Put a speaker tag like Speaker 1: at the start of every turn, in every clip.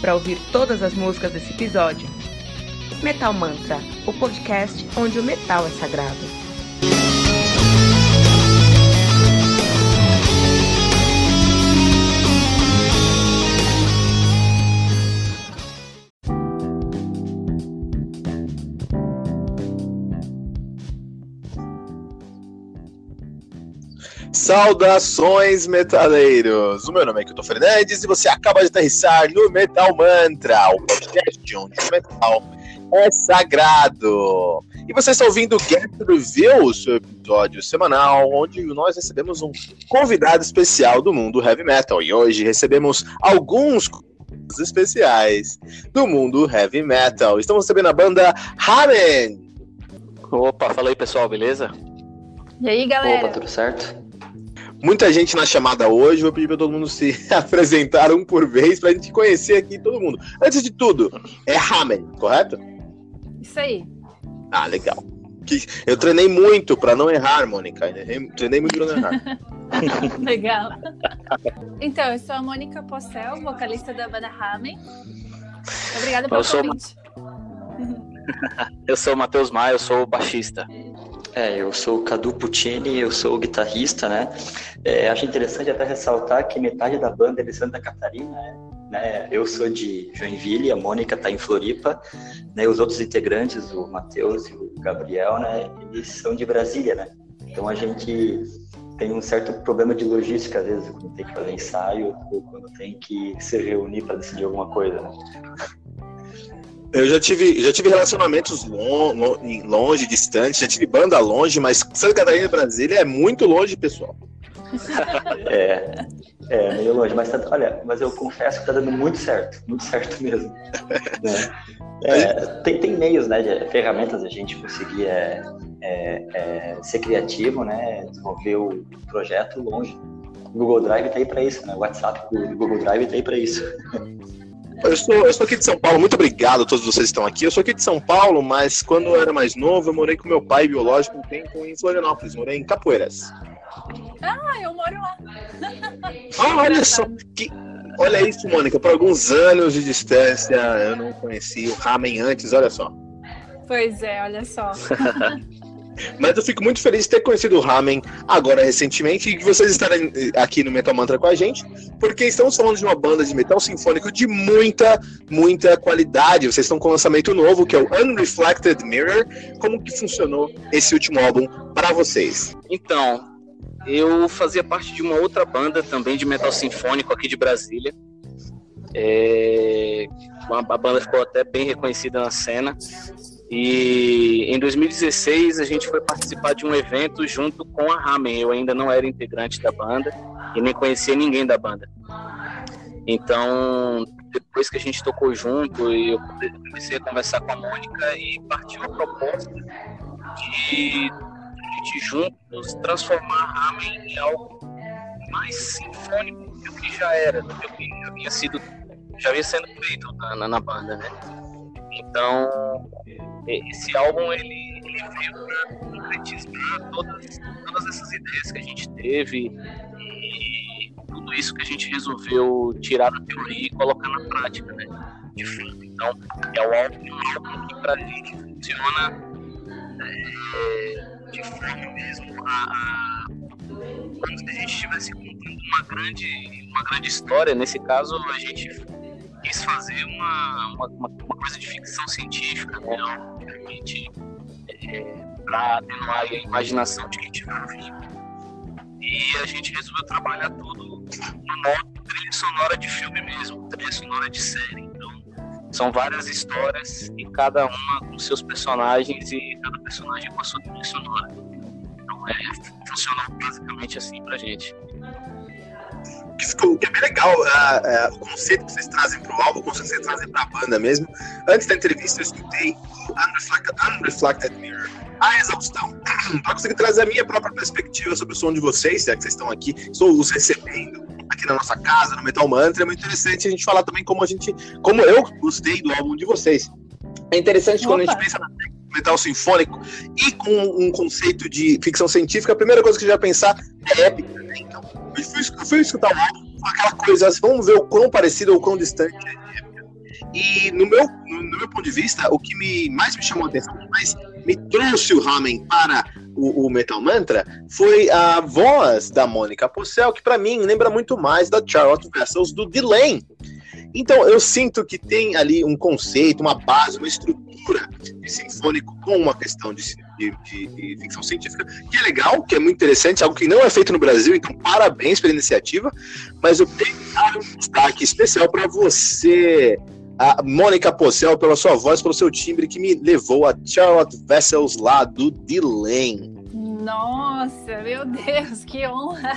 Speaker 1: para ouvir todas as músicas desse episódio. Metal Mantra, o podcast onde o metal é sagrado.
Speaker 2: Saudações, metaleiros! O meu nome é Kilton Fernandes e você acaba de aterrissar no Metal Mantra, o podcast onde o metal é sagrado. E você está ouvindo o Get Review, o seu episódio semanal, onde nós recebemos um convidado especial do mundo heavy metal. E hoje recebemos alguns especiais do mundo heavy metal. Estamos recebendo a banda Hamen.
Speaker 3: Opa, fala aí pessoal, beleza?
Speaker 4: E aí, galera?
Speaker 5: Opa, tudo certo?
Speaker 2: Muita gente na chamada hoje, vou pedir para todo mundo se apresentar um por vez para a gente conhecer aqui todo mundo. Antes de tudo, é Hamen, correto?
Speaker 4: Isso aí.
Speaker 2: Ah, legal. Eu treinei muito para não errar, Mônica. Treinei muito para não errar.
Speaker 4: legal. Então, eu sou a Mônica Possel, vocalista da banda Hamen. Obrigada pelo eu convite.
Speaker 3: Sou... eu sou o Matheus Maia, eu sou o baixista.
Speaker 5: É, eu sou o Cadu Puccini, eu sou guitarrista, né? É, acho interessante até ressaltar que metade da banda é de Santa Catarina, né? Eu sou de Joinville, a Mônica está em Floripa, né? Os outros integrantes, o Matheus e o Gabriel, né? Eles são de Brasília, né? Então a gente tem um certo problema de logística, às vezes, quando tem que fazer ensaio ou quando tem que se reunir para decidir alguma coisa, né?
Speaker 2: Eu já tive, já tive relacionamentos longe, longe, distantes, já tive banda longe, mas Santa Catarina e Brasília é muito longe, pessoal.
Speaker 5: é, é meio longe, mas tá, olha, mas eu confesso que tá dando muito certo, muito certo mesmo. né? é, tem, tem meios, né, de ferramentas a gente conseguir é, é, é, ser criativo, né, desenvolver o projeto longe. O Google Drive tá aí para isso, né? O WhatsApp do Google Drive tá aí para isso.
Speaker 2: Eu sou, eu sou aqui de São Paulo, muito obrigado a todos vocês que estão aqui. Eu sou aqui de São Paulo, mas quando eu era mais novo, eu morei com meu pai biológico um tempo em Florianópolis, morei em Capoeiras.
Speaker 4: Ah, eu moro lá.
Speaker 2: Ah, olha só, que, olha isso, Mônica, por alguns anos de distância, eu não conheci o Ramen antes, olha só.
Speaker 4: Pois é, olha só.
Speaker 2: Mas eu fico muito feliz de ter conhecido o Ramen agora recentemente e de vocês estarem aqui no Metal Mantra com a gente, porque estamos falando de uma banda de metal sinfônico de muita, muita qualidade. Vocês estão com um lançamento novo, que é o Unreflected Mirror. Como que funcionou esse último álbum para vocês?
Speaker 3: Então, eu fazia parte de uma outra banda também de metal sinfônico aqui de Brasília. É... A banda ficou até bem reconhecida na cena. E em 2016 a gente foi participar de um evento junto com a Ramen. Eu ainda não era integrante da banda e nem conhecia ninguém da banda. Então, depois que a gente tocou junto, eu comecei a conversar com a Mônica e partiu a proposta de a gente juntos transformar a Ramen em algo mais sinfônico do que já era, do que já havia sido, já havia sendo feito na, na banda, né? Então, esse álbum ele, ele veio para concretizar todas, todas essas ideias que a gente teve e tudo isso que a gente resolveu tirar da teoria e colocar na prática, né? De fato. Então, é um álbum, um álbum que para gente funciona é, de forma mesmo a, a como se a gente estivesse contando uma grande, uma grande história. Nesse caso, a gente quis fazer uma, uma, uma coisa de ficção científica, né? é, para atenuar a imaginação de quem estiver ouvindo. E a gente resolveu trabalhar tudo no modo trilha sonora de filme mesmo, trilha sonora de série. Então, são várias histórias e cada uma com seus personagens e cada personagem com a sua trilha sonora. Então, é, funcionou basicamente assim pra gente.
Speaker 2: Que, ficou, que é bem legal, uh, uh, o conceito que vocês trazem para o álbum, o conceito que vocês trazem para a banda mesmo. Antes da entrevista, eu escutei o Unreflected, Unreflected Mirror, a exaustão, para conseguir trazer a minha própria perspectiva sobre o som de vocês, já que vocês estão aqui, estou os recebendo aqui na nossa casa, no Metal Mantra. É muito interessante a gente falar também como a gente, como eu gostei do álbum de vocês. É interessante Opa. quando a gente pensa na metal sinfônico e com um conceito de ficção científica, a primeira coisa que a gente vai pensar é épica. Então, eu fui, eu escutar o álbum com aquela coisa, assim, vamos ver o quão parecido ou quão distante é. E no meu, no, meu ponto de vista, o que me, mais me chamou a atenção, o mais me trouxe o Ramen para o, o, Metal Mantra foi a voz da Mônica Pocel, que para mim lembra muito mais da Charlotte Vessels do Delane. Então eu sinto que tem ali um conceito, uma base, uma estrutura de sinfônico com uma questão de, de, de, de, ficção científica, que é legal, que é muito interessante, algo que não é feito no Brasil, então parabéns pela iniciativa. Mas eu tenho um destaque especial para você, a Mônica Pocel, pela sua voz, pelo seu timbre, que me levou a Charlotte Vessels lá do Delane.
Speaker 4: Nossa, meu Deus, que honra!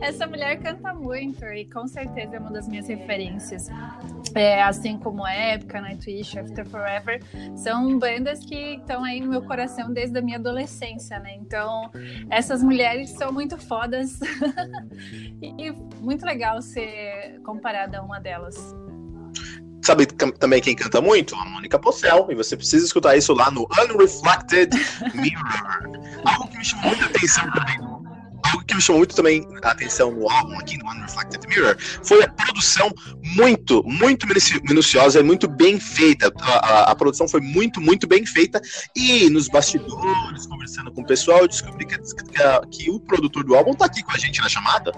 Speaker 4: Essa mulher canta muito e com certeza é uma das minhas referências. É, assim como Época, Nightwish, After Forever, são bandas que estão aí no meu coração desde a minha adolescência, né? Então, essas mulheres são muito fodas e muito legal ser comparada a uma delas.
Speaker 2: Sabe também quem canta muito? A Mônica Pocel. E você precisa escutar isso lá no Unreflected Mirror. Algo que me chamou muita atenção também. Algo que me chamou muito também a atenção no álbum aqui no Unreflected Mirror foi a produção muito, muito minuciosa e muito bem feita. A, a, a, produção foi muito, muito bem feita. E nos bastidores, conversando com o pessoal, eu descobri que, que, que o produtor do álbum tá aqui com a gente na chamada.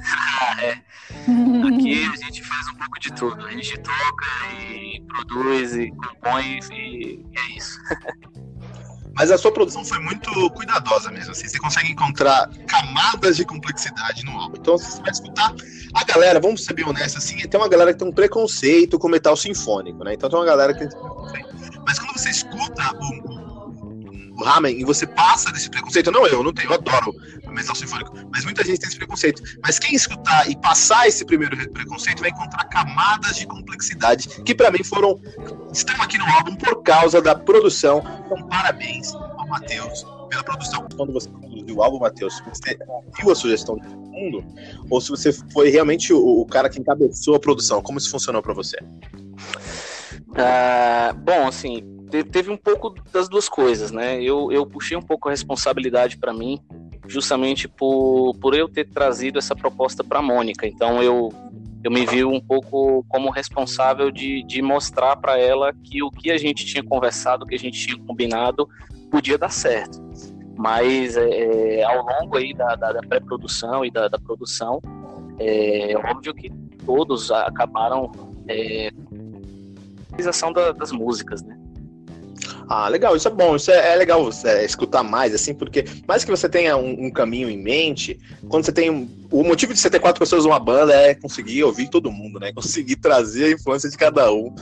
Speaker 3: É. Aqui a gente faz um pouco de tudo. A gente toca e produz e compõe e é isso.
Speaker 2: Mas a sua produção foi muito cuidadosa mesmo. Assim, você consegue encontrar camadas de complexidade no álbum. Então, você vai escutar a galera, vamos ser bem honestos, assim, tem uma galera que tem um preconceito com metal sinfônico, né? Então tem uma galera que Mas quando você escuta o ramen e você passa desse preconceito, não eu, não tenho, eu adoro metal sinfônico, mas muita gente tem esse preconceito. Mas quem escutar e passar esse primeiro preconceito vai encontrar camadas de complexidade que para mim foram estão aqui no álbum por causa da produção. Então parabéns ao Matheus pela produção. Quando você produziu o álbum, Matheus, você viu a sugestão do mundo ou se você foi realmente o, o cara que encabeçou a produção, como isso funcionou para você?
Speaker 3: Uh, bom, assim, teve um pouco das duas coisas, né? Eu, eu puxei um pouco a responsabilidade para mim, justamente por, por eu ter trazido essa proposta para Mônica. Então eu eu me vi um pouco como responsável de, de mostrar para ela que o que a gente tinha conversado, o que a gente tinha combinado, podia dar certo. Mas é, é ao longo aí da, da, da pré-produção e da, da produção, é óbvio que todos acabaram é, realização da, das músicas, né?
Speaker 2: Ah, legal, isso é bom, isso é, é legal é, escutar mais, assim, porque mais que você tenha um, um, caminho em mente, quando você tem. O motivo de você ter quatro pessoas numa banda é conseguir ouvir todo mundo, né? Conseguir trazer a influência de cada um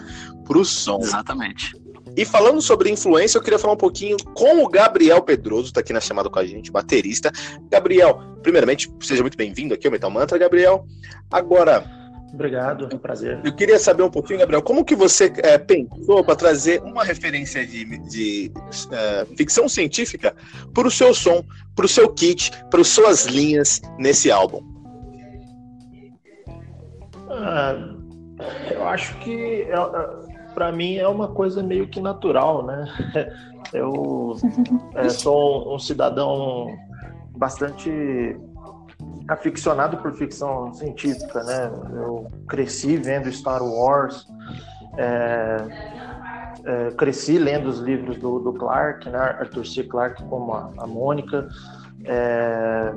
Speaker 2: pro som.
Speaker 3: Exatamente.
Speaker 2: E falando sobre influência, eu queria falar um pouquinho com o Gabriel Pedroso, tá aqui na chamada com a gente, baterista. Gabriel, primeiramente, seja muito bem-vindo aqui ao Metal Mantra, Gabriel. Agora,
Speaker 6: Obrigado, é um prazer.
Speaker 2: Eu queria saber um pouquinho, Gabriel, como que você é, pensou para trazer uma referência de, de é, ficção científica para o seu som, para o seu kit, para as suas linhas nesse álbum?
Speaker 6: Ah, eu acho que é, é para mim é uma coisa meio que natural, né? Eu é, sou um cidadão bastante aficionado por ficção científica, né? Eu cresci vendo Star Wars, é, é, cresci lendo os livros do, do, Clark, né? Arthur C. Clarke como a, a Mônica. É,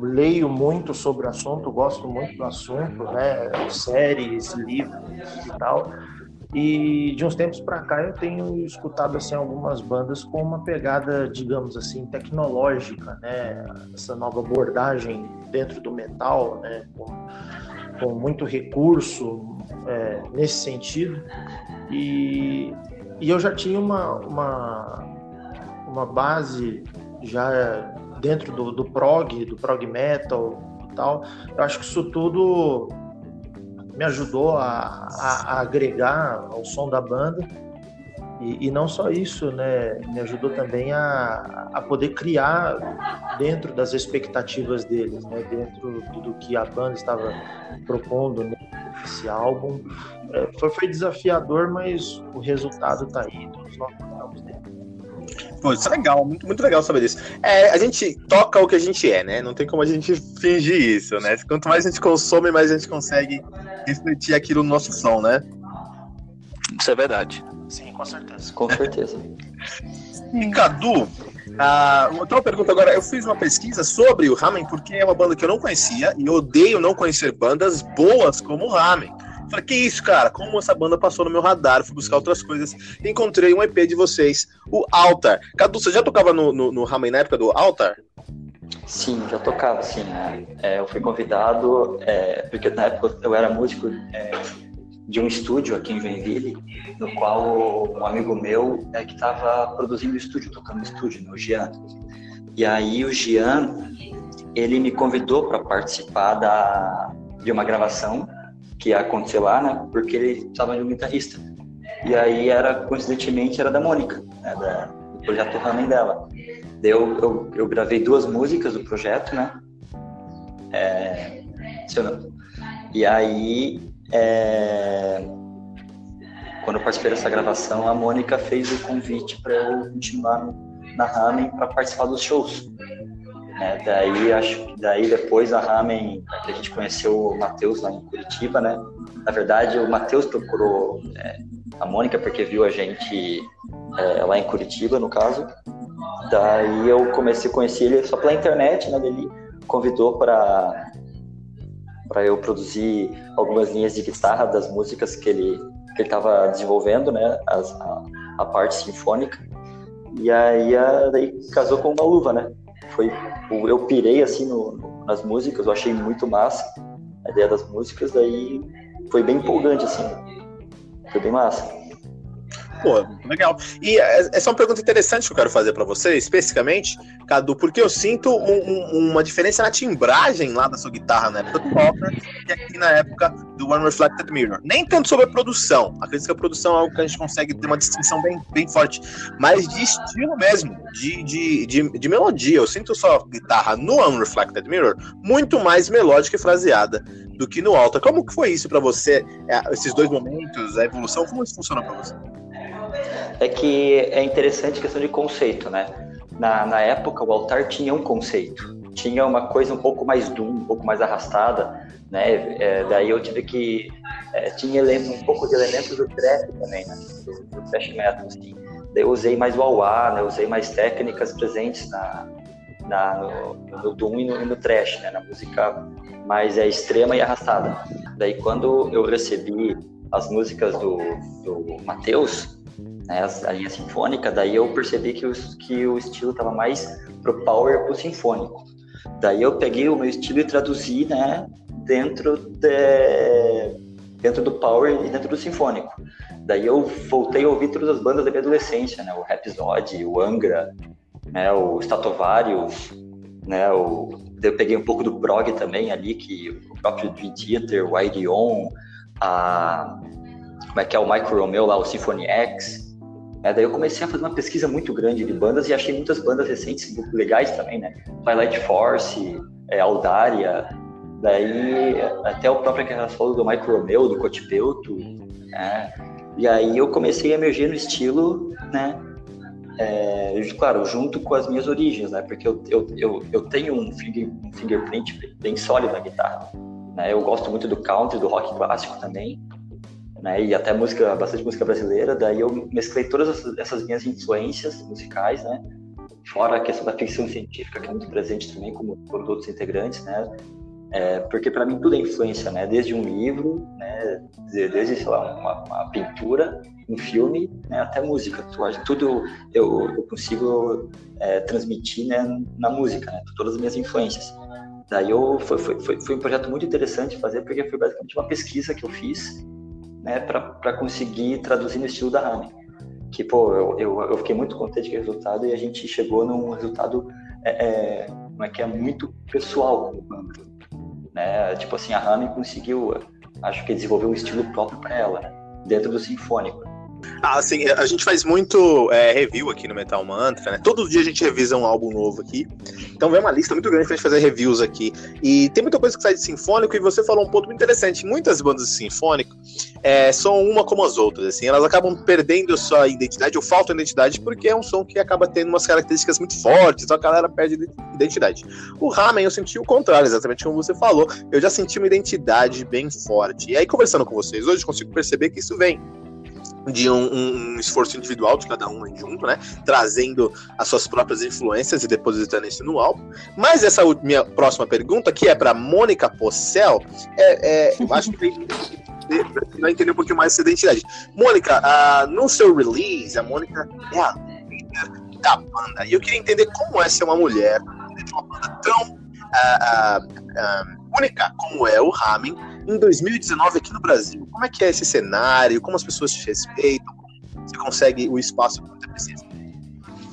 Speaker 6: leio muito sobre o assunto, gosto muito do assunto, né? Séries, livros e tal. E de uns tempos para cá eu tenho escutado assim algumas bandas com uma pegada, digamos assim, tecnológica, né? Essa nova abordagem dentro do metal, né? Com, com muito recurso é, nesse sentido. E, e eu já tinha uma, uma, uma base já dentro do, do prog, do prog metal, tal. Eu acho que isso tudo me ajudou a, a, a agregar ao som da banda. E, e, não só isso, né? Me ajudou também a, a poder criar dentro das expectativas deles, né? Dentro do que a banda estava propondo nesse álbum. É, foi, foi desafiador, mas o resultado está aí. Dele.
Speaker 2: Pô, isso é legal, muito, muito legal saber disso. É, a gente toca o que a gente é, né? Não tem como a gente fingir isso, né? Quanto mais a gente consome, mais a gente consegue refletir aquilo no nosso som, né?
Speaker 3: Isso é verdade.
Speaker 6: Sim, com certeza.
Speaker 5: Com certeza.
Speaker 2: e Cadu, ah, uma pergunta agora. Eu fiz uma pesquisa sobre o Ramen porque é uma banda que eu não conhecia e eu odeio não conhecer bandas boas como o Ramen. Falei, que isso, cara? Como essa banda passou no meu radar? fui buscar outras coisas. Encontrei um EP de vocês, o Altar. Cadu, você já tocava no, no, no Ramen na época do Altar?
Speaker 5: Sim, já tocava, sim. Né? É, eu fui convidado, é, porque na época eu era músico é, de um estúdio aqui em Joinville, no qual um amigo meu é que estava produzindo o estúdio, tocando no estúdio, no Gian. E aí o Gian, ele me convidou para participar da, de uma gravação que ia acontecer lá, né? Porque ele estava de um guitarrista. E aí era, coincidentemente, era da Mônica, né, da, do projeto Ramen dela. Daí eu, eu, eu, gravei duas músicas do projeto, né? É, e aí, é, quando eu participei dessa gravação, a Mônica fez o convite para eu continuar na Ramen para participar dos shows. Né? Daí acho que daí depois a Ramen, a gente conheceu o Matheus lá em Curitiba, né? Na verdade, o Matheus procurou é, a Mônica porque viu a gente é, lá em Curitiba, no caso. Daí eu comecei a conhecer ele só pela internet, né? Ele convidou para para eu produzir algumas linhas de guitarra das músicas que ele que ele estava desenvolvendo, né? As, a, a, parte sinfônica. E aí a, daí casou com uma luva, né? Foi eu pirei assim no, no, nas músicas, eu achei muito massa a ideia das músicas, daí foi bem empolgante assim. Foi bem massa.
Speaker 2: Pô, legal. E é, essa é uma pergunta interessante que eu quero fazer para você, especificamente, Cadu, porque eu sinto um, um, uma diferença na timbragem lá da sua guitarra na época do Walker e aqui na época do One Reflected Mirror. Nem tanto sobre a produção, acredito que a produção é algo que a gente consegue ter uma distinção bem, bem forte, mas de estilo mesmo, de, de, de, de melodia. Eu sinto sua guitarra no One Reflected Mirror muito mais melódica e fraseada do que no Alta. Como que foi isso para você, é, esses dois momentos, a evolução, como isso funcionou para você?
Speaker 5: É que é interessante a questão de conceito, né? Na, na época, o altar tinha um conceito, tinha uma coisa um pouco mais doom, um pouco mais arrastada, né? É, daí eu tive que é, tinha um pouco de elementos do trap também, né? Do, do thrash metal, assim. Daí eu usei mais o auá, né? Usei mais técnicas presentes na, na no, no doom e no, no trash, né? Na música mais é extrema e arrastada. Daí quando eu recebi as músicas do, do Matheus, né, a linha sinfônica, daí eu percebi que o, que o estilo estava mais pro power pro sinfônico. Daí eu peguei o meu estilo e traduzi, né, dentro de, dentro do power e dentro do sinfônico. Daí eu voltei a ouvir todas as bandas da minha adolescência, né, o Rhapsody, o Angra, né, o Statovarius, né, o, eu peguei um pouco do prog também ali, que o próprio Dream Theater, o Ideon, a como é que é o Micro Romeo lá, o Symphony X, é, daí eu comecei a fazer uma pesquisa muito grande de bandas e achei muitas bandas recentes legais também, né? Twilight Force, é, Aldaria, daí até o próprio que falou do Micro Romeo, do Cotipeuto, né? E aí eu comecei a emergir no estilo, né? É, claro, junto com as minhas origens, né? Porque eu, eu, eu, eu tenho um, finger, um fingerprint bem sólido na guitarra. Né? Eu gosto muito do country, do rock clássico também né? E até música, bastante música brasileira. Daí eu mesclei todas essas minhas influências musicais, né? Fora a questão da ficção científica, que é muito presente também, como todos outros integrantes, né? É, porque para mim tudo é influência, né? Desde um livro, né? Desde, sei lá, uma, uma pintura, um filme, né? até música. Tudo eu, eu consigo é, transmitir né? na música, né? Todas as minhas influências. Daí eu, foi, foi, foi, foi um projeto muito interessante fazer, porque foi basicamente uma pesquisa que eu fiz né, para conseguir traduzir no estilo da Rami. Que, pô, eu, eu, eu, fiquei muito contente com o resultado e a gente chegou num resultado é, é, é que é muito pessoal como banda. né? Tipo assim, a Ramen conseguiu, acho que desenvolver um estilo próprio para ela, né? dentro do sinfônico.
Speaker 2: Ah, assim, a gente faz muito é, review aqui no Metal Mantra, né? Todo dia a gente revisa um álbum novo aqui. Então vem uma lista muito grande pra gente fazer reviews aqui. E tem muita coisa que sai de sinfônico, e você falou um ponto muito interessante. Muitas bandas de sinfônico é, são uma como as outras, assim, elas acabam perdendo sua identidade, ou falta de identidade, porque é um som que acaba tendo umas características muito fortes, então a galera perde identidade. O Ramen, eu senti o contrário, exatamente como você falou. Eu já senti uma identidade bem forte. E aí, conversando com vocês hoje, consigo perceber que isso vem de um, um, esforço individual de cada um junto, né? Trazendo as suas próprias influências e depositando isso no álbum. Mas essa minha próxima pergunta, que é para Mônica Possel, é, é, eu acho que tem vai entender um pouquinho mais essa identidade. Mônica, uh, no seu release, a Mônica é a líder da banda. E eu queria entender como é ser uma mulher de uma banda tão uh, uh, única como é o Ramen em 2019 aqui no Brasil. Como é que é esse cenário? Como as pessoas te respeitam? Você consegue o espaço que você precisa?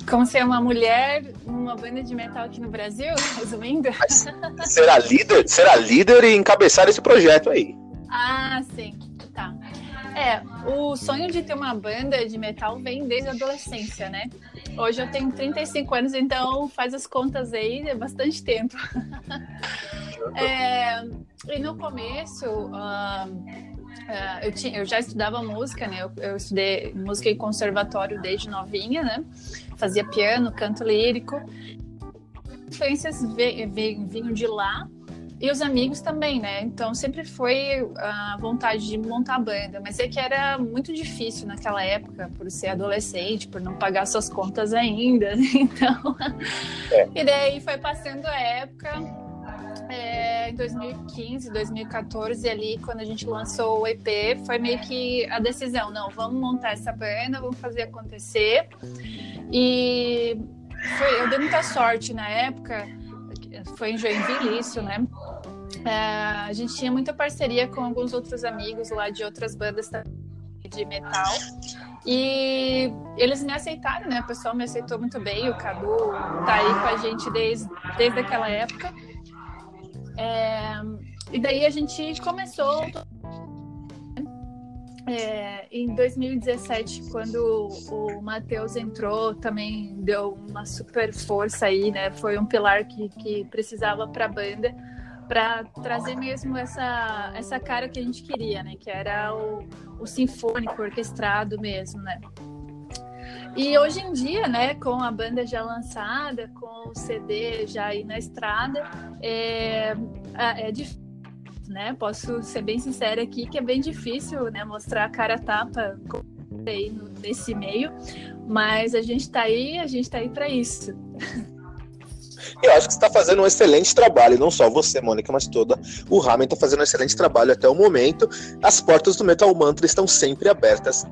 Speaker 4: Como ser uma mulher numa banda de metal aqui no Brasil, resumindo?
Speaker 2: Mas será líder, será líder e encabeçar esse projeto aí.
Speaker 4: Ah, sim. É, o sonho de ter uma banda de metal vem desde a adolescência, né? Hoje eu tenho 35 anos, então faz as contas aí, é bastante tempo. é, e no começo, uh, uh, eu, tinha, eu já estudava música, né? Eu, eu, estudei música em conservatório desde novinha, né? Fazia piano, canto lírico. Influências vinham de lá e os amigos também, né? Então sempre foi a vontade de montar banda, mas é que era muito difícil naquela época, por ser adolescente, por não pagar suas contas ainda. Então, é. e daí foi passando a época é, em 2015, 2014, ali, quando a gente lançou o EP, foi meio que a decisão: não, vamos montar essa banda, vamos fazer acontecer. E foi, eu dei muita sorte na época, foi em Joinville isso, né? É, a gente tinha muita parceria com alguns outros amigos lá de outras bandas de metal. E eles me aceitaram, né? O pessoal me aceitou muito bem. O Cadu tá aí com a gente desde, desde aquela época. É, e daí a gente começou. É, em 2017, quando o Matheus entrou, também deu uma super força aí, né? Foi um pilar que, que precisava para a banda, para trazer mesmo essa, essa cara que a gente queria, né? Que era o, o sinfônico, orquestrado mesmo, né? E hoje em dia, né, com a banda já lançada, com o CD já aí na estrada, é, é difícil, né? Posso ser bem sincera aqui que é bem difícil, né, mostrar a cara tapa aí nesse meio, mas a gente está aí, a gente está aí para isso.
Speaker 2: Eu acho que você está fazendo um excelente trabalho, não só você, Mônica, mas toda o Ramen está fazendo um excelente trabalho até o momento. As portas do Metal Mantra estão sempre abertas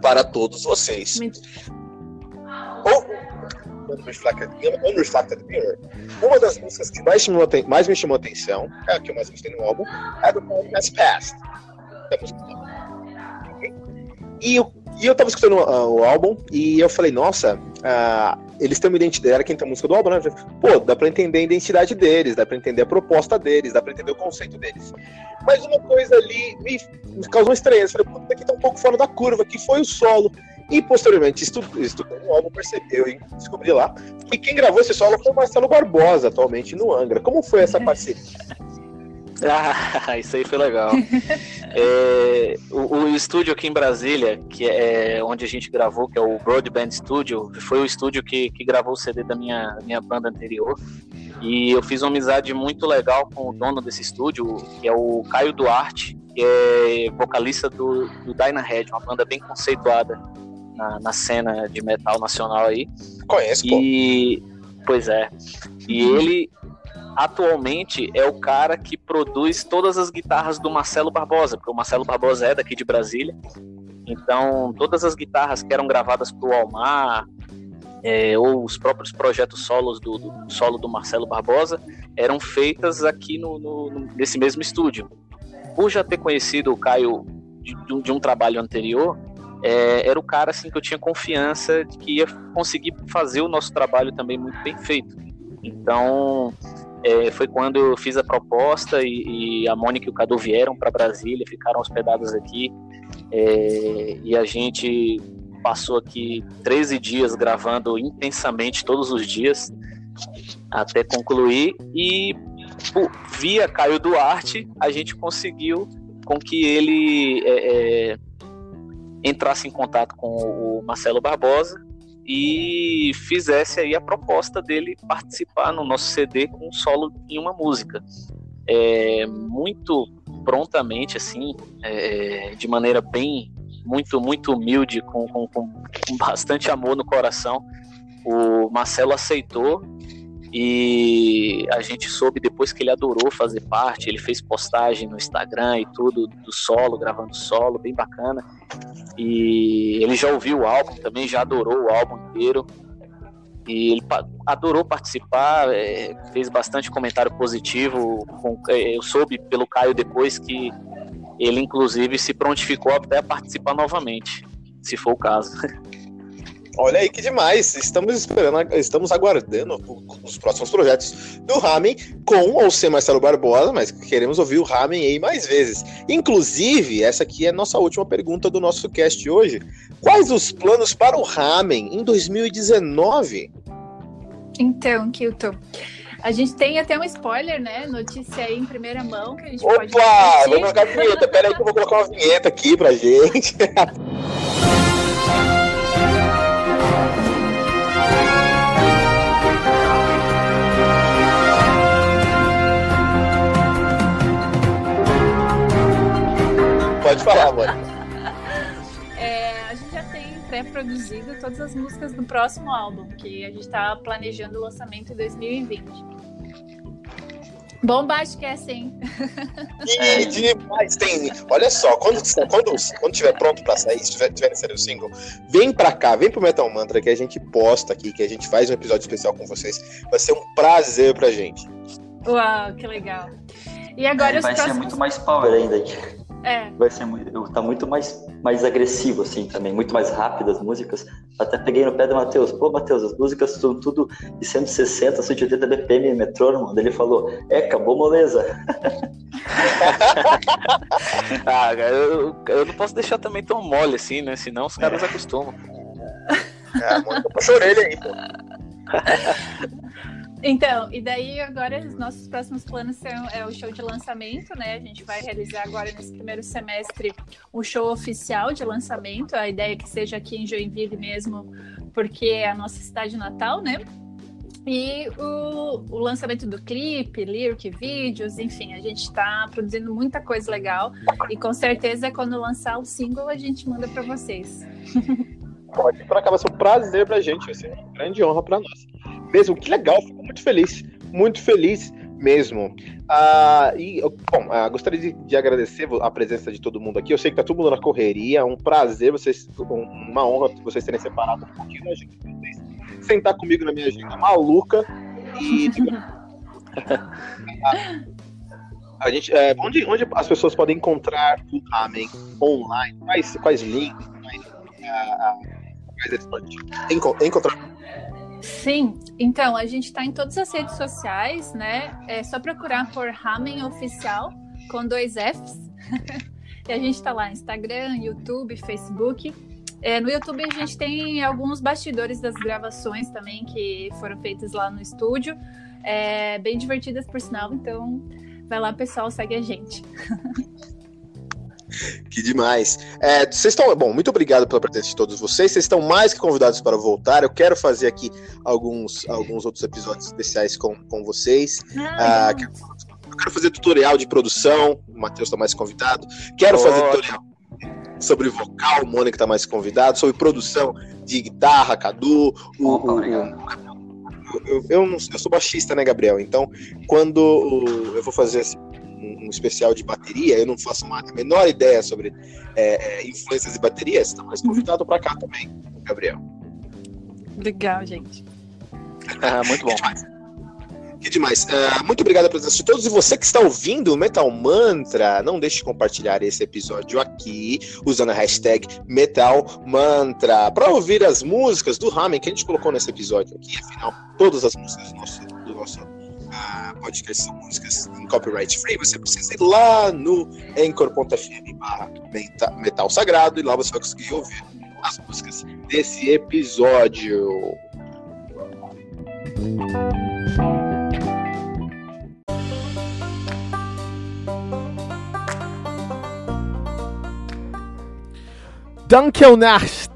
Speaker 2: para todos vocês. Unreflected Mirror. Uma das músicas que mais, chamou, mais me chamou atenção, é a que eu mais gostei no álbum, é do Time Has Passed. E eu, e eu tava escutando uh, o álbum e eu falei, nossa, uh, eles têm uma identidade, era quem tem a música do álbum, né? Pô, dá pra entender a identidade deles, dá pra entender a proposta deles, dá pra entender o conceito deles. Mas uma coisa ali me, me causou estranheza. Falei, pô, daqui tá um pouco fora da curva, que foi o solo. E posteriormente, estudando, estudando o álbum, percebeu e descobri lá que quem gravou esse solo foi o Marcelo Barbosa, atualmente no Angra. Como foi essa parceria?
Speaker 3: Ah, isso aí foi legal. é, o, o, estúdio aqui em Brasília, que é onde a gente gravou, que é o Broadband Studio, foi o estúdio que, que gravou o CD da minha, minha banda anterior. E eu fiz uma amizade muito legal com o dono desse estúdio, que é o Caio Duarte, que é vocalista do, do Dyna Head, uma banda bem conceituada na, na cena de metal nacional aí.
Speaker 2: Conheço,
Speaker 3: e, pô. Pois é. E ele atualmente é o cara que produz todas as guitarras do Marcelo Barbosa, porque o Marcelo Barbosa é daqui de Brasília. Então, todas as guitarras que eram gravadas para o Almar, é, ou os próprios projetos solos do, do, solo do Marcelo Barbosa, eram feitas aqui no, no, nesse mesmo estúdio. Por já ter conhecido o Caio de, de um trabalho anterior, é, era o cara assim que eu tinha confiança de que ia conseguir fazer o nosso trabalho também muito bem feito. Então é, foi quando eu fiz a proposta e, e, a Mônica e o Cadu vieram para Brasília, ficaram hospedados aqui é, e a gente passou aqui 13 dias gravando intensamente todos os dias até concluir e por, via Caio Duarte a gente conseguiu com que ele é, é, entrasse em contato com o Marcelo Barbosa e fizesse aí a proposta dele participar no nosso CD com um solo em uma música. É, muito prontamente, assim, é, de maneira bem, muito, muito humilde, com, com, com bastante amor no coração, o Marcelo aceitou e a gente soube depois que ele adorou fazer parte, ele fez postagem no Instagram e tudo do solo, gravando solo, bem bacana. E ele já ouviu o álbum também, já adorou o álbum inteiro. E ele adorou participar, é, fez bastante comentário positivo. É, eu soube pelo Caio depois que ele, inclusive, se prontificou até participar novamente, se for o caso.
Speaker 2: Olha aí que demais. Estamos esperando, estamos aguardando os próximos projetos do Ramen com ou sem Marcelo Barbosa, mas queremos ouvir o Ramen aí mais vezes. Inclusive, essa aqui é a nossa última pergunta do nosso cast hoje. Quais os planos para o Ramen em 2019?
Speaker 4: Então, Kilton, a gente tem até um spoiler, né? Notícia aí em primeira mão que a gente
Speaker 2: Opa,
Speaker 4: pode.
Speaker 2: Opa! Vamos jogar a vinheta. Pera aí que eu vou colocar uma vinheta aqui pra gente. Pode falar, amor.
Speaker 4: É, a gente já tem pré-produzido todas as músicas do próximo álbum, que a gente está planejando o lançamento em 2020. Bombástica é assim.
Speaker 2: E demais, tem. Olha só, quando, quando, quando tiver pronto pra sair, se tiver, tiver sair o single, vem pra cá, vem pro Metal Mantra que a gente posta aqui, que a gente faz um episódio especial com vocês. Vai ser um prazer pra gente.
Speaker 4: Uau, que legal. E agora
Speaker 5: é, vai próximos... ser muito mais power ainda aqui.
Speaker 4: É.
Speaker 5: Vai ser muito, tá muito mais, mais agressivo, assim, também, muito mais rápido as músicas. Até peguei no pé do Matheus, pô, Matheus, as músicas são tudo de 160, 180 BPM metrônomo. Daí ele falou, é, acabou moleza.
Speaker 3: ah, eu, eu não posso deixar também tão mole assim, né? Senão os caras acostumam.
Speaker 2: É, a Mônica puxa a orelha aí, pô.
Speaker 4: Então, e daí agora os nossos próximos planos são é o show de lançamento, né? A gente vai realizar agora nesse primeiro semestre um show oficial de lançamento. A ideia é que seja aqui em Joinville mesmo, porque é a nossa cidade natal, né? E o, o lançamento do clipe, lyric, vídeos, enfim, a gente está produzindo muita coisa legal. E com certeza, quando lançar o single, a gente manda para vocês.
Speaker 2: Pode, para cá vai ser um prazer pra gente, vai ser uma grande honra para nós mesmo. Que legal, fico muito feliz, muito feliz mesmo. Ah, e, bom, ah, gostaria de, de, agradecer a presença de todo mundo aqui. Eu sei que tá todo mundo na correria, é um prazer vocês, uma honra vocês terem separado um pouquinho da gente, vocês sentar comigo na minha agenda maluca e. a gente, é, onde, onde as pessoas podem encontrar o Ramen online? Quais, quais links? Quais, uh, quais eles podem encontrar?
Speaker 4: Sim, então a gente está em todas as redes sociais, né? É só procurar por Ramen Oficial com dois Fs. e a gente está lá Instagram, YouTube, Facebook. É, no YouTube a gente tem alguns bastidores das gravações também que foram feitas lá no estúdio. É, bem divertidas por sinal, então vai lá pessoal, segue a gente.
Speaker 2: Que demais. É, vocês estão. Bom, muito obrigado pela presença de todos vocês. Vocês estão mais que convidados para voltar. Eu quero fazer aqui alguns, alguns outros episódios especiais com, com vocês. Ah, quero, eu quero fazer tutorial de produção. O Matheus está mais convidado. Quero oh. fazer tutorial sobre vocal. O Mônica está mais convidado. Sobre produção de guitarra, Cadu. O, oh, o, eu, eu, não, eu sou baixista, né, Gabriel? Então, quando eu vou fazer assim, um, especial de bateria, eu não faço a menor ideia sobre é, é, influências de baterias, tá mais convidado para cá também, Gabriel.
Speaker 4: Legal, gente.
Speaker 3: Ah, muito bom.
Speaker 2: Que demais. Uh, muito obrigado pela presença de todos. E você que está ouvindo o Metal Mantra, não deixe de compartilhar esse episódio aqui, usando a hashtag Metal Mantra, para ouvir as músicas do Ramen que a gente colocou nesse episódio aqui. Afinal, todas as músicas do nosso,
Speaker 7: podcasts são músicas em copyright free, você precisa ir lá no anchor.fm metal sagrado e lá você vai conseguir ouvir as músicas desse episódio.
Speaker 2: Nacht,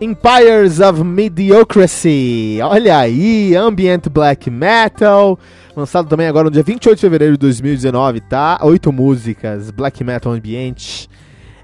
Speaker 2: Empires of Mediocracy. Olha aí, Ambient Black Metal. Lançado também agora no dia 28 de fevereiro de 2019, tá? Oito músicas, Black Metal Ambiente.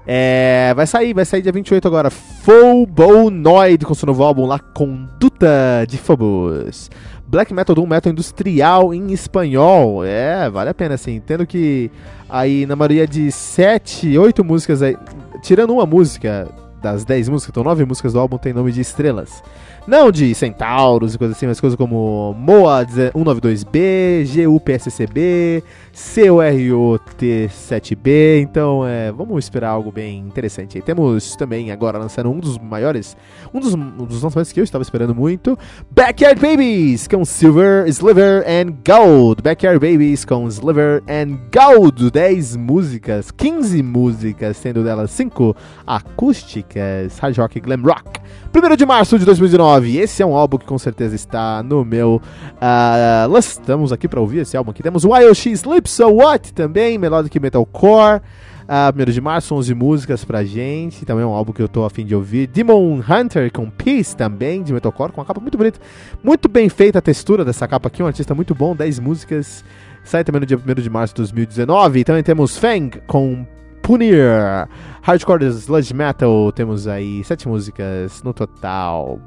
Speaker 2: É, vai sair, vai sair dia 28 agora. Phobonoid com seu novo álbum La Conduta de Phobos. Black Metal Doom Metal Industrial em espanhol. É, vale a pena, assim. Tendo que aí na maioria de 7, 8 músicas aí, tirando uma música das 10 músicas, então 9 músicas do álbum tem nome de estrelas. Não de centauros e coisas assim, mas coisas como MOA 192B, GUPSCB, COROT7B. Então, é, vamos esperar algo bem interessante. E temos também agora lançando um dos maiores, um dos, um dos lançamentos que eu estava esperando muito: Backyard Babies com Silver, Sliver and Gold. Backyard Babies com Sliver and Gold. 10 músicas, 15 músicas, sendo delas 5 acústicas, hard rock, glam rock. 1 de março de 2019. Esse é um álbum que com certeza está no meu. Uh, estamos aqui para ouvir esse álbum aqui. Temos Wild X Sleep So What também, Melodic Metalcore. Uh, 1 de março, 11 músicas pra gente. Também é um álbum que eu tô afim de ouvir. Demon Hunter com Peace também, de Metalcore, com uma capa muito bonita. Muito bem feita a textura dessa capa aqui, um artista muito bom, 10 músicas. Sai também no dia 1 de março de 2019. Também temos Fang com Punir. Hardcore Sludge Metal, temos aí sete músicas no total.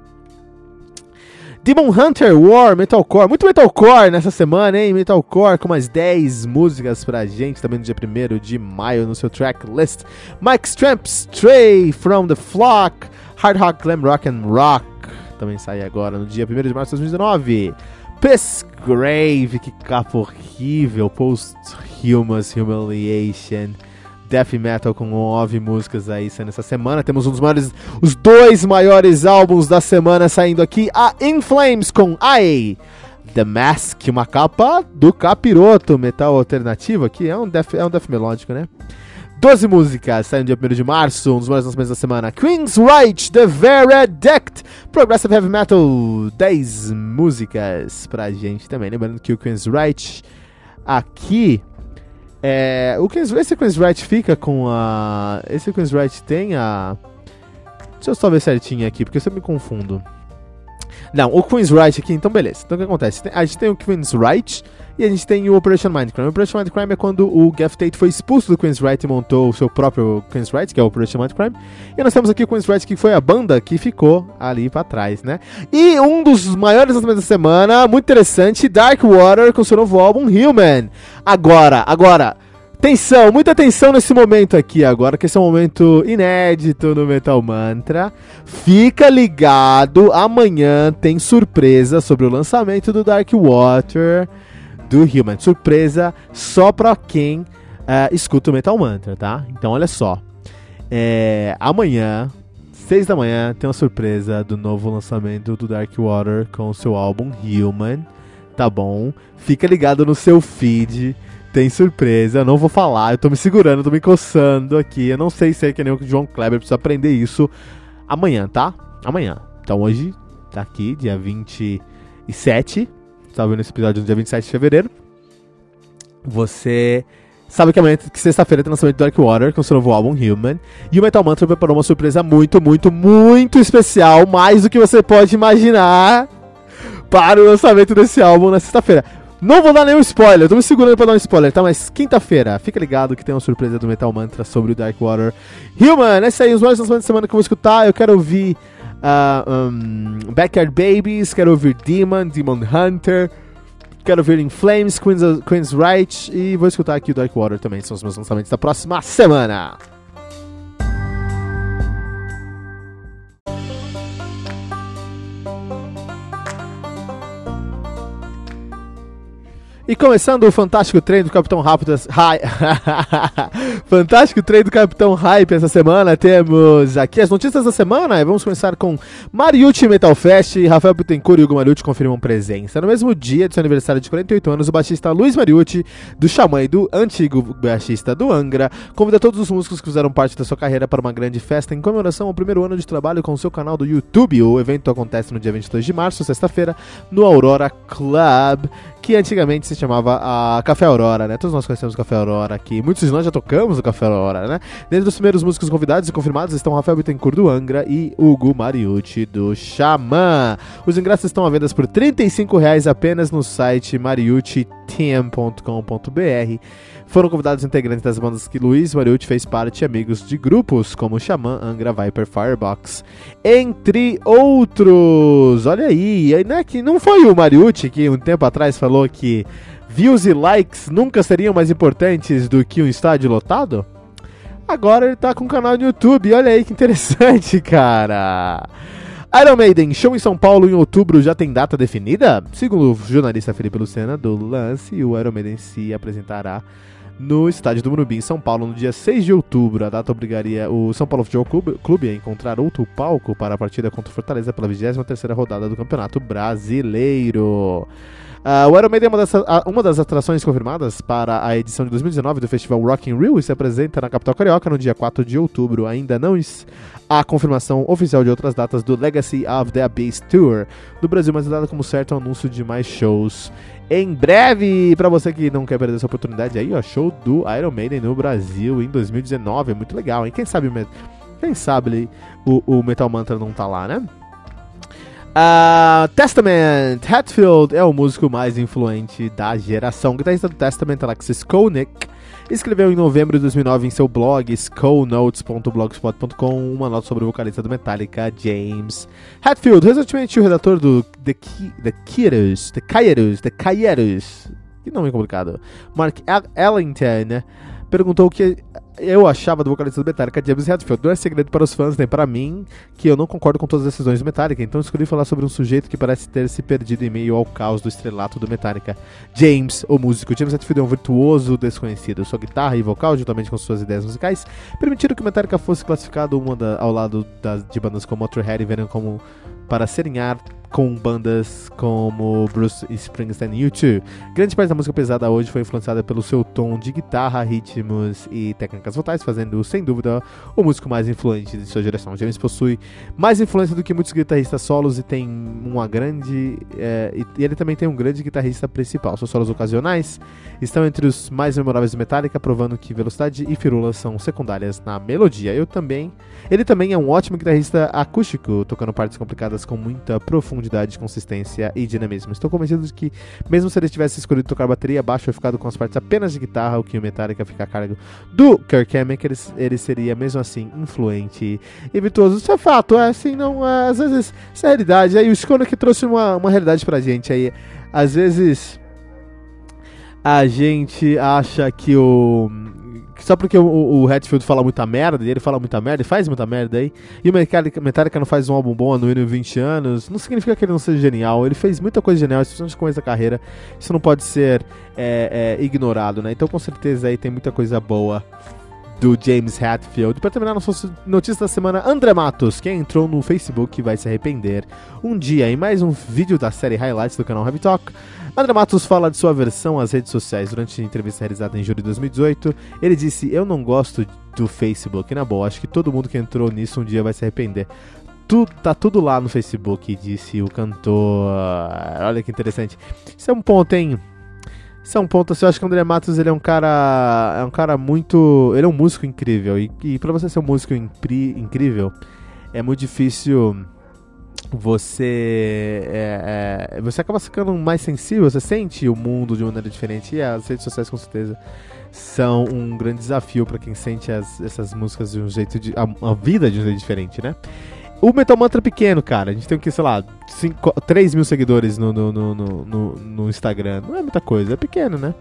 Speaker 2: Demon Hunter War, Metalcore, muito Metalcore nessa semana, hein? Metalcore com mais 10 músicas pra gente, também no dia 1 de maio no seu track list. Mike Stramp, Stray from the Flock, Hard Rock, Glam Rock and Rock, também sai agora no dia 1 de março de 2019. Piss Grave, que capa horrível, Post-Humus Humiliation death metal com nove músicas aí saindo essa semana. Temos um dos maiores, os dois maiores álbuns da semana saindo aqui, a In Flames com I. The Mask, uma capa do capiroto metal alternativo aqui, é um death, é um death melódico, né? 12 músicas, saindo dia 1 de março, um dos maiores lançamentos da semana. Queen's Right, The Verdict, Progressive Heavy Metal, 10 músicas pra gente também. Lembrando que o Queen's Right aqui é, o Queen's, esse Queen's Right fica com a. Esse Queen's Right tem a. Deixa eu só ver certinho aqui, porque eu sempre me confundo. Não, o Queen's Right aqui, então beleza. Então o que acontece? A gente tem o Queen's Right e a gente tem o Operation Mindcrime. O Operation Mindcrime é quando o Gaff Tate foi expulso do Queen's Right e montou o seu próprio Queen's Right, que é o Operation Mindcrime. E nós temos aqui o Queen's Right, que foi a banda que ficou ali pra trás, né? E um dos maiores lançamentos da semana, muito interessante, Dark Water com seu novo álbum Human. Agora, agora. Atenção, muita atenção nesse momento aqui agora, que esse é um momento inédito no Metal Mantra. Fica ligado, amanhã tem surpresa sobre o lançamento do Dark Water do Human. Surpresa só pra quem uh, escuta o Metal Mantra, tá? Então olha só. É, amanhã, 6 da manhã, tem uma surpresa do novo lançamento do Dark Water com o seu álbum Human. Tá bom? Fica ligado no seu feed tem surpresa, eu não vou falar, eu tô me segurando, tô me coçando aqui. Eu não sei se é que nem o João Kleber, precisa aprender isso amanhã, tá? Amanhã. Então hoje, tá aqui, dia 27. Tá vendo esse episódio no dia 27 de fevereiro. Você sabe que amanhã, que sexta-feira, tem lançamento do Dark Water com seu novo álbum Human. E o Metal Mantra preparou uma surpresa muito, muito, muito especial, mais do que você pode imaginar para o lançamento desse álbum na sexta-feira. Não vou dar nenhum spoiler, tô me segurando pra dar um spoiler, tá? Mas quinta-feira, fica ligado que tem uma surpresa do Metal Mantra sobre o Dark Water. Human, esse aí, os maiores lançamentos da semana que eu vou escutar. Eu quero ouvir uh, um, Backyard Babies, quero ouvir Demon, Demon Hunter, quero ouvir In Flames, Queen's, Queen's Right e vou escutar aqui o Dark Water também, são os meus lançamentos da próxima semana. E começando o fantástico treino do Capitão Rápido. Hi. fantástico treino do Capitão Hype essa semana. Temos aqui as notícias da semana. Vamos começar com Mariucci Metal Fest. Rafael Bittencourt e Hugo Mariucci confirmam presença. No mesmo dia de seu aniversário de 48 anos, o baixista Luiz Mariucci, do Xamã e do antigo baixista do Angra, convida todos os músicos que fizeram parte da sua carreira para uma grande festa em comemoração ao primeiro ano de trabalho com seu canal do YouTube. O evento acontece no dia 22 de março, sexta-feira, no Aurora Club que antigamente se chamava a Café Aurora, né? Todos nós conhecemos o Café Aurora aqui. Muitos de nós já tocamos o Café Aurora, né? Dentre os primeiros músicos convidados e confirmados estão Rafael Bittencourt do Angra e Hugo Mariucci do Xamã. Os ingressos estão à venda por 35 reais apenas no site mariucci.com.br. Foram convidados integrantes das bandas que Luiz Mariucci fez parte e amigos de grupos como Xamã, Angra, Viper, Firebox, entre outros. Olha aí, né, que não foi o Mariucci que um tempo atrás falou que views e likes nunca seriam mais importantes do que um estádio lotado? Agora ele tá com um canal no YouTube, olha aí que interessante, cara. Iron Maiden, show em São Paulo em outubro já tem data definida? Segundo o jornalista Felipe Lucena do Lance, o Iron Maiden se apresentará no estádio do Morumbi, em São Paulo, no dia 6 de outubro. A data obrigaria o São Paulo Futebol Clube, a encontrar outro palco para a partida contra o Fortaleza pela 23ª rodada do Campeonato Brasileiro. Uh, o Iron Maiden é uma das, uma das atrações confirmadas para a edição de 2019 do festival Rock in Rio e se apresenta na capital carioca no dia 4 de outubro. Ainda não há confirmação oficial de outras datas do Legacy of the Abyss Tour do Brasil, mas é dado como certo o anúncio de mais shows em breve. Para você que não quer perder essa oportunidade aí, ó, show do Iron Maiden no Brasil em 2019. É muito legal, hein? Quem sabe, quem sabe o, o Metal Mantra não tá lá, né? Uh, Testament, Hatfield é o músico mais influente da geração. O guitarrista do Testament, Alexis Koenig, escreveu em novembro de 2009 em seu blog skullnotes.blogspot.com uma nota sobre o vocalista do Metallica, James Hatfield. Recentemente, o redator do The, Kyrus, The Kyrus, The Kyrus, que nome complicado, Mark Ellington, perguntou o que eu achava do vocalista do Metallica, James Hetfield. Não é segredo para os fãs, nem para mim, que eu não concordo com todas as decisões do Metallica, então escolhi falar sobre um sujeito que parece ter se perdido em meio ao caos do estrelato do Metallica. James, o músico. James Hetfield é um virtuoso desconhecido. Sua guitarra e vocal, juntamente com suas ideias musicais, permitiram que o Metallica fosse classificado uma da, ao lado das, de bandas como Motorhead e Venom como para serinhar com bandas como Bruce Springsteen e U2. Grande parte da música pesada hoje foi influenciada pelo seu tom de guitarra, ritmos e técnicas vocais, fazendo, sem dúvida, o músico mais influente de sua geração. James possui mais influência do que muitos guitarristas solos e tem uma grande. É, e ele também tem um grande guitarrista principal. Seus solos ocasionais estão entre os mais memoráveis do Metallica, provando que velocidade e firula são secundárias na melodia. Eu também. Ele também é um ótimo guitarrista acústico, tocando partes complicadas com muita profundidade profundidade, consistência e dinamismo. Estou convencido de que, mesmo se ele tivesse escolhido tocar bateria baixo e ficado com as partes apenas de guitarra, o que o Metallica fica a cargo do Kirk Hammett, ele, ele seria mesmo assim influente e virtuoso. Isso é fato, é assim, não, é, às vezes, isso é realidade. Aí o Skona que trouxe uma, uma realidade pra gente aí. Às vezes a gente acha que o só porque o, o Hatfield fala muita merda, e ele fala muita merda, e faz muita merda aí, e o Metallica, Metallica não faz um álbum bom no mínimo 20 anos, não significa que ele não seja genial. Ele fez muita coisa genial, especialmente com essa carreira. Isso não pode ser é, é, ignorado, né? Então, com certeza, aí tem muita coisa boa do James Hatfield. Para terminar nossa notícia da semana, André Matos, quem entrou no Facebook vai se arrepender. Um dia em mais um vídeo da série Highlights do canal Heavy Talk. André Matos fala de sua versão às redes sociais durante a entrevista realizada em julho de 2018. Ele disse: Eu não gosto do Facebook. Na boa, acho que todo mundo que entrou nisso um dia vai se arrepender. Tudo, tá tudo lá no Facebook, disse o cantor. Olha que interessante. Isso é um ponto, hein? Isso é um ponto assim, eu acho que o André Matos ele é um cara. É um cara muito. Ele é um músico incrível. E, e para você ser um músico impri, incrível, é muito difícil você é, é, você acaba ficando mais sensível, você sente o mundo de maneira diferente e as redes sociais com certeza são um grande desafio para quem sente as, essas músicas de um jeito de a, a, vida de um jeito diferente, né? O Metal Mantra é pequeno, cara. A gente tem o que, sei lá, 5, 3 mil seguidores no, no, no, no, no Instagram. Não é muita coisa, é pequeno, né?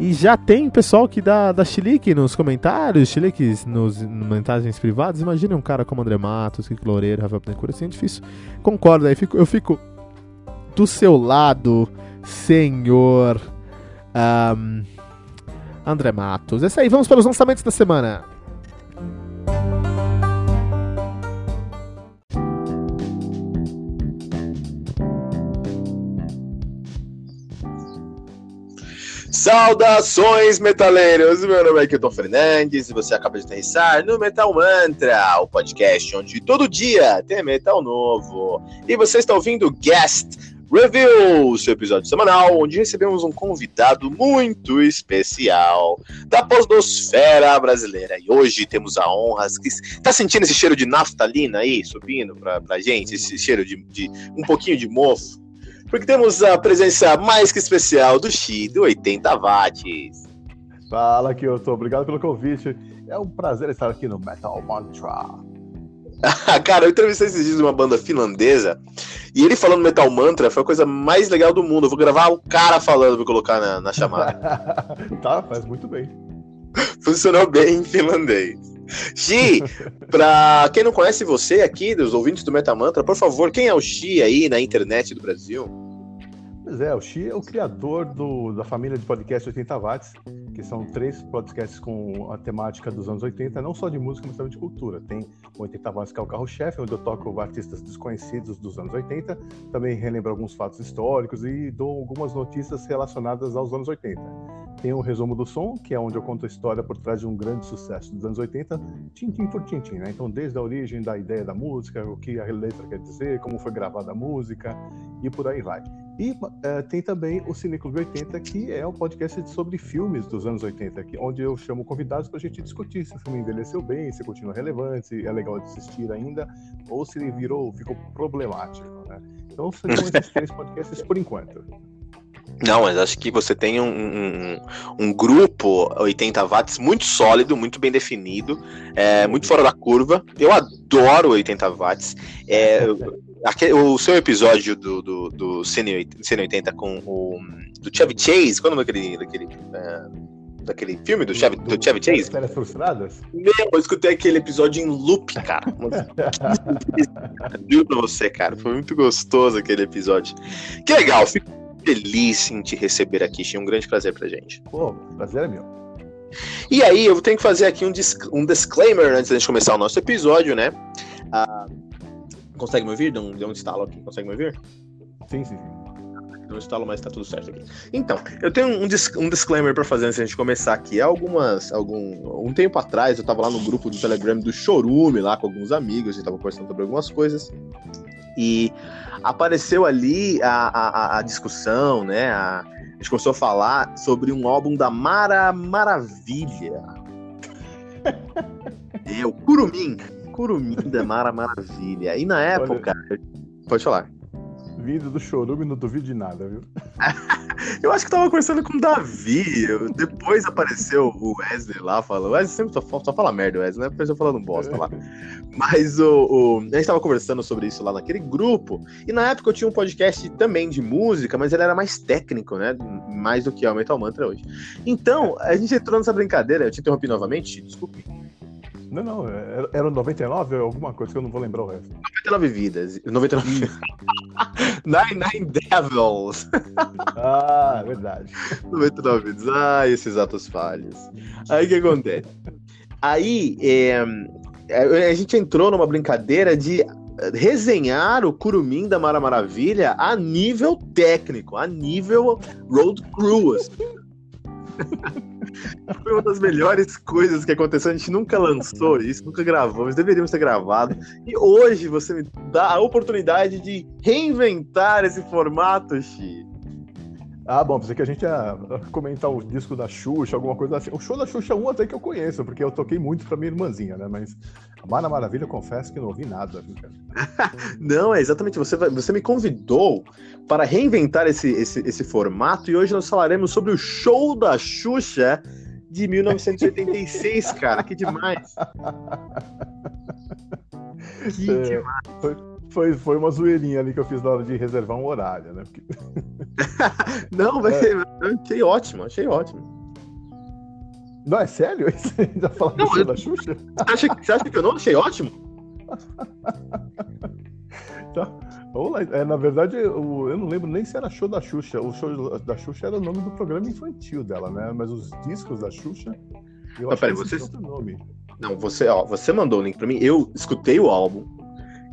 Speaker 2: E já tem pessoal que dá, dá chilique nos comentários, chiliques nos, nos mensagens privadas. Imagina um cara como André Matos, Kiko Loureiro, Rafael Penecura, assim é difícil. Concordo, aí fico, eu fico do seu lado, senhor
Speaker 8: Ahn, André Matos. É isso aí, vamos para os lançamentos da semana.
Speaker 2: Saudações, metaleiros! Meu nome é Kilton Fernandes e você acaba de aterrissar no Metal Mantra, o podcast onde todo dia tem metal novo. E você está ouvindo Guest Review, seu episódio semanal, onde recebemos um convidado muito especial da posdosfera brasileira. E hoje temos a honra. Tá sentindo esse cheiro de naftalina aí subindo pra, pra gente? Esse cheiro de, de um pouquinho de mofo? Porque temos a presença mais que especial do Xi, do 80 watts.
Speaker 9: Fala que eu tô, obrigado pelo convite. É um prazer estar aqui no Metal Mantra.
Speaker 2: Cara, eu entrevistei esses dias uma banda finlandesa e ele falando Metal Mantra foi a coisa mais legal do mundo. Eu vou gravar o cara falando pra colocar na, na chamada.
Speaker 9: tá, faz muito bem.
Speaker 2: Funcionou bem em finlandês. Xi, pra quem não conhece você aqui, dos ouvintes do Metal Mantra, por favor, quem é o Xi aí na internet do Brasil?
Speaker 9: Pois é, o Xi é o criador do, da família de podcast 80 watts, que são três podcasts com a temática dos anos 80, não só de música, mas também de cultura. Tem o 80 watts, que é o carro-chefe, onde eu toco artistas desconhecidos dos anos 80, também relembro alguns fatos históricos e dou algumas notícias relacionadas aos anos 80. Tem o Resumo do Som, que é onde eu conto a história por trás de um grande sucesso dos anos 80, tintim por tintim, né? Então, desde a origem da ideia da música, o que a letra quer dizer, como foi gravada a música e por aí vai. E uh, tem também o Cine Clube 80, que é um podcast sobre filmes dos anos 80, aqui, onde eu chamo convidados para a gente discutir se o filme envelheceu bem, se continua relevante, se é legal de assistir ainda, ou se ele virou, ficou problemático. Né? Então são esses três podcasts por enquanto.
Speaker 2: Não, mas acho que você tem um, um, um, grupo 80 watts muito sólido, muito bem definido, é, muito fora da curva. Eu adoro 80 watts. É, aquele, o seu episódio do, do, do Cine 80 com o do Chevy Chase, qual é o nome daquele, daquele, uh, daquele filme do Chevy, do, do Chevy Chase?
Speaker 9: Férias Frustradas?
Speaker 2: Meu, eu escutei aquele episódio em loop, cara. Viu pra você, cara. Foi muito gostoso aquele episódio. Que legal, fico feliz em te receber aqui, Xi. Um grande prazer pra gente.
Speaker 9: Pô, prazer é meu.
Speaker 2: E aí, eu tenho que fazer aqui um, disc um disclaimer antes da gente começar o nosso episódio, né? Ah, consegue me ouvir? Deu um, deu um estalo aqui. Consegue me ouvir?
Speaker 9: Sim, sim.
Speaker 2: Um estalo, mas tá tudo certo aqui. Então, eu tenho um, um disclaimer pra fazer antes da gente começar aqui. Algumas, algum, um tempo atrás, eu tava lá no grupo do Telegram do Chorume, lá com alguns amigos, a gente tava conversando sobre algumas coisas. E apareceu ali a, a, a discussão, né? A, a, gente começou a falar sobre um álbum da Mara Maravilha. é, o Curumim. Curumim da Mara Maravilha. E na época. Olha, pode falar.
Speaker 9: Vídeo do Chorume, não duvido de nada, viu?
Speaker 2: eu acho que tava conversando com o Davi. Eu, depois apareceu o Wesley lá falando. O Wesley sempre só, só fala merda, Wesley, né? Eu falando bosta lá. Mas o, o, a gente tava conversando sobre isso lá naquele grupo. E na época eu tinha um podcast também de música, mas ele era mais técnico, né? Mais do que é o Metal Mantra hoje. Então, a gente entrou nessa brincadeira. Eu te interrompi novamente? Desculpe.
Speaker 9: Não, não, era 99 ou alguma coisa que eu não vou lembrar o resto.
Speaker 2: 99 vidas. 99 Nine, Nine Devils.
Speaker 9: Ah, verdade.
Speaker 2: 99 vidas. Ah, esses atos falhos. Aí o que acontece? Aí é, a gente entrou numa brincadeira de resenhar o Curumim da Mara Maravilha a nível técnico, a nível road crew. Foi uma das melhores coisas que aconteceu. A gente nunca lançou isso, nunca gravou, mas deveríamos ter gravado. E hoje você me dá a oportunidade de reinventar esse formato, Xi.
Speaker 9: Ah, bom, pensei que a gente ia comentar o disco da Xuxa, alguma coisa assim. O show da Xuxa 1 até que eu conheço, porque eu toquei muito pra minha irmãzinha, né? Mas a Mara Maravilha, confesso que não ouvi nada,
Speaker 2: não, é exatamente. Você, você me convidou para reinventar esse, esse, esse formato e hoje nós falaremos sobre o show da Xuxa de 1986, cara. Que demais.
Speaker 9: Que é, demais. Foi, foi, foi uma zoeirinha ali que eu fiz na hora de reservar um horário, né? Porque...
Speaker 2: Não, mas é. eu achei ótimo, achei ótimo.
Speaker 9: Não, é sério? Você já falou do da Xuxa?
Speaker 2: Você acha, você acha que eu não achei ótimo?
Speaker 9: Tá. É, na verdade, eu, eu não lembro nem se era show da Xuxa. O show da Xuxa era o nome do programa infantil dela, né? Mas os discos da Xuxa. Eu
Speaker 2: Não, peraí,
Speaker 9: outro nome.
Speaker 2: Não, você, ó, você mandou o link pra mim, eu escutei o álbum,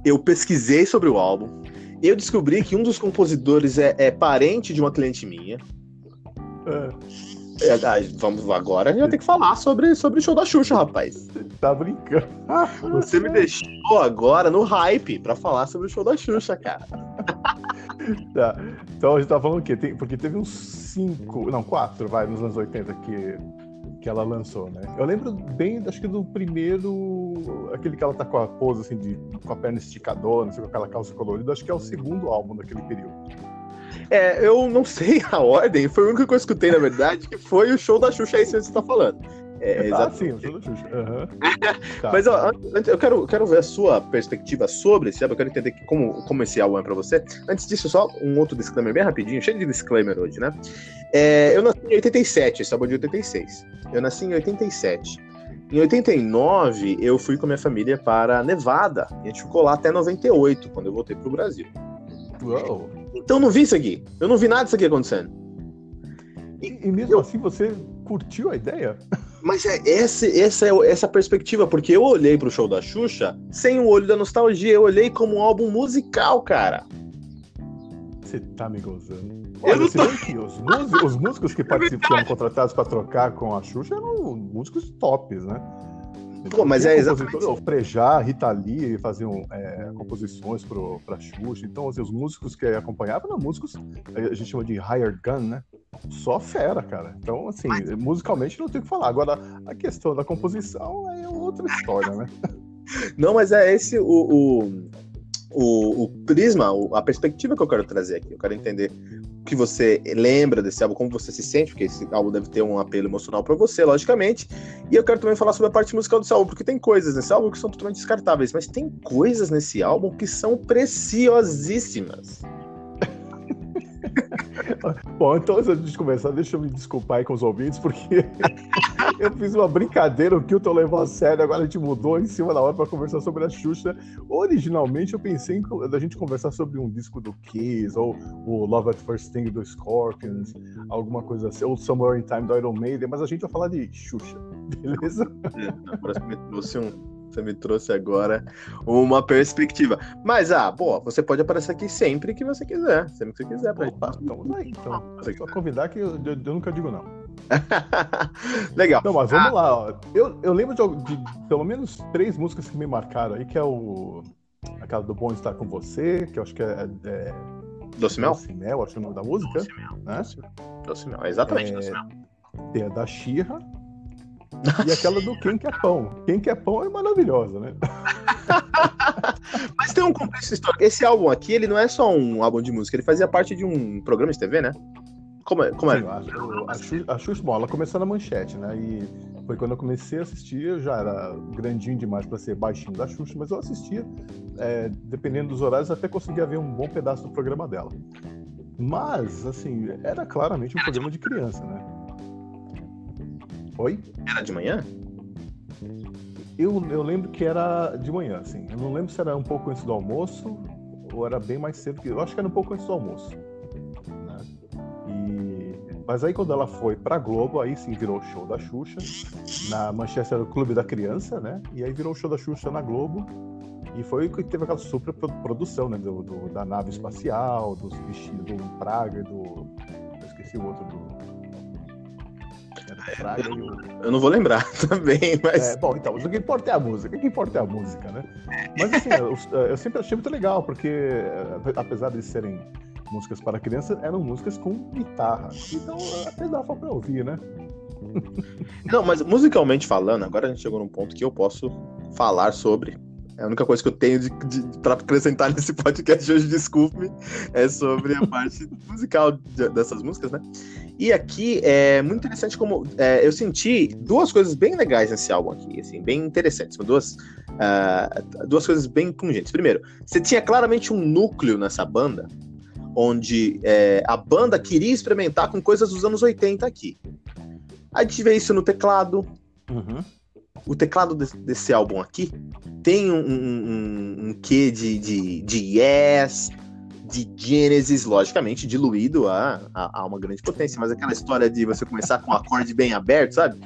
Speaker 2: eu pesquisei sobre o álbum, eu descobri que um dos compositores é, é parente de uma cliente minha.
Speaker 9: É,
Speaker 2: É, ah, vamos agora, a gente vai ter que falar sobre, sobre o show da Xuxa, rapaz.
Speaker 9: tá brincando.
Speaker 2: Você me deixou agora no hype pra falar sobre o show da Xuxa, cara.
Speaker 9: Tá. Então a gente tá falando o quê? Tem- porque teve uns cinco, não, quatro, vai, nos anos 80 que, que ela lançou, né? Eu lembro bem, acho que do primeiro, aquele que ela tá com a pose assim, de, com a perna esticadona, assim, com aquela calça colorida, acho que é o segundo álbum daquele período.
Speaker 2: É, eu não sei a ordem, foi o único que eu escutei, na verdade, que foi o show da Xuxa, é isso que você tá falando. É,
Speaker 9: ah,
Speaker 2: exato.
Speaker 9: sim. Tá.
Speaker 2: Mas ó, antes- eu quero, quero ver a sua perspectiva sobre esse álbum, eu quero entender como, como esse álbum é pra você. Antes disso, só um outro disclaimer bem rapidinho, cheio de disclaimer hoje, né? É, eu nasci em 87, esse álbum é de 86. Eu nasci em 87. Em 89, eu fui com a minha família para Nevada. E a gente ficou lá até 98, quando eu voltei pro Brasil.
Speaker 9: Uau.
Speaker 2: Então eu não vi isso aqui. Eu não vi nada disso aqui acontecendo.
Speaker 9: E, e mesmo assim você curtiu a ideia?
Speaker 2: Mas é essa, essa é essa perspectiva, porque eu olhei pro show da Xuxa sem o olho da nostalgia, eu olhei como um álbum musical, cara.
Speaker 9: Você tá me gozando. Olha,
Speaker 2: tô-
Speaker 9: que os, músicos, os músicos que participam, foram contratados para trocar com a Xuxa eram músicos tops, né?
Speaker 2: Pô, mas é exatamente-
Speaker 9: O Frejá, Rita Lee faziam é, composições pro, pra Xuxa. Então, assim, os músicos que acompanhavam eram músicos, a gente chama de hired gun, né? Só fera, cara. Então, assim, musicalmente não tem o que falar. Agora, a questão da composição é outra história, né?
Speaker 2: Não, mas é esse o, o, o, o prisma, a perspectiva que eu quero trazer aqui. Eu quero entender que você lembra desse álbum, como você se sente, porque esse álbum deve ter um apelo emocional pra você, logicamente. E eu quero também falar sobre a parte musical desse álbum, porque tem coisas nesse álbum que são totalmente descartáveis, mas tem coisas nesse álbum que são preciosíssimas.
Speaker 9: Bom, então antes de começar, deixa eu me desculpar aí com os ouvintes, porque eu fiz uma brincadeira, o Kilton levou a sério, agora a gente mudou em cima da hora para conversar sobre a Xuxa. Originalmente eu pensei em da gente conversar sobre um disco do Kiss, ou o Love at First Thing do Scorpions, alguma coisa assim, ou Somewhere in Time do Iron Maiden, mas a gente vai falar de Xuxa, beleza?
Speaker 2: Agora você me trouxe um. Você me trouxe agora uma perspectiva. Mas, ah, pô, você pode aparecer aqui sempre que você quiser. Sempre que você quiser. Pra
Speaker 9: Opa, estamos aí, então. É só convidar que eu, eu- eu nunca digo não.
Speaker 2: Legal.
Speaker 9: Não, mas vamos lá. Ó. Eu, eu lembro de, de pelo menos três músicas que me marcaram aí, que é o. Aquela do Bom Estar Com Você, que eu acho que é. é
Speaker 2: Doce Mel?
Speaker 9: Doce Mel, acho que é o nome da música. Né?
Speaker 2: Doce Mel, exatamente,
Speaker 9: É,
Speaker 2: Doce Mel.
Speaker 9: Tem a da Xirra. E aquela do Quem Quer Pão. Quem Quer Pão é maravilhosa, né?
Speaker 2: Mas tem um contexto histórico. Esse álbum aqui, ele não é só um álbum de música, ele fazia parte de um programa de TV, né? Como é? Como é?
Speaker 9: Sim, a, a, Xuxa, a Xuxa, bom, ela começou na manchete, né? E foi quando eu comecei a assistir, eu já era grandinho demais para ser baixinho da Xuxa, mas eu assistia, é, dependendo dos horários, até conseguia ver um bom pedaço do programa dela. Mas, assim, era claramente um programa de criança, né? Oi?
Speaker 2: Era de manhã?
Speaker 9: Eu, eu lembro que era de manhã, assim. Eu não lembro se era um pouco antes do almoço ou era bem mais cedo que. Eu acho que era um pouco antes do almoço. Né? E... Mas aí quando ela foi pra Globo, aí sim virou o show da Xuxa. Na Manchester era o Clube da Criança, né? E aí virou o show da Xuxa na Globo. E foi que teve aquela super pro- produção, né? Do, do- da nave espacial, dos vestidos do Praga e do. Eu esqueci o outro do. E o.
Speaker 2: Eu não vou lembrar também, mas.
Speaker 9: É, bom, então, o que importa é a música. O que importa é a música, né? Mas assim, eu, eu sempre achei muito legal, porque eh, apesar de serem músicas para criança, eram músicas com guitarra. Então até dava pra ouvir, né?
Speaker 2: Não, mas musicalmente falando, agora a gente chegou num ponto que eu posso falar sobre. É a única coisa que eu tenho de, de, pra acrescentar nesse podcast hoje, desculpe-me, é sobre a parte musical de- dessas músicas, né? E aqui é muito interessante como é, eu senti duas coisas bem legais nesse álbum aqui, assim, bem interessantes, duas, ah, duas coisas bem pungentes. Primeiro, você tinha claramente um núcleo nessa banda, onde é, a banda queria experimentar com coisas dos anos 80 aqui. A gente vê isso no teclado,
Speaker 9: Uhum.
Speaker 2: O teclado desse, desse álbum aqui tem um, um, um, quê de, de, de Yes, de Genesis, logicamente, diluído a, a, a, uma grande potência, mas aquela história de você começar com um acorde bem aberto, sabe?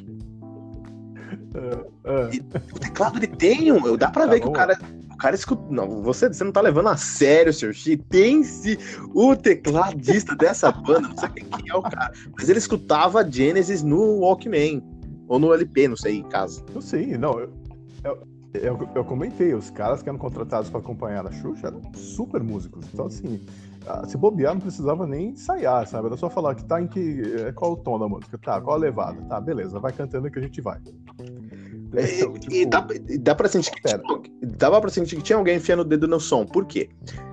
Speaker 2: Uh, uh. E, o teclado ele tem um. Dá pra tá ver bom. que o cara. O cara escuta. Não, você, você não tá levando a sério, Sr. Xi. Tem-se o tecladista dessa banda, não sei quem é o cara. Mas ele escutava Genesis no Walkman. Ou no LP, não sei, em casa.
Speaker 9: Eu sei, não. Eu, eu, eu, eu comentei, os caras que eram contratados para acompanhar a Xuxa eram super músicos. Então, assim, ah, se bobear, não precisava nem ensaiar, sabe? Era só falar que tá em que. É, qual o tom da música? Tá, qual a levada? Tá, beleza, vai cantando que a gente vai.
Speaker 2: Então, tipo, e dá, dá pra sentir que tinha, dava pra sentir que tinha alguém enfiando o dedo no som. Por quê?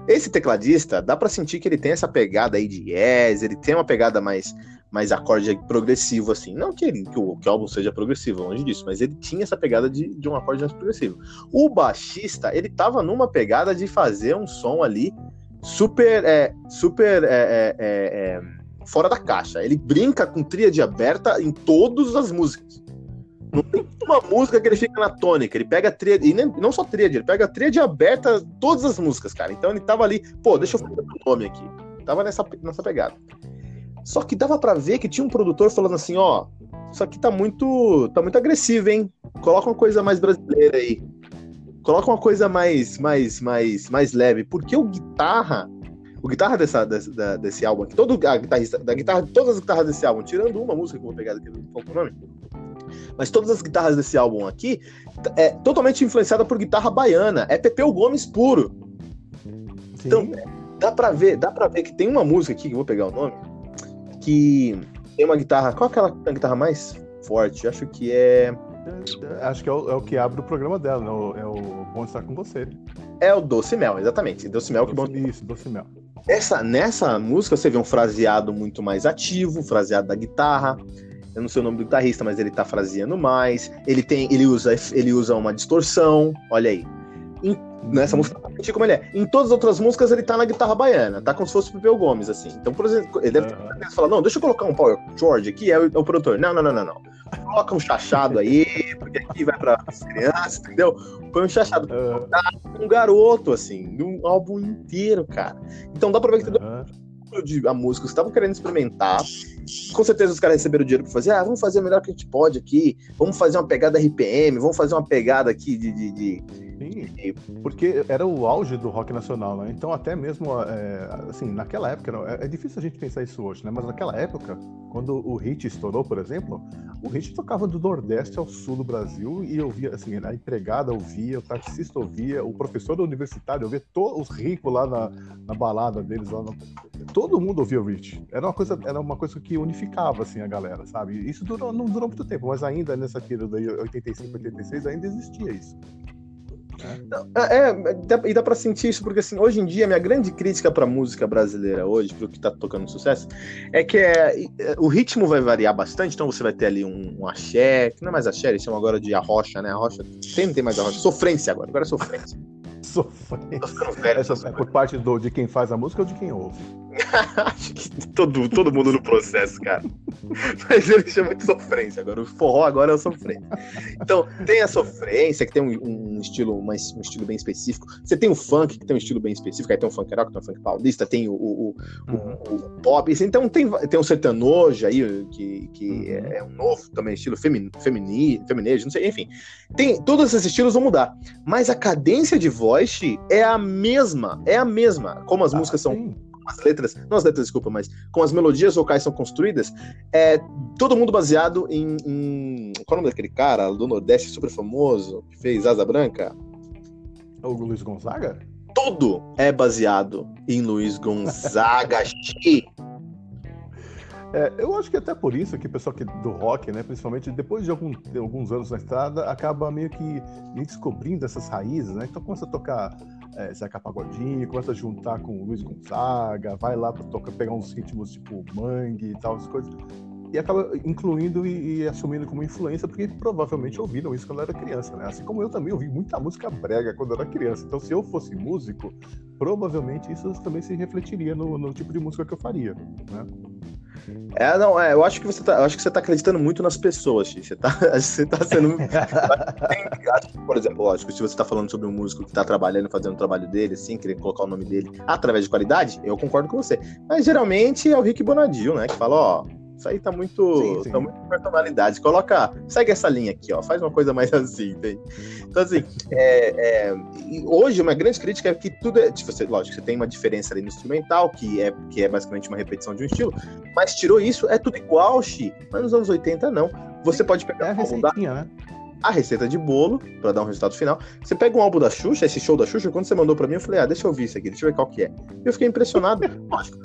Speaker 2: Esse tecladista, dá pra sentir que ele tem essa pegada aí de yes, ele tem uma pegada mais, mais acorde progressivo, assim. Não que, ele, que, o, que o álbum seja progressivo, longe disso, mas ele tinha essa pegada de, de um acorde mais progressivo. O baixista, ele tava numa pegada de fazer um som ali super, é, super é, é, é, é fora da caixa. Ele brinca com tríade aberta em todas as músicas. Não tem uma música que ele fica na tônica, ele pega a tríade, e nem, não só tríade, ele pega a tríade aberta todas as músicas, cara. Então ele tava ali, pô, deixa eu fazer o nome aqui. Tava nessa, nessa pegada. Só que dava para ver que tinha um produtor falando assim, ó, isso aqui tá muito, tá muito agressivo, hein? Coloca uma coisa mais brasileira aí. Coloca uma coisa mais, mais, mais, mais leve, porque o guitarra, o guitarra dessa, desse, desse álbum aqui, todo a guitarrista, da guitarra, todas as guitarras desse álbum, tirando uma música que eu vou pegar aqui, qual é o nome? Mas todas as guitarras desse álbum aqui é totalmente influenciada por guitarra baiana, é Pepeu Gomes puro. Sim. Então, dá para ver, dá para ver que tem uma música aqui que eu vou pegar o nome, que tem uma guitarra. Qual é aquela guitarra mais forte? Acho que é.
Speaker 9: Acho que é o, é o que abre o programa dela, né? É o Bom Estar Com Você.
Speaker 2: É o Doce Mel, exatamente. Doce Mel que
Speaker 9: bom. Isso, Doce Mel.
Speaker 2: Essa, nessa música você vê um fraseado muito mais ativo, fraseado da guitarra. Eu não sei o nome do guitarrista, mas ele tá fraseando mais. Ele tem, ele usa, ele usa uma distorção. Olha aí. Em Nessa música, como ele é. Em todas as outras músicas, ele tá na guitarra baiana, tá como se fosse o Pepeu Gomes, assim. Então, por exemplo, ele deve uhum. falar: não, deixa eu colocar um Power George aqui, é o, é o, produtor. Não, não, não, não, não. Coloca um chachado aí, porque aqui vai pra crianças, entendeu? Põe um chachado. Uhum. um garoto, assim, um álbum inteiro, cara. Então dá pra ver que uhum. de a música, estavam querendo experimentar. Com certeza os caras receberam dinheiro pra fazer. Ah, vamos fazer o melhor que a gente pode aqui. Vamos fazer uma pegada RPM, vamos fazer uma pegada aqui de, de, de
Speaker 9: Sim, porque era o auge do rock nacional, né? Então até mesmo, é, assim, naquela época, é, é, difícil a gente pensar isso hoje, né? Mas naquela época, quando o hit estourou, por exemplo, o hit tocava do Nordeste ao Sul do Brasil e eu via, assim, a empregada ouvia, o taxista ouvia, o professor da universidade ouvia, todos os ricos lá na, na balada deles, lá no... todo mundo ouvia o hit. Era uma coisa, era uma coisa que unificava, assim, a galera, sabe? Isso durou, não durou muito tempo, mas ainda nessa tira daí, 85, 86, ainda existia isso.
Speaker 2: É, é, e dá pra sentir isso, porque assim, hoje em dia, minha grande crítica pra música brasileira hoje, pro que tá tocando sucesso, é que é, é, o ritmo vai variar bastante, então você vai ter ali um, um axé, que não é mais axé, eles chamam agora de arrocha, né? Arrocha, tem, não tem mais arrocha, sofrência agora, agora é sofrência.
Speaker 9: Sofrência. Essa é por parte do, de quem faz a música ou de quem ouve?
Speaker 2: Acho que todo, todo mundo no processo, cara. Mas ele chama de sofrência agora. O forró agora é o sofrência. Então, tem a sofrência, que tem um, um estilo mais, um estilo bem específico. Você tem o funk, que tem um estilo bem específico. Aí tem o funk rock, tem o funk paulista, tem o, o, o, o, o pop. Então, tem, tem o sertanojo aí, que, que uhum. é um novo também estilo femini, femini, feminejo, não sei. Enfim, tem, todos esses estilos vão mudar. Mas a cadência de voz é a mesma. É a mesma. Como as ah, músicas são. As letras, não as letras, desculpa, mas como as melodias vocais são construídas, é todo mundo baseado em, em qual é o nome daquele cara do Nordeste super famoso que fez Asa Branca?
Speaker 9: O Luiz Gonzaga?
Speaker 2: Tudo é baseado em Luiz Gonzaga.
Speaker 9: É, eu acho que até por isso que o pessoal que, do rock, né, principalmente depois de, algum, de alguns anos na estrada, acaba meio que descobrindo essas raízes, né? Então começa a tocar é, Zeca Pagodinho, começa a juntar com o Luiz Gonzaga, vai lá para tocar, pegar uns ritmos tipo mangue e tal, as coisas. E acaba incluindo e, e, assumindo como influência, porque provavelmente ouviram isso quando era criança, né? Assim como eu também ouvi muita música brega quando era criança. Então, se eu fosse músico, provavelmente isso também se refletiria no, no tipo de música que eu faria, né?
Speaker 2: É, não, é, eu acho que você tá, acho que você tá acreditando muito nas pessoas, Xi. Você tá, você tá sendo. Por exemplo, lógico, se você tá falando sobre um músico que tá trabalhando, fazendo o trabalho dele, assim, querendo colocar o nome dele através de qualidade, eu concordo com você. Mas geralmente é o Rick Bonadil, né? Que fala, ó, isso aí tá muito,
Speaker 9: Sim, sim.
Speaker 2: tá muito personalidade. Coloca, segue essa linha aqui, ó. Faz uma coisa mais assim, entende? Então, assim, é, é, hoje uma grande crítica é que tudo é. Tipo, você, lógico, você tem uma diferença ali no instrumental, que é, que é basicamente uma repetição de um estilo, mas tirou isso, é tudo igual, Xi. Mas nos anos 80, não. Você pode
Speaker 9: É
Speaker 2: pegar
Speaker 9: a
Speaker 2: um álbum da,
Speaker 9: receitinha, né?
Speaker 2: A receita de bolo pra dar um resultado final. Você pega um álbum da Xuxa, esse show da Xuxa, quando você mandou pra mim, eu falei, ah, deixa eu ouvir isso aqui, deixa eu ver qual que é. E eu fiquei impressionado. Lógico.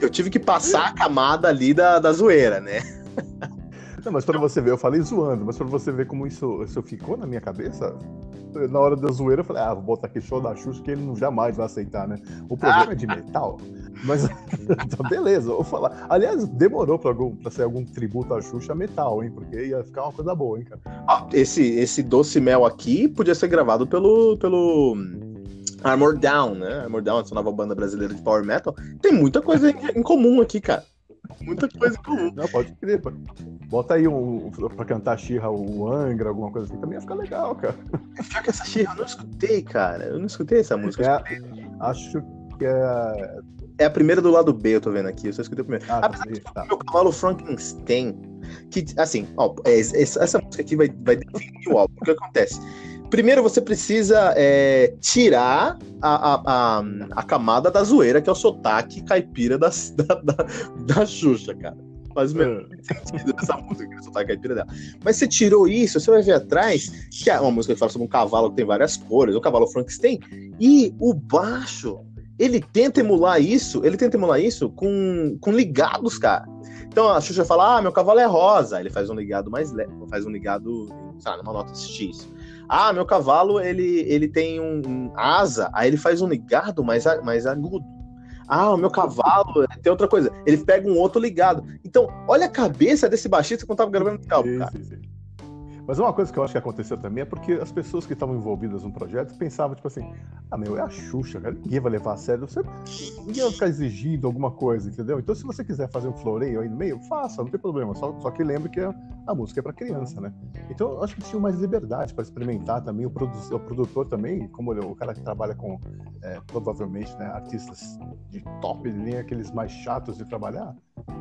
Speaker 2: Eu tive que passar a camada ali da, da zoeira, né?
Speaker 9: Não, mas pra você ver, eu falei zoando, mas pra você ver como isso, isso ficou na minha cabeça, na hora da zoeira eu falei, ah, vou botar aqui show da Xuxa que ele não jamais vai aceitar, né? O programa é de metal, mas então, beleza, vou falar. Aliás, demorou pra, algum, pra ser algum tributo à Xuxa metal, hein? Porque ia ficar uma coisa boa, hein, cara?
Speaker 2: Ó, esse, esse doce mel aqui podia ser gravado pelo, pelo Armor Down, né? Armor Down, essa nova banda brasileira de power metal. Tem muita coisa em comum aqui, cara. Muita coisa comum.
Speaker 9: Não, pode crer, pô. Bota aí um, pra cantar Xirra, o Angra, alguma coisa assim, também ia ficar legal, cara.
Speaker 2: Pior que essa xirra eu não escutei, cara. Eu não escutei essa música.
Speaker 9: É, acho que é.
Speaker 2: É a primeira do lado B, eu tô vendo aqui. Eu só escutei o primeiro.
Speaker 9: Ah,
Speaker 2: Apesar
Speaker 9: tá, tá.
Speaker 2: Meu cavalo Frankenstein. Que, assim, ó, é, essa, essa música aqui vai, vai definir o álbum. O que acontece? Primeiro você precisa é, tirar a, a, a, a camada da zoeira, que é o sotaque caipira da, da, da, da Xuxa, cara. Faz o menor sentido dessa música, o sotaque caipira dela. Mas você tirou isso, você vai ver atrás, que é uma música que fala sobre um cavalo que tem várias cores, o cavalo Frankenstein, e o baixo, ele tenta emular isso, ele tenta emular isso com, com ligados, cara. Então a Xuxa fala, ah, meu cavalo é rosa. Ele faz um ligado mais leve, faz um ligado, sei lá, numa nota X. Ah, meu cavalo, ele, ele tem um, um asa, aí ele faz um ligado mais, mais agudo. Ah, o meu cavalo tem outra coisa. Ele pega um outro ligado. Então, olha a cabeça desse baixista quando tava gravando esse álbum, cara.
Speaker 9: sim, sim. Mas uma coisa que eu acho que aconteceu também é porque as pessoas que estavam envolvidas no projeto pensavam, tipo assim, ah, meu, é a Xuxa, cara, ninguém vai levar a sério, você... ninguém vai ficar exigindo alguma coisa, entendeu? Então, se você quiser fazer um floreio aí no meio, faça, não tem problema, só, só que lembre que a, a música é pra criança, né? Então, eu acho que eles tinham mais liberdade para experimentar também, o, produ o produtor também, como ele- o cara que trabalha com, é, provavelmente, né, artistas de top de linha, aqueles mais chatos de trabalhar,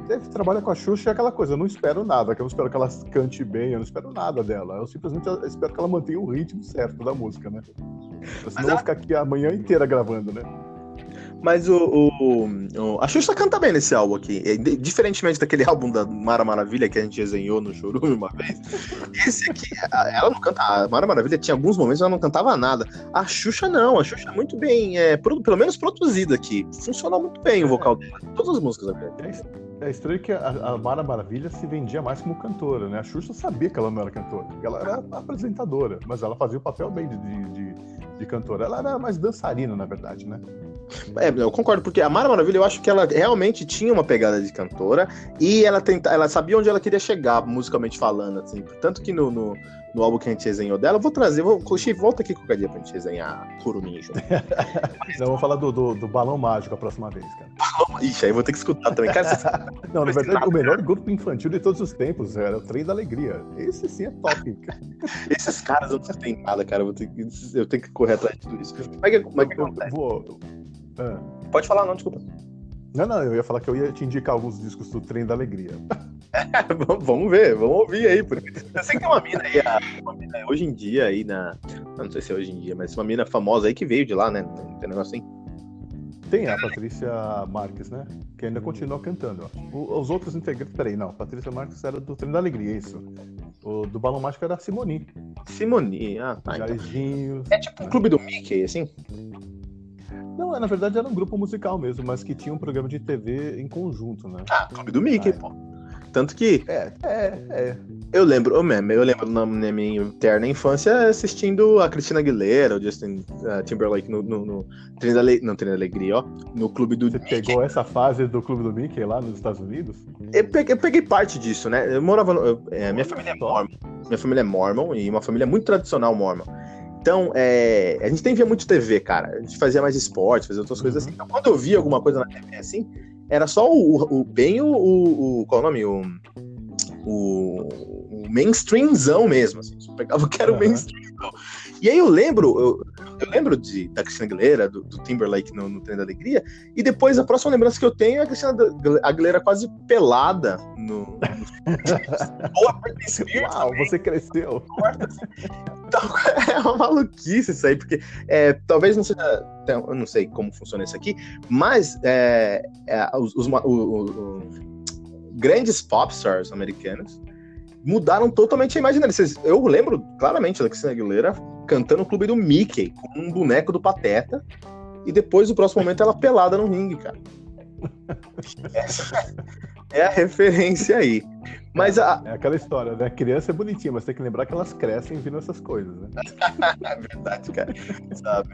Speaker 9: ele trabalha com a Xuxa é aquela coisa, eu não espero nada, que eu não espero que ela cante bem, eu não espero nada dela. Eu simplesmente espero que ela mantenha o ritmo certo da música, né? Senão eu vou ficar aqui a manhã inteira gravando, né?
Speaker 2: Mas o, o- o- a Xuxa canta bem nesse álbum aqui. É, di- Diferentemente daquele álbum da Mara Maravilha que a gente resenhou no Chorume uma vez. Esse aqui, ela não canta. A Mara Maravilha tinha alguns momentos ela não cantava nada. A Xuxa não. A Xuxa é muito bem, é, pelo menos produzida aqui. Funciona muito bem o vocal dela. Todas as músicas aqui.
Speaker 9: É, es- estranho que a, a Mara Maravilha se vendia mais como cantora, né? A Xuxa sabia que ela não era cantora, ela era apresentadora, mas ela fazia o papel bem de, de, de- de cantora. Ela era mais dançarina, na verdade, né?
Speaker 2: É, eu concordo, porque a Mara Maravilha, eu acho que ela realmente tinha uma pegada de cantora e ela tenta, ela sabia onde ela queria chegar, musicalmente falando, assim. Tanto que no, no, no álbum que a gente resenhou dela, eu vou trazer, vou, volta aqui qualquer dia pra gente resenhar Kurumin junto.
Speaker 9: Não, vamos falar do, do, do Balão Mágico a próxima vez, cara.
Speaker 2: Ixi, aí vou ter que escutar também. Cara, vocês-
Speaker 9: Não, na verdade, o melhor grupo infantil de todos os tempos era o Trem da Alegria. Esse sim é top, cara.
Speaker 2: esses caras não sei nada, cara. Eu, vou ter eu tenho que correr atrás de tudo isso. Como é que, como é que acontece?
Speaker 9: vou. Ah.
Speaker 2: Pode falar, não, desculpa.
Speaker 9: Não, não, eu ia falar que eu ia te indicar alguns discos do Trem da Alegria.
Speaker 2: vamos, vamos ver, vamos ouvir aí. Porque eu sei que tem uma mina aí, uma mina hoje em dia aí na. Não sei se é hoje em dia, mas uma mina famosa aí que veio de lá, né? Tem negócio assim.
Speaker 9: Tem a Patrícia Marques, né? Que ainda continua cantando. O- os outros integrantes. Peraí, não. Patrícia Marques era do Trem da Alegria, isso. O do Balão Mágico era a Simoni.
Speaker 2: Simone, ah, tá. Então. É tipo um clube do Mickey, assim?
Speaker 9: Não, na verdade era um grupo musical mesmo, mas que tinha um programa de TV em conjunto, né?
Speaker 2: Ah, clube do Mickey,
Speaker 9: Ah, é.
Speaker 2: pô. Tanto que
Speaker 9: É, é, é.
Speaker 2: eu lembro, eu mesmo, eu lembro na, na minha eterna infância assistindo a Cristina Aguilera, o Justin uh, Timberlake no, no, no Trem da não, Trem da Alegria, ó, no clube do
Speaker 9: Você
Speaker 2: Mickey.
Speaker 9: pegou essa fase do Clube do Mickey lá nos Estados Unidos?
Speaker 2: Eu peguei, eu peguei parte disso, né? Eu morava. no- eu- é, minha família é mormon. Minha família é mormon e uma família muito tradicional mormon. Então, é, a gente nem via muito TV, cara. A gente fazia mais esporte, fazia outras coisas assim. Então, quando eu via alguma coisa na TV assim, era só o, o bem o, o, o- Qual é o nome? O, o, o mainstreamzão mesmo. Assim. Você pegava o que era o
Speaker 9: Aham.
Speaker 2: mainstreamzão. E aí eu lembro, eu, eu lembro de, da Cristina Aguilera, do, do Timberlake no, no Trem da Alegria, e depois a próxima lembrança que eu tenho é a Cristina Aguilera quase pelada no. no... Ou a Britney Spears
Speaker 9: Uau, você cresceu.
Speaker 2: então, é uma maluquice isso aí, porque é, talvez não seja. Eu não sei como funciona isso aqui, mas é, é, os, os o- o- o- grandes popstars americanas mudaram totalmente a imagem deles. Eu lembro claramente da Cristina Aguilera cantando o clube do Mickey, com um boneco do Pateta, e depois, no próximo momento, ela pelada no ringue, cara. Essa é a referência aí. Mas a,
Speaker 9: É aquela história, né? Criança é bonitinha, mas tem que lembrar que elas crescem vindo essas coisas, né?
Speaker 2: É verdade, cara. Sabe?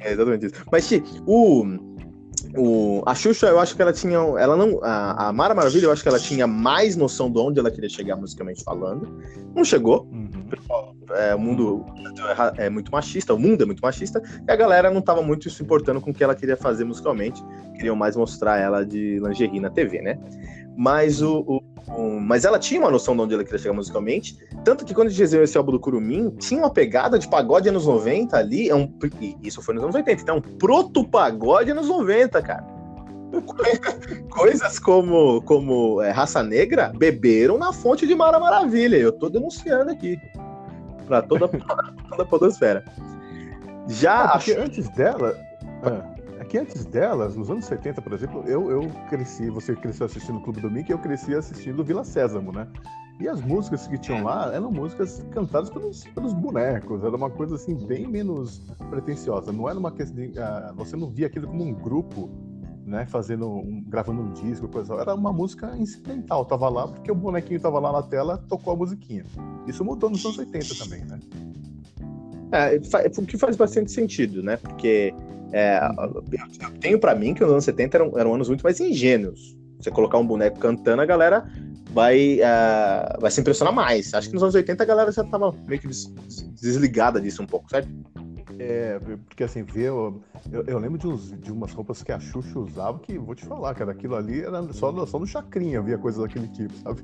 Speaker 2: É exatamente isso. Mas, Ti, o, o, a Xuxa, eu acho que ela tinha. Ela não. A, a Mara Maravilha, eu acho que ela tinha mais noção de onde ela queria chegar musicalmente falando. Não chegou.
Speaker 9: Uhum.
Speaker 2: É, o mundo é muito machista, o mundo é muito machista, e a galera não tava muito se importando com o que ela queria fazer musicalmente. Queriam mais mostrar ela de lingerie na TV, né? Mas o. o- o- mas ela tinha uma noção de onde ela queria chegar musicalmente. Tanto que quando a gente desenhou esse álbum do Curumim, tinha uma pegada de pagode anos 90 ali. É um, isso foi nos anos 80, então é um proto-pagode anos 90, cara. Coisas como, como é, Raça Negra beberam na fonte de Mara Maravilha. Eu tô denunciando aqui. Pra toda, toda a podosfera. Já
Speaker 9: Ah,
Speaker 2: acho.
Speaker 9: antes dela. Ah, que antes delas, nos anos 70, por exemplo, eu, eu cresci, você cresceu assistindo o Clube do Mickey, eu cresci assistindo Vila Sésamo, né? E as músicas que tinham lá eram músicas cantadas pelos, pelos bonecos, era uma coisa assim bem menos pretensiosa. Não era uma questão. de, ah, você não via aquilo como um grupo, né? Fazendo um, gravando um disco, coisa. Era uma música incidental. Tava lá porque o bonequinho tava lá na tela, tocou a musiquinha. Isso mudou nos anos 80 também, né?
Speaker 2: É, o que faz bastante sentido, né? Porque é, eu tenho pra mim que os anos 70 eram, eram anos muito mais ingênuos. Você colocar um boneco cantando, a galera vai, é, vai se impressionar mais. Acho que nos anos 80 a galera já tava meio que des- desligada disso um pouco, certo?
Speaker 9: É, porque assim, ver. Eu, eu- lembro de, uns- de umas roupas que a Xuxa usava que, vou te falar, cara, aquilo ali era só, só no Chacrinha via coisa daquele tipo, sabe?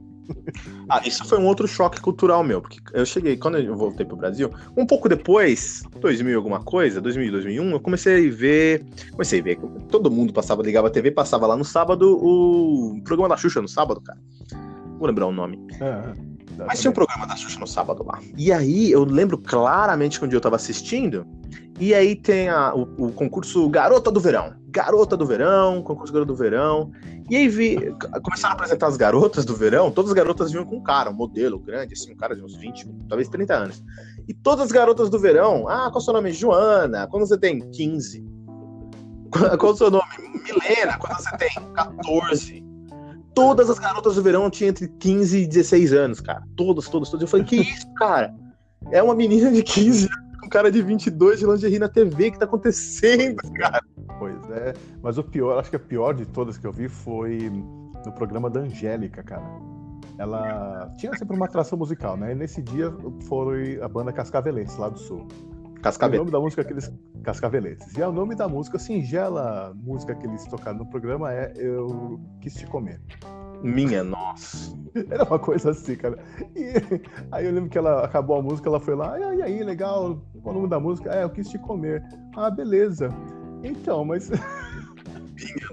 Speaker 2: Ah, isso foi um outro choque cultural meu, porque eu cheguei, quando eu voltei pro Brasil, um pouco depois, 2000 e alguma coisa, 2000, 2001, eu comecei a ver, comecei a ver, todo mundo passava, ligava a TV, passava lá no sábado o programa da Xuxa no sábado, cara. Vou lembrar o nome.
Speaker 9: É, é,
Speaker 2: Mas tinha um programa da Xuxa no sábado lá. E aí eu lembro claramente que um dia eu tava assistindo, e aí tem a- o, o concurso Garota do Verão. Garota do Verão, concurso Garota do Verão. E aí vi, começaram a apresentar as garotas do verão, todas as garotas vinham com um cara, um modelo grande, assim, um cara de uns 20, talvez 30 anos. E todas as garotas do verão, ah, qual é o seu nome? Joana, quando você tem 15? Qual é o seu nome? Milena, quando você tem 14? Todas as garotas do verão tinham entre 15 e 16 anos, cara. Todas, todas, todas. Eu falei, que isso, cara? É uma menina de 15 anos com um cara de 22 de lingerie na TV, o que tá acontecendo, cara?
Speaker 9: Pois é. Mas o pior, acho que a pior de todas que eu vi foi no programa da Angélica, cara. Ela tinha sempre uma atração musical, né? E nesse dia foi a banda Cascavelenses, lá do sul. O
Speaker 2: Cascabel.
Speaker 9: nome da música que eles. Cascavelenses. E o nome da música, singela música que eles tocaram no programa é Eu Quis Te Comer.
Speaker 2: Minha nossa.
Speaker 9: Era uma coisa assim, cara. E aí eu lembro que ela acabou a música, ela foi lá, e aí, legal, qual o nome da música? É, eu quis te comer. Ah, beleza. Então, mas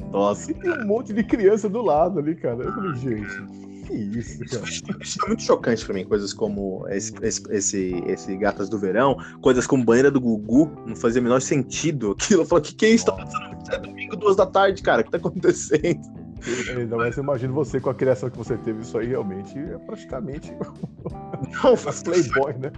Speaker 2: Nossa.
Speaker 9: e tem um monte de criança do lado ali, cara. Eu falei, gente, que isso, cara.
Speaker 2: Isso é muito chocante pra mim, coisas como esse, esse, esse, esse Gatas do Verão, coisas como Banheira do Gugu, não fazia o menor sentido aquilo. Eu falei, que que é isso? Tá passando é domingo, duas da tarde, cara, o que tá acontecendo?
Speaker 9: Ainda mais eu imagino você com a criação que você teve, isso aí realmente é praticamente
Speaker 2: Não,
Speaker 9: playboy, né?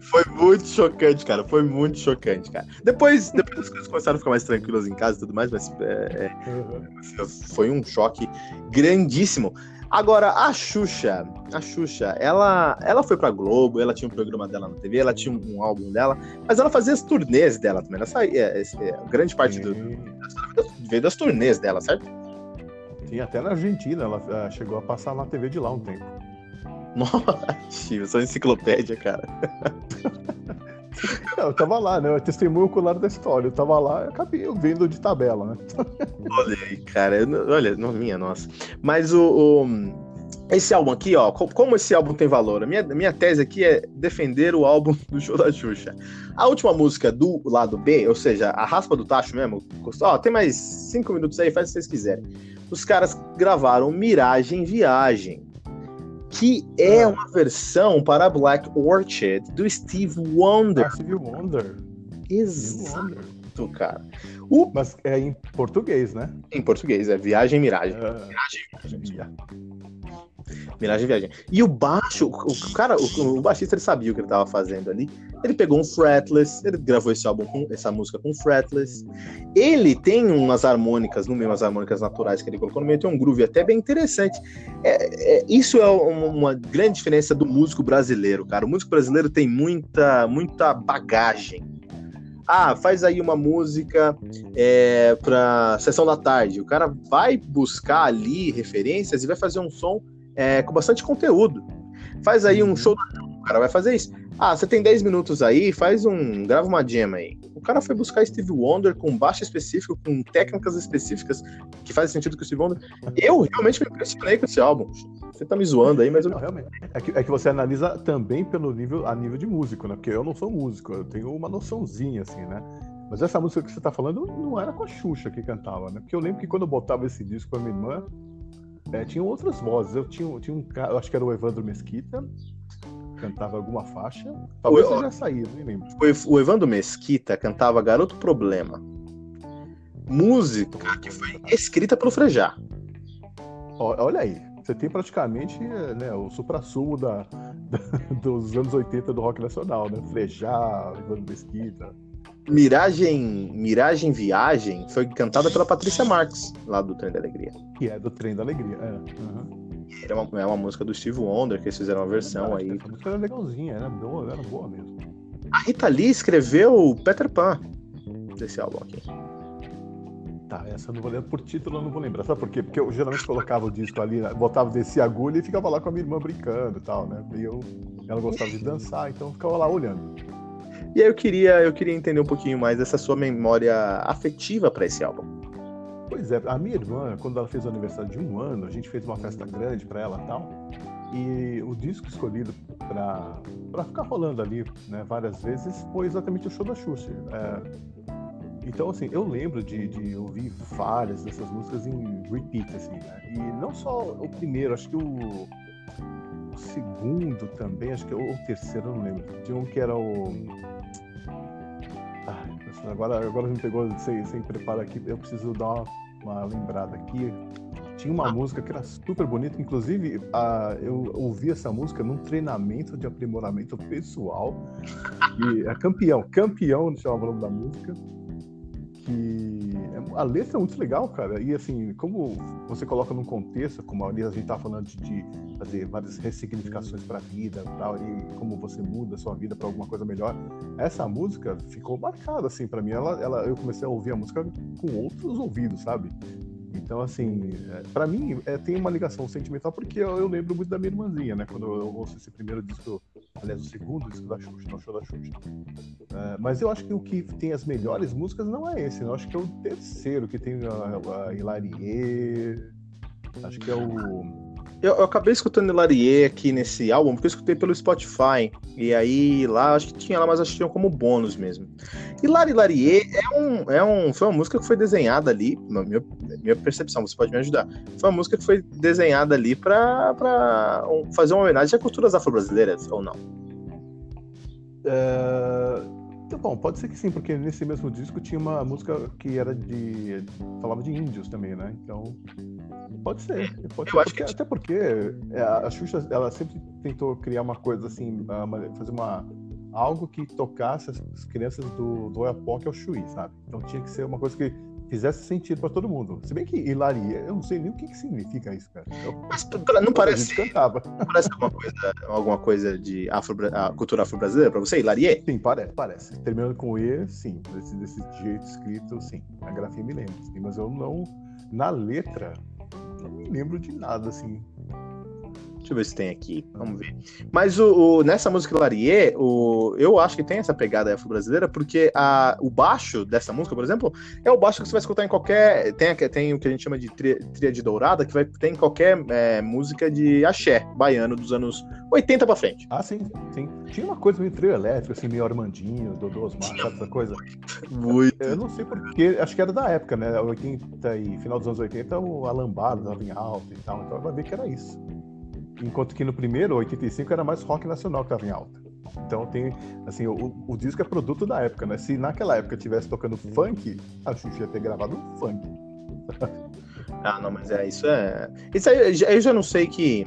Speaker 2: foi muito chocante, cara, foi muito chocante, cara. Depois, depois as coisas começaram a ficar mais tranquilas em casa e tudo mais, mas é, é, foi um choque grandíssimo. Agora, a Xuxa, a Xuxa, ela, ela foi pra Globo, ela tinha um programa dela na TV, ela tinha um, um álbum dela, mas ela fazia as turnês dela também. Ela saía, esse- é, grande parte do, veio das turnês dela, certo?
Speaker 9: Até na Argentina ela ah, chegou a passar na TV de lá um tempo.
Speaker 2: Nossa, eu sou enciclopédia, cara.
Speaker 9: Não, eu tava lá, né? Eu testemunho ocular da história. Eu tava lá e acabei vendo de tabela, né?
Speaker 2: Olha aí, cara. eu- olha, não, minha nossa. Mas o, o- Esse álbum aqui, ó, co- como esse álbum tem valor? A minha, minha tese aqui é defender o álbum do show da Xuxa. A última música do lado B, ou seja, a raspa do tacho mesmo, custou- ó, tem mais cinco minutos aí, faz o que vocês quiserem. Os caras gravaram Miragem Viagem, que é uma versão para Black Orchid do Steve Wonder.
Speaker 9: Ah, Stevie Wonder.
Speaker 2: Exato,
Speaker 9: Wonder.
Speaker 2: cara. O,
Speaker 9: Mas é em português, né?
Speaker 2: em português, é Viagem Miragem.
Speaker 9: É,
Speaker 2: Miragem Viagem. E o baixo, o, cara, o, o baixista, ele sabia o que ele tava fazendo ali. Ele pegou um fretless, ele gravou esse álbum com essa música com fretless. Ele tem umas harmônicas, no meio, umas harmônicas naturais que ele colocou no meio, tem um groove até bem interessante. É, é- isso é uma, uma grande diferença do músico brasileiro, cara. O músico brasileiro tem muita, muita bagagem. Ah, faz aí uma música é, pra sessão da tarde. O cara vai buscar ali referências e vai fazer um som é, com bastante conteúdo. Faz aí um show, o cara vai fazer isso. Ah, você tem 10 minutos aí, faz um, grava uma jam aí. O cara foi buscar Steve Wonder com baixo específico, com técnicas específicas que fazem sentido com o Steve Wonder. Eu realmente me impressionei com esse álbum. Você tá me zoando aí, mas eu
Speaker 9: Não, realmente. É que, é que você analisa também pelo nível, a nível de músico, né? Porque eu não sou músico, eu tenho uma noçãozinha, assim, né? Mas essa música que você tá falando não era com a Xuxa que cantava, né? Porque eu lembro que quando eu botava esse disco com a minha irmã, é, tinha outras vozes. Eu tinha, tinha um cara, acho que era o Evandro Mesquita, cantava alguma faixa. Talvez
Speaker 2: O-
Speaker 9: seja saído, nem lembro.
Speaker 2: O Evandro Mesquita cantava Garoto Problema. Música que foi escrita pelo Frejá.
Speaker 9: Olha aí, você tem praticamente né, o supra-sumo da, da- dos anos 80 do rock nacional, né? Frejá, Evandro Mesquita.
Speaker 2: Miragem, Miragem Viagem foi cantada pela Patrícia Marques, lá do Trem da Alegria.
Speaker 9: Que é do Trem da Alegria. É. aham.
Speaker 2: Era uma, é uma música do Steve Wonder, que eles fizeram uma versão aí.
Speaker 9: Essa música era legalzinha, era boa, era boa mesmo.
Speaker 2: A Rita Lee escreveu Peter Pan desse álbum aqui.
Speaker 9: Tá, essa eu não vou lembrar. Por título eu não vou lembrar. Sabe por quê? Porque eu geralmente colocava o disco ali, botava desse agulha e ficava lá com a minha irmã brincando e tal, né? E eu, ela gostava de dançar, então eu ficava lá olhando.
Speaker 2: E aí eu queria, eu queria entender um pouquinho mais dessa sua memória afetiva para esse álbum.
Speaker 9: Pois é, a minha irmã, quando ela fez o aniversário de um ano, a gente fez uma festa grande pra ela tal. E o disco escolhido pra ficar rolando ali, né, várias vezes, foi exatamente o show da Xuxa. É, então, assim, eu lembro de, de ouvir várias dessas músicas em repeat, assim, né? E não só o primeiro, acho que o, o segundo também, acho que ou o terceiro, não lembro. Tinha um que era o. Ai, agora, agora me pegou sem, sem preparo aqui, eu preciso dar uma, uma lembrada aqui. Tinha uma música que era super bonita, inclusive a, eu ouvi essa música num treinamento de aprimoramento pessoal. E é campeão, campeão chamava o nome da música. Que é- a letra é muito legal, cara. E assim, como você coloca num contexto, como a gente tá falando de, fazer várias ressignificações para a vida tal, e como você muda a sua vida para alguma coisa melhor. Essa música ficou marcada assim para mim. Ela, ela, eu comecei a ouvir a música com outros ouvidos, sabe? Então, assim, para mim é, tem uma ligação sentimental porque eu, eu lembro muito da minha irmãzinha, né? Quando eu ouço esse primeiro disco, aliás, o segundo disco da Xuxa, não show da Xuxa. É, mas eu acho que o que tem as melhores músicas não é esse, né? eu acho que é o terceiro, que tem a, a Hilarie. Acho que é o.
Speaker 2: Eu, eu acabei escutando Hilarie aqui nesse álbum, porque eu escutei pelo Spotify. E aí lá, acho que tinha lá, mas acho que tinha como bônus mesmo. Hilari Hilarie é um, é um, foi uma música que foi desenhada ali, na minha, minha percepção, você pode me ajudar. Foi uma música que foi desenhada ali pra, pra fazer uma homenagem a culturas afro-brasileiras, ou não?
Speaker 9: É, então, bom, pode ser que sim, porque nesse mesmo disco tinha uma música que era de. falava de índios também, né? Então. Pode ser. Pode
Speaker 2: Eu
Speaker 9: ser
Speaker 2: acho
Speaker 9: porque-
Speaker 2: que-
Speaker 9: Até porque é, a Xuxa ela sempre tentou criar uma coisa assim, fazer uma. algo que tocasse as as crianças do, do Oiapoque ao Chuí, sabe? Então tinha que ser uma coisa que fizesse sentido pra todo mundo. Se bem que Hilarie, eu não sei nem o que, que significa isso, cara. Eu,
Speaker 2: Mas pra- não parece,
Speaker 9: cantava.
Speaker 2: não parece alguma coisa, alguma coisa de afro, cultura afro-brasileira pra você, Hilarie?
Speaker 9: Sim, parece, parece. Terminando com E, sim. Desse, desse jeito escrito, sim. A grafia me lembra, sim, mas eu não. Na letra, não me lembro de nada, assim.
Speaker 2: Deixa eu ver se tem aqui. Vamos ver. Mas o, o- nessa música Larie, o, eu acho que tem essa pegada afro-brasileira, porque a, o baixo dessa música, por exemplo, é o baixo que você vai escutar em qualquer. Tem, tem o que a gente chama de tri- tríade dourada, que vai ter em qualquer é, música de axé baiano dos anos 80 pra frente.
Speaker 9: Ah, sim, sim. Tinha uma coisa meio trio elétrico, assim, meio Armandinho, Dodô Osmar, sabe essa coisa?
Speaker 2: Muito.
Speaker 9: Eu não sei porquê, acho que era da época, né? 80 e final dos anos 80, o Alambado tava em alta e tal, então vai ver que era isso. Enquanto que no primeiro, 85, era mais rock nacional que tava em alta. Então tem, assim, o, o disco é produto da época, né? Se naquela época tivesse tocando funk, a Xuxa ia ter gravado funk.
Speaker 2: Ah, não, mas é isso é. Isso aí eu já não sei que.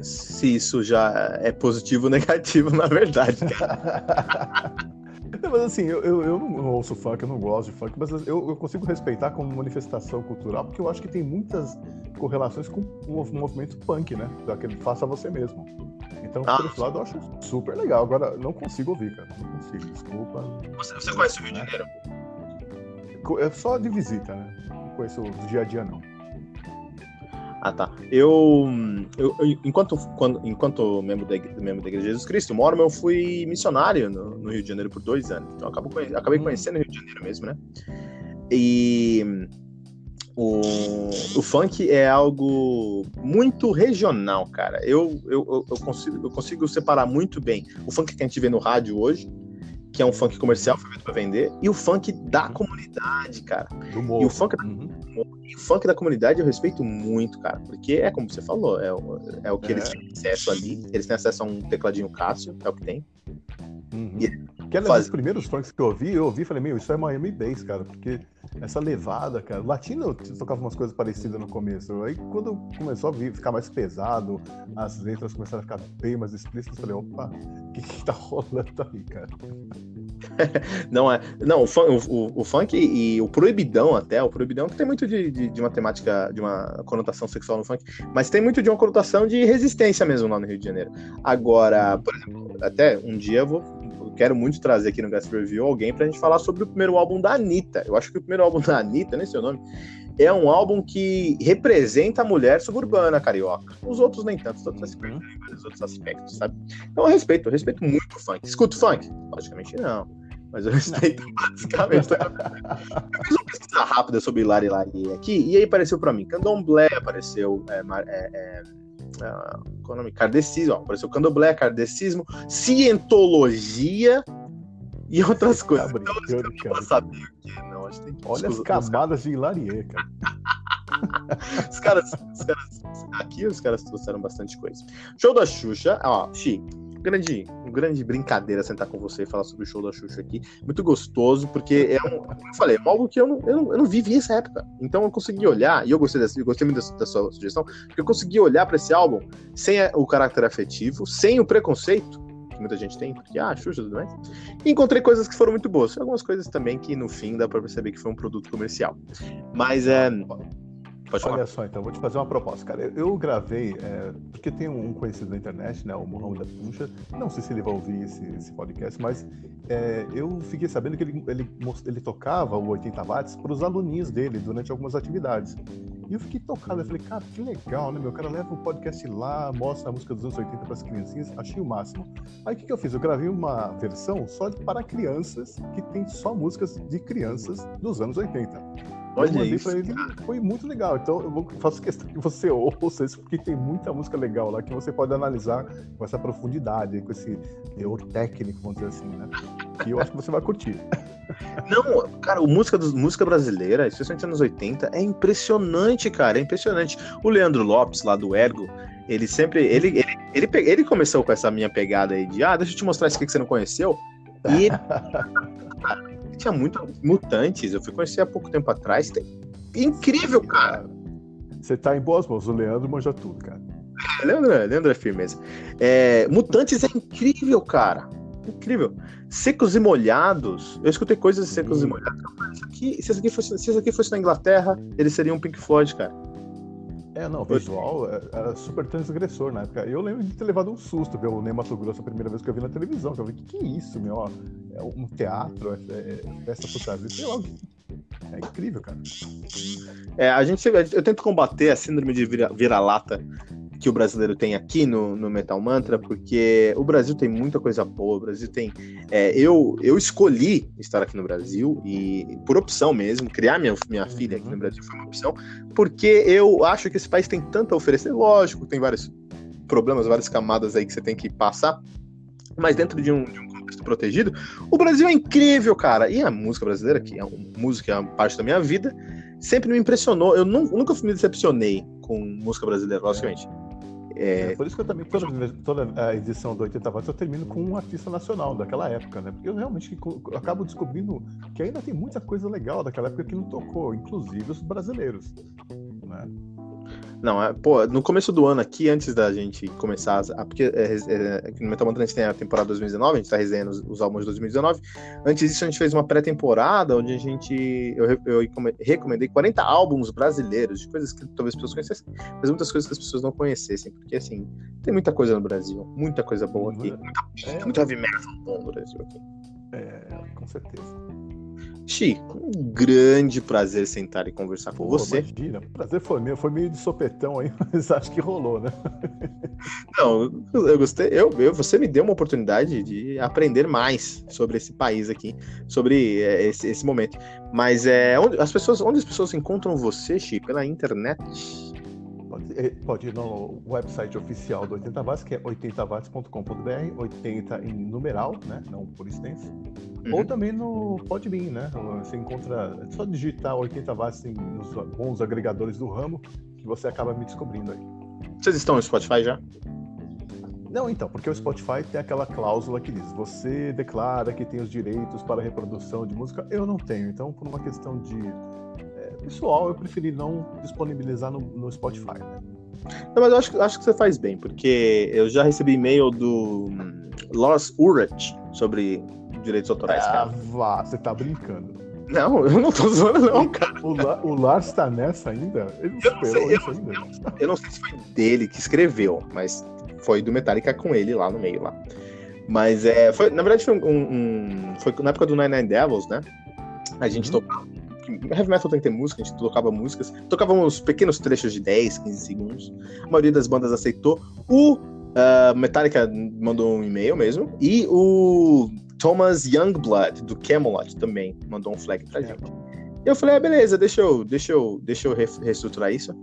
Speaker 2: Se isso já é positivo ou negativo, na verdade, cara.
Speaker 9: Não, mas assim, eu, eu, eu não ouço funk, eu não gosto de funk, mas eu, eu consigo respeitar como manifestação cultural, porque eu acho que tem muitas correlações com o mov- movimento punk, né? Daquele faça você mesmo. Então,
Speaker 2: Ah.
Speaker 9: por esse lado, eu acho super legal. Agora, não consigo ouvir, cara. Não consigo, desculpa.
Speaker 2: Você, você conhece o Rio de Janeiro?
Speaker 9: Co- É só de visita, né? Não conheço do dia a dia, não.
Speaker 2: Ah, tá. Eu, eu, eu- enquanto, quando, enquanto membro da, membro da Igreja de Jesus Cristo, Mormon, eu fui missionário no, no Rio de Janeiro por dois anos. Então, acabo conhe- acabei conhecendo o Rio de Janeiro mesmo, né? E o, o funk é algo muito regional, cara. Eu, eu, eu, consigo, eu consigo separar muito bem o funk que a gente vê no rádio hoje, que é um funk comercial feito para vender, e o funk da comunidade, cara.
Speaker 9: Do
Speaker 2: E
Speaker 9: morro.
Speaker 2: o funk
Speaker 9: Uhum.
Speaker 2: O funk da comunidade eu respeito muito, cara, porque é como você falou, é o, é o que
Speaker 9: É.
Speaker 2: eles têm acesso ali. Eles têm acesso a um tecladinho Cássio, é o que tem.
Speaker 9: Uhum.
Speaker 2: E-
Speaker 9: Que era
Speaker 2: faz-
Speaker 9: dos primeiros funks que eu ouvi, eu ouvi e falei, meu, isso é Miami Bass, cara, porque essa levada, cara. Latino tocava umas coisas parecidas no começo. Aí quando começou a vir, ficar mais pesado, as letras começaram a ficar bem mais explícitas, eu falei, opa, o que, que tá rolando aí, cara?
Speaker 2: Não é. Não, o, o- o- funk e, o proibidão até, o proibidão que tem muito de, de, de uma temática, de uma conotação sexual no funk, mas tem muito de uma conotação de resistência mesmo lá no Rio de Janeiro. Agora, por exemplo, até um dia eu vou. eu quero muito trazer aqui no Gas Review alguém pra gente falar sobre o primeiro álbum da Anitta. Eu acho que o primeiro álbum da Anitta, nem sei o nome, é um álbum que representa a mulher suburbana carioca. Os outros nem tanto, os outros se perdem em vários outros aspectos, sabe? Então eu respeito, eu respeito muito o funk. Escuto funk? Logicamente não. Mas eu respeito basicamente. Eu fiz uma pesquisa rápida sobre Lari Lari aqui, e aí apareceu pra mim. Candomblé apareceu. É, é, é, ah, qual é o nome? Kardecismo. ó, Apareceu candomblé, kardecismo, cientologia e outras coisas.
Speaker 9: Tá
Speaker 2: Então,
Speaker 9: brincando,
Speaker 2: eu não sabia o que não. Acho que tem que
Speaker 9: Olha as camadas de Hilarie, cara.
Speaker 2: Os caras, os caras, aqui os caras trouxeram bastante coisa. Show da Xuxa, ó, Xi, grande, um grande brincadeira sentar com você e falar sobre o show da Xuxa aqui. Muito gostoso, porque é um, como eu falei, é algo que eu não, eu não, eu não vivi essa época. Então eu consegui olhar, e eu gostei, dessa, eu gostei muito dessa, da sua sugestão, porque eu consegui olhar para esse álbum sem o caráter afetivo, sem o preconceito que muita gente tem, porque, ah, Xuxa e tudo mais. E encontrei coisas que foram muito boas. Algumas coisas também que, no fim, dá pra perceber que foi um produto comercial. Mas é. Pode falar.
Speaker 9: Olha só, então, vou te fazer uma proposta, cara. Eu, gravei, é, porque tem um conhecido na internet, né, o Mohamed da não sei se ele vai ouvir esse, esse podcast, mas é, eu fiquei sabendo que ele, ele, ele tocava o 80 watts para os aluninhos dele durante algumas atividades. E eu fiquei tocado, eu falei, cara, que legal, né, meu? Cara leva o podcast lá, mostra a música dos anos 80 para as criancinhas, achei o máximo. Aí o que, que eu fiz? Eu gravei uma versão só para crianças, que tem só músicas de crianças dos anos 80. Eu
Speaker 2: Olha
Speaker 9: mandei
Speaker 2: isso,
Speaker 9: pra ele, foi muito legal. Então eu vou- faço questão que você ouça isso, porque tem muita música legal lá que você pode analisar com essa profundidade, com esse teor técnico, vamos dizer assim, né? E eu acho que você vai curtir.
Speaker 2: Não, cara, o música, dos, música brasileira, especialmente nos anos 80, é impressionante, cara, é impressionante. O Leandro Lopes, lá do Ergo, ele sempre. Ele, ele, ele, ele começou com essa minha pegada aí de, ah, deixa eu te mostrar isso aqui que você não conheceu. E tinha muito mutantes, eu fui conhecer há pouco tempo atrás. Tem, incrível, cara.
Speaker 9: Você tá em boas mãos, o Leandro manja tudo, cara.
Speaker 2: Leandro, Leandro é firmeza. É, Mutantes é incrível, cara. Incrível. Secos e molhados. Eu escutei coisas de secos e molhados. Isso aqui, se, isso aqui fosse, se isso aqui fosse na Inglaterra, ele seria um Pink Floyd, cara.
Speaker 9: É, não, o visual é- era super transgressor na época. Eu lembro de ter levado um susto ver o Ney Mato Grosso a primeira vez que eu vi na televisão. Eu vi, que que é isso, meu? É um teatro, é, é, é festa fantasia, sei lá. É incrível, cara.
Speaker 2: É, a gente, eu tento combater a síndrome de vira- vira-lata que o brasileiro tem aqui no, no Metal Mantra, porque o Brasil tem muita coisa boa, o Brasil tem. É, eu, eu escolhi estar aqui no Brasil, e por opção mesmo, criar minha, minha filha aqui no Brasil foi uma opção, porque eu acho que esse país tem tanto a oferecer. Lógico, tem vários problemas, várias camadas aí que você tem que passar, mas dentro de um, de um contexto protegido, o Brasil é incrível, cara. E a música brasileira, que é uma música, é uma parte da minha vida, sempre me impressionou. Eu nunca, nunca me decepcionei com música brasileira, logicamente.
Speaker 9: É, é, por isso que eu também, toda, toda a edição do 80 Watts, eu termino com um artista nacional daquela época, né? Porque eu realmente eu acabo descobrindo que ainda tem muita coisa legal daquela época que não tocou, inclusive os brasileiros, né?
Speaker 2: Não, é, pô, no começo do ano aqui, antes da gente começar, a, porque é, é, no Metal Mantra a gente tem a temporada 2019, a gente tá resenhando os, os álbuns de 2019. Antes disso, a gente fez uma pré-temporada onde a gente. Eu, eu, recomendei 40 álbuns brasileiros, de coisas que talvez as pessoas conhecessem, mas muitas coisas que as pessoas não conhecessem, porque assim, tem muita coisa no Brasil, muita coisa boa aqui. Muita, é, muito heavy metal bom no Brasil aqui.
Speaker 9: É, com certeza.
Speaker 2: Xi, um grande prazer sentar e conversar com Pô, você.
Speaker 9: Imagina, o prazer foi meu, foi meio de sopetão aí, mas acho que rolou, né?
Speaker 2: Não, eu gostei, eu, eu, você me deu uma oportunidade de aprender mais sobre esse país aqui, sobre é, esse, esse, momento. Mas é, onde as pessoas, onde as pessoas encontram você, Xi? Pela internet?
Speaker 9: Pode, é, pode, ir no website oficial do 80 watts, que é 80watts.com.br, 80 em numeral, né? Não por extenso. Uhum. Ou também no Podbean, né? Você encontra. É só digitar 80 watts nos bons agregadores do ramo que você acaba me descobrindo aí.
Speaker 2: Vocês estão no Spotify já?
Speaker 9: Não, então, porque o Spotify tem aquela cláusula que diz: você declara que tem os direitos para reprodução de música. Eu não tenho. Então, por uma questão de pessoal, eu preferi não disponibilizar no, no Spotify. Né?
Speaker 2: Não, mas eu acho, acho que você faz bem, porque eu já recebi e-mail do hum, Lars Ulrich sobre direitos autorais,
Speaker 9: ah. Vá, você tá brincando.
Speaker 2: Não, eu não tô zoando, não, cara.
Speaker 9: O, La, o Lars tá nessa ainda? Ele não esperou sei, isso
Speaker 2: eu,
Speaker 9: ainda?
Speaker 2: Eu, eu, não sei se foi dele que escreveu, mas foi do Metallica com ele lá no meio lá. Mas é, foi, na verdade foi um, um foi na época do Nine Nine Devils, né? A gente uhum. tocava heavy metal tem que ter música, a gente tocava músicas, tocávamos pequenos trechos de 10, 15 segundos. A maioria das bandas aceitou. O uh, Metallica mandou um e-mail mesmo, e o Thomas Youngblood, do Camelot, também mandou um flag pra gente. Eu falei, ah, beleza, deixa eu, deixa eu, deixa eu reestruturar isso.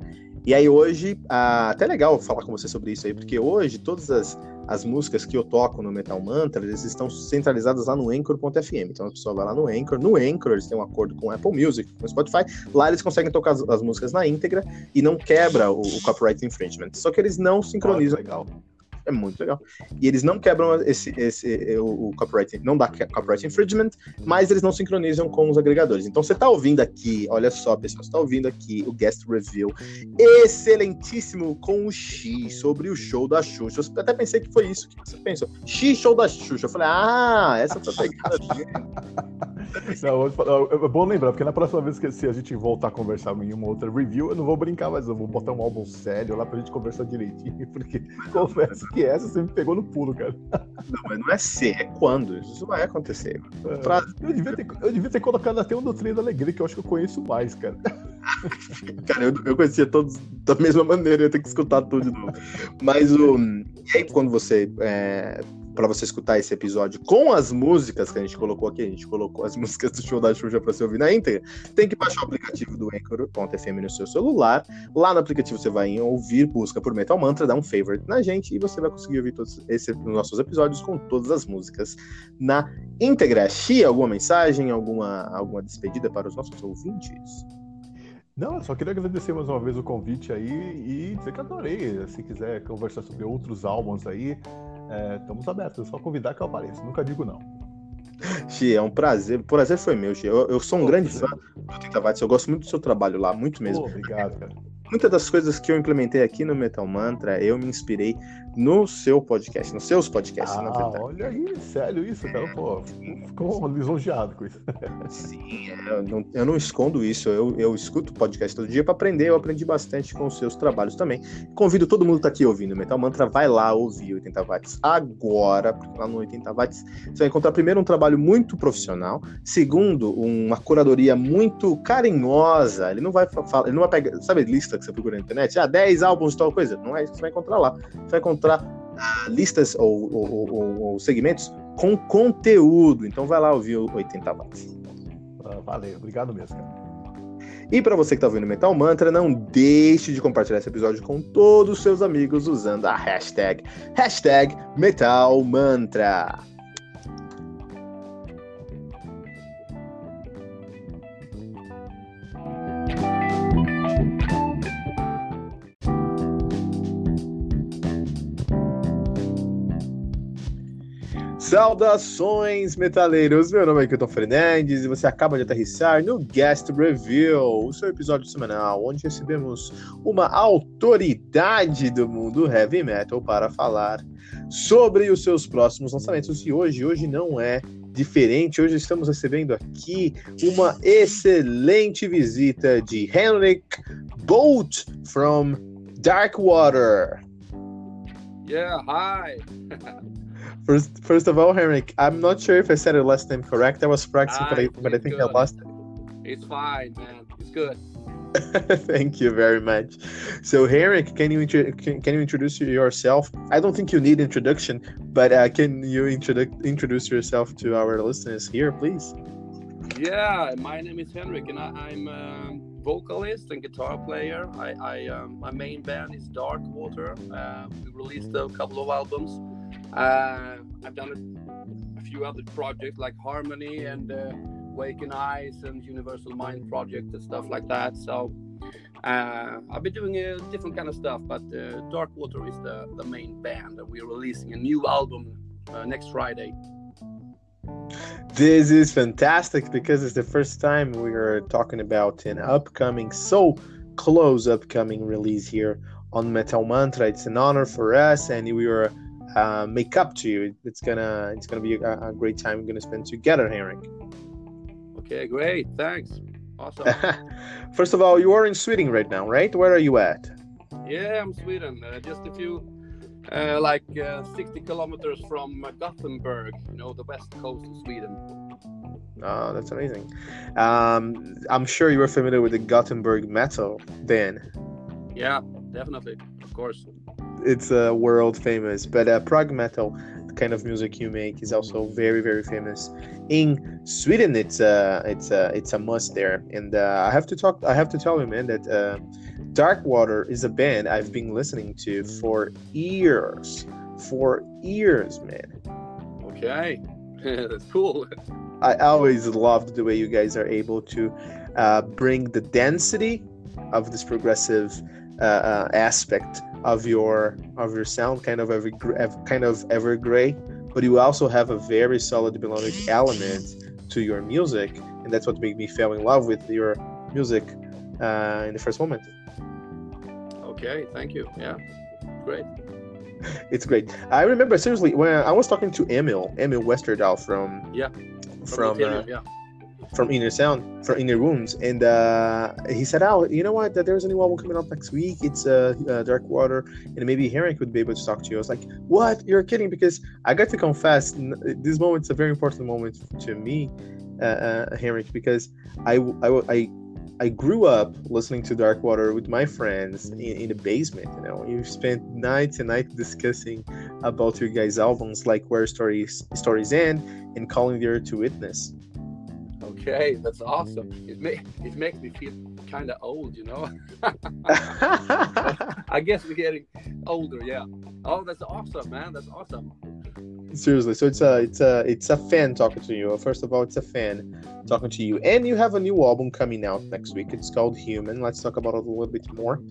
Speaker 2: E aí hoje, uh, até legal falar com você sobre isso aí, porque hoje todas as as músicas que eu toco no Metal Mantra, eles estão centralizadas lá no Anchor.fm. Então a pessoa vai lá no Anchor. No Anchor, eles têm um acordo com Apple Music, com Spotify. Lá eles conseguem tocar as, as músicas na íntegra e não quebra o, o copyright infringement. Só que eles não sincronizam. Ah, legal é muito legal. E eles não quebram esse, esse o, o, copyright, não dá copyright infringement, mas eles não sincronizam com os agregadores. Então você está ouvindo aqui, olha só, pessoal, você está ouvindo aqui o guest review excelentíssimo com o X sobre o show da Xuxa. Eu até pensei que foi isso que você pensou. X show da Xuxa. Eu falei, ah, essa a pegada
Speaker 9: Não, é bom lembrar, porque na próxima vez que se a gente voltar a conversar em uma outra review, eu não vou brincar, mas eu vou botar um álbum sério lá pra gente conversar direitinho, porque confesso que essa você me pegou no pulo, cara.
Speaker 2: Não, mas não é ser, é quando. Isso vai acontecer.
Speaker 9: É, pra... eu, devia ter, eu devia ter colocado até o Doutrina da Alegria, que eu acho que eu conheço mais, cara.
Speaker 2: cara, eu, eu conhecia todos da mesma maneira, eu tenho que escutar tudo de novo. Mas o. E aí, quando você é, para você escutar esse episódio com as músicas que a gente colocou aqui, a gente colocou as músicas do show da Xuxa para você ouvir na íntegra, tem que baixar o aplicativo do Anchor.fm no seu celular. Lá no aplicativo você vai ouvir, busca por Metal Mantra, dá um favorite na gente e você vai conseguir ouvir todos esses nossos episódios com todas as músicas na íntegra. Xi, alguma mensagem, alguma, alguma despedida para os nossos ouvintes?
Speaker 9: Não, só queria agradecer mais uma vez o convite aí e dizer que adorei. Se quiser conversar sobre outros álbuns aí, é, estamos abertos, é só convidar que eu apareça. Nunca digo não.
Speaker 2: Xi, é um prazer. O prazer foi meu, Xi. Eu, eu sou um Pô, grande fã do Tenta Eu gosto muito do seu trabalho lá, muito mesmo.
Speaker 9: Pô, obrigado, cara
Speaker 2: muitas das coisas que eu implementei aqui no Metal Mantra, eu me inspirei no seu podcast, nos seus podcasts,
Speaker 9: ah, na verdade. Olha aí, sério isso, cara. Pô, ficou lisonjeado com isso.
Speaker 2: Sim, é, eu não, eu não escondo isso. Eu, eu escuto podcast todo dia para aprender. Eu aprendi bastante com os seus trabalhos também. Convido todo mundo que tá aqui ouvindo Metal Mantra, vai lá ouvir 80 watts agora, porque lá no 80 watts você vai encontrar primeiro um trabalho muito profissional, segundo, uma curadoria muito carinhosa. Ele não vai falar, ele não vai pegar, sabe, lista que você procura na internet, ah, 10 álbuns, tal coisa. Não é isso que você vai encontrar lá. Você vai encontrar ah, listas ou, ou, ou, ou, segmentos com conteúdo. Então vai lá ouvir o 80 watts.
Speaker 9: Ah, valeu, obrigado mesmo, cara.
Speaker 2: E para você que está ouvindo Metal Mantra, não deixe de compartilhar esse episódio com todos os seus amigos usando a hashtag, hashtag Metal Mantra. Saudações, metaleiros! Meu nome é Kilton Fernandes e você acaba de aterrissar no Guest Review, o seu episódio semanal, onde recebemos uma autoridade do mundo heavy metal para falar sobre os seus próximos lançamentos. E hoje, hoje não é diferente. Hoje estamos recebendo aqui uma excelente visita de Henrik Bolt from Darkwater.
Speaker 10: Yeah, hi.
Speaker 2: First, first of all, Henrik, I'm not sure if I said your last name correct. I was practicing, but I, but I think good. I lost it.
Speaker 10: It's fine, man. It's good.
Speaker 2: Thank you very much. So, Henrik, can you can, can you introduce yourself? I don't think you need introduction, but uh, can you introduce introduce yourself to our listeners here, please?
Speaker 10: Yeah, my name is Henrik, and I, am a vocalist and guitar player. I, I um, my main band is Dark Water. Uh, we released a couple of albums uh, I've done a, a, few other projects like Harmony and uh, Waken Eyes and Universal Mind Project and stuff like that. So uh, I've been doing a different kind of stuff, but uh, Dark Water is the, the main band, and we're releasing a new album uh, next Friday.
Speaker 2: This is fantastic because it's the first time we are talking about an upcoming, so close upcoming release here on Metal Mantra. It's an honor for us, and we are uh, make up to you. It's gonna it's gonna be a, a great time we're gonna spend together, Henrik.
Speaker 10: Okay, great. Thanks. Awesome.
Speaker 2: First of all, you are in Sweden right now, right? Where are you at?
Speaker 10: Yeah, I'm Sweden. Uh, just a few, uh, like uh, 60 kilometers from Gothenburg. You know, the west coast of Sweden.
Speaker 2: Oh, that's amazing. Um, I'm sure you are familiar with the Gothenburg metal, then.
Speaker 10: Yeah, definitely. Of course
Speaker 2: it's uh, world famous. But uh, prog metal, the kind of music you make, is also very very famous in Sweden. It's uh, it's uh, it's a must there. And uh, I have to talk. I have to tell you, man, that uh, Darkwater is a band I've been listening to for years, for years, man.
Speaker 10: Okay, that's cool.
Speaker 2: I always loved the way you guys are able to uh, bring the density of this progressive uh, uh, aspect of your of your sound, kind of every kind of ever gray, but you also have a very solid melodic element to your music, and that's what made me fall in love with your music uh, in the first moment.
Speaker 10: Okay, thank you. Yeah, great.
Speaker 2: It's great. I remember seriously when I was talking to Emil, Emil Westerdahl from
Speaker 10: yeah,
Speaker 2: from, from uh, yeah from Inner Sound, from Inner Wounds, and uh, he said, "Oh, you know what? That there's a new album coming up next week. It's uh, uh, Dark Water, and maybe Henrik would be able to talk to you." I was like, "What? You're kidding?" Because I got to confess, this moment's a very important moment to me, uh, uh, Henrik, because I, I, I I grew up listening to Dark Water with my friends in, in, the basement. You know, you spent nights and nights discussing about your guys' albums, like Where Stories Stories End and Calling the Earth to Witness.
Speaker 10: Okay, that's awesome. It may, mm. it makes me feel kind of old, you know. I guess we're getting older, yeah. Oh, that's awesome, man. That's awesome.
Speaker 2: Seriously, so it's a it's a it's a fan talking to you. First of all, it's a fan talking to you, and you have a new album coming out next week. It's called Human. Let's talk about it a little bit more.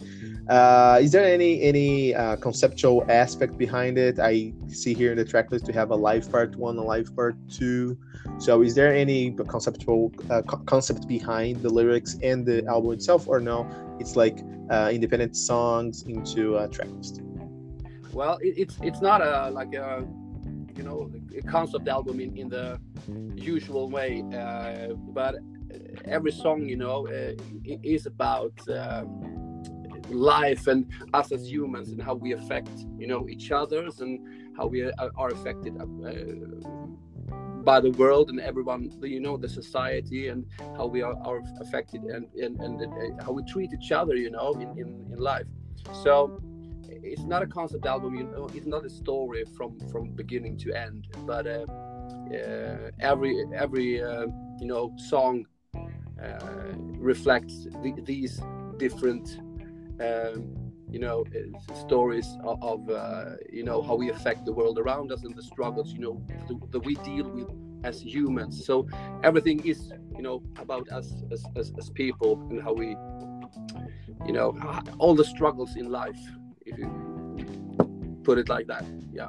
Speaker 2: Uh, is there any any uh, conceptual aspect behind it? I see here in the tracklist to have a live part one, a live part two. So, is there any conceptual uh, co- concept behind the lyrics and the album itself, or no? It's like uh, independent songs into a tracklist.
Speaker 10: Well, it, it's it's not a like a you know concept album in, in the usual way, uh, but every song you know uh, is about. Um, life and us as humans and how we affect you know each others and how we are affected uh, by the world and everyone, you know, the society and how we are, are affected and, and, and, and how we treat each other, you know, in, in, in life. So it's not a concept album, you know, it's not a story from from beginning to end, but uh, uh, every every uh, you know song uh, reflects the, these different. Um, you know uh, stories of, of uh, you know how we affect the world around us and the struggles you know that we deal with as humans so everything is you know about us as, as, as people and how we you know all the struggles in life if you put it like that yeah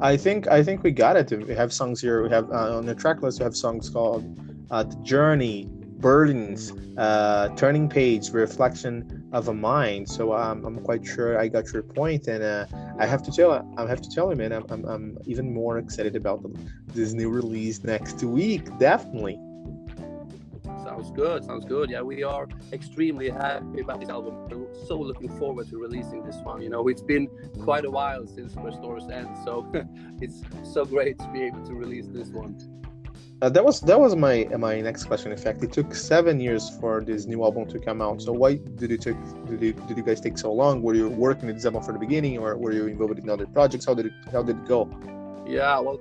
Speaker 2: I think I think we got it. We have songs here. We have uh, on the track list. We have songs called uh, "The Journey," "Burdens," uh, "Turning Page," "Reflection of a Mind." So um, I'm quite sure I got your point, and uh, I have to tell I have to tell you, man, I'm, I'm, I'm even more excited about the, this new release next week. Definitely.
Speaker 10: Sounds good. Sounds good. Yeah, we are extremely happy about this album. We're so looking forward to releasing this one. You know, it's been quite a while since Restore's End, so it's so great to be able to release this one.
Speaker 2: Uh, that was that was my my next question. In fact, it took seven years for this new album to come out. So why did it take did, it, did you guys take so long? Were you working with this album from the beginning, or were you involved in other projects? How did it how did it go?
Speaker 10: Yeah, well,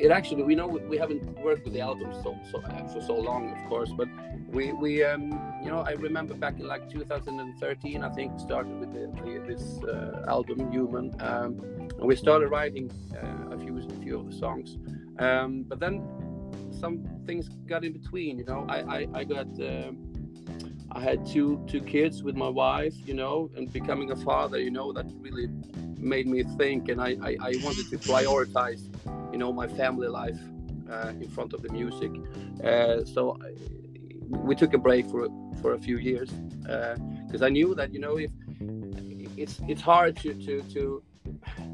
Speaker 10: it actually we know we haven't worked with the album so, so uh, for so long, of course, but we we um you know I remember back in like 2013 I think started with the, the, this uh, album Human, um, and we started writing uh, a few a few of the songs, um, but then some things got in between. You know, I I, I got. Uh, I had two two kids with my wife, you know, and becoming a father, you know, that really made me think, and I I, I wanted to prioritize you know my family life uh, in front of the music. Uh, so I, we took a break for for a few years because I knew that you know if it's it's hard to to to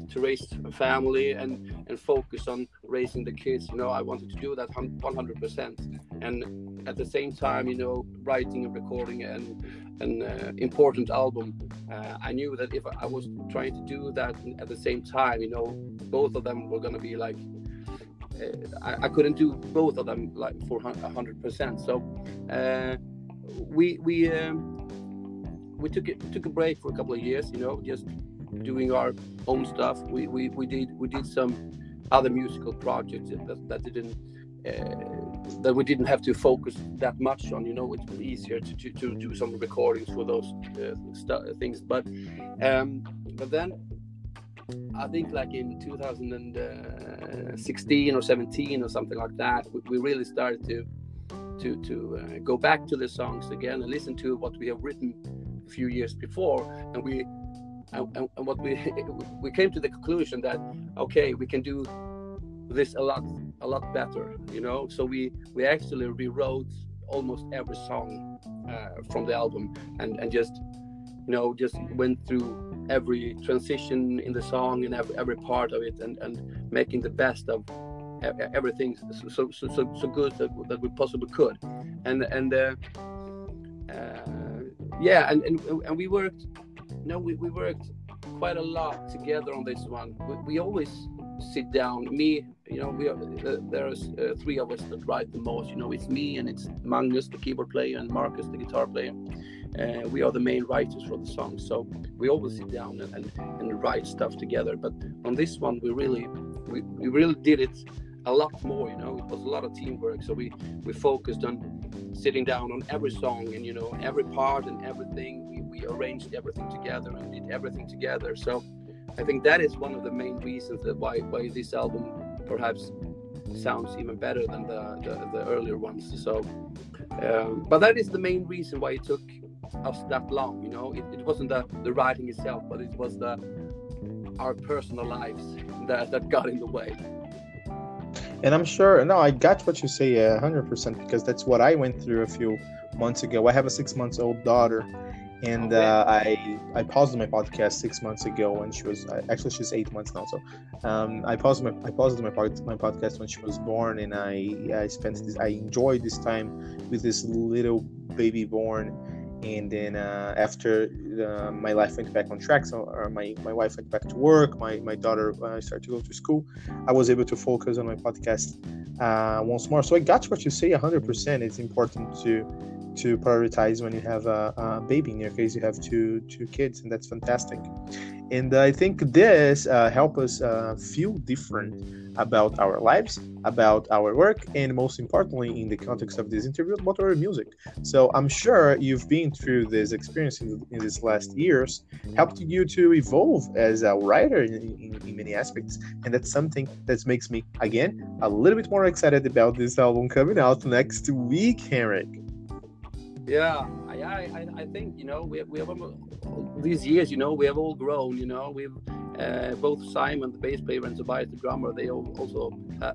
Speaker 10: to raise a family and and focus on raising the kids. You know i wanted to do that 100% and at the same time you know writing and recording an an uh, important album. Uh, i knew that if i was trying to do that at the same time you know both of them were going to be like uh, I, I, couldn't do both of them like for 100% so uh, we we um, we took it took a break for a couple of years you know just doing our own stuff. We, we, we did we did some other musical projects that, that didn't uh, that we didn't have to focus that much on. You know, it was easier to, to, to do some recordings for those uh, st- things. But um, but then I think like in 2016 or 17 or something like that, we, we really started to to to uh, go back to the songs again and listen to what we have written a few years before, and we and, and, what we we came to the conclusion that okay we can do this a lot a lot better you know? So we we actually rewrote almost every song uh, from the album and and just you know just went through every transition in the song and every, every part of it and and making the best of everything so so so, so good that, that we possibly could. And and uh, uh, yeah and, and and we worked no, we, we worked quite a lot together on this one. We, we always sit down. Me, you know, we are, uh, there's uh, three of us that write the most. You know, it's me and it's Magnus, the keyboard player, and Marcus, the guitar player. Uh, we are the main writers for the song, so we always sit down and, and, and write stuff together. But on this one, we really we, we really did it a lot more. You know, it was a lot of teamwork. So we we focused on sitting down on every song and you know every part and everything we arranged everything together and did everything together. So I think that is one of the main reasons that why why this album perhaps sounds even better than the the, the earlier ones. So, um, but that is the main reason why it took us that long. You know, it, it wasn't the the writing itself, but it was the our personal lives that that got in the way.
Speaker 2: And I'm sure, no, I got what you say uh, 100% because that's what I went through a few months ago. I have a six months old daughter and uh, I I paused my podcast six months ago when she was actually she's eight months now. So um, I paused my I paused my pod, my podcast when she was born, and I I spent this I enjoyed this time with this little baby born, and then uh, after uh, my life went back on track so or my, my wife went back to work my, my daughter uh, started to go to school i was able to focus on my podcast uh, once more. So i got what you say 100% it's important to to prioritize when you have a, a baby in your case you have two two kids and that's fantastic. And i think this uh, help us uh, feel different about our lives, about our work, and most importantly, in the context of this interview, about our music. So I'm sure you've been through this experience in, in these last years, helped you to evolve as a writer in, in, in, many aspects, and that's something that makes me again a little bit more excited about this album coming out next week, Henrik.
Speaker 10: Yeah, I, I, I think you know we, we have these years, you know, we have all grown. You know, we've uh, both Simon, the bass player, and Tobias, the drummer, they also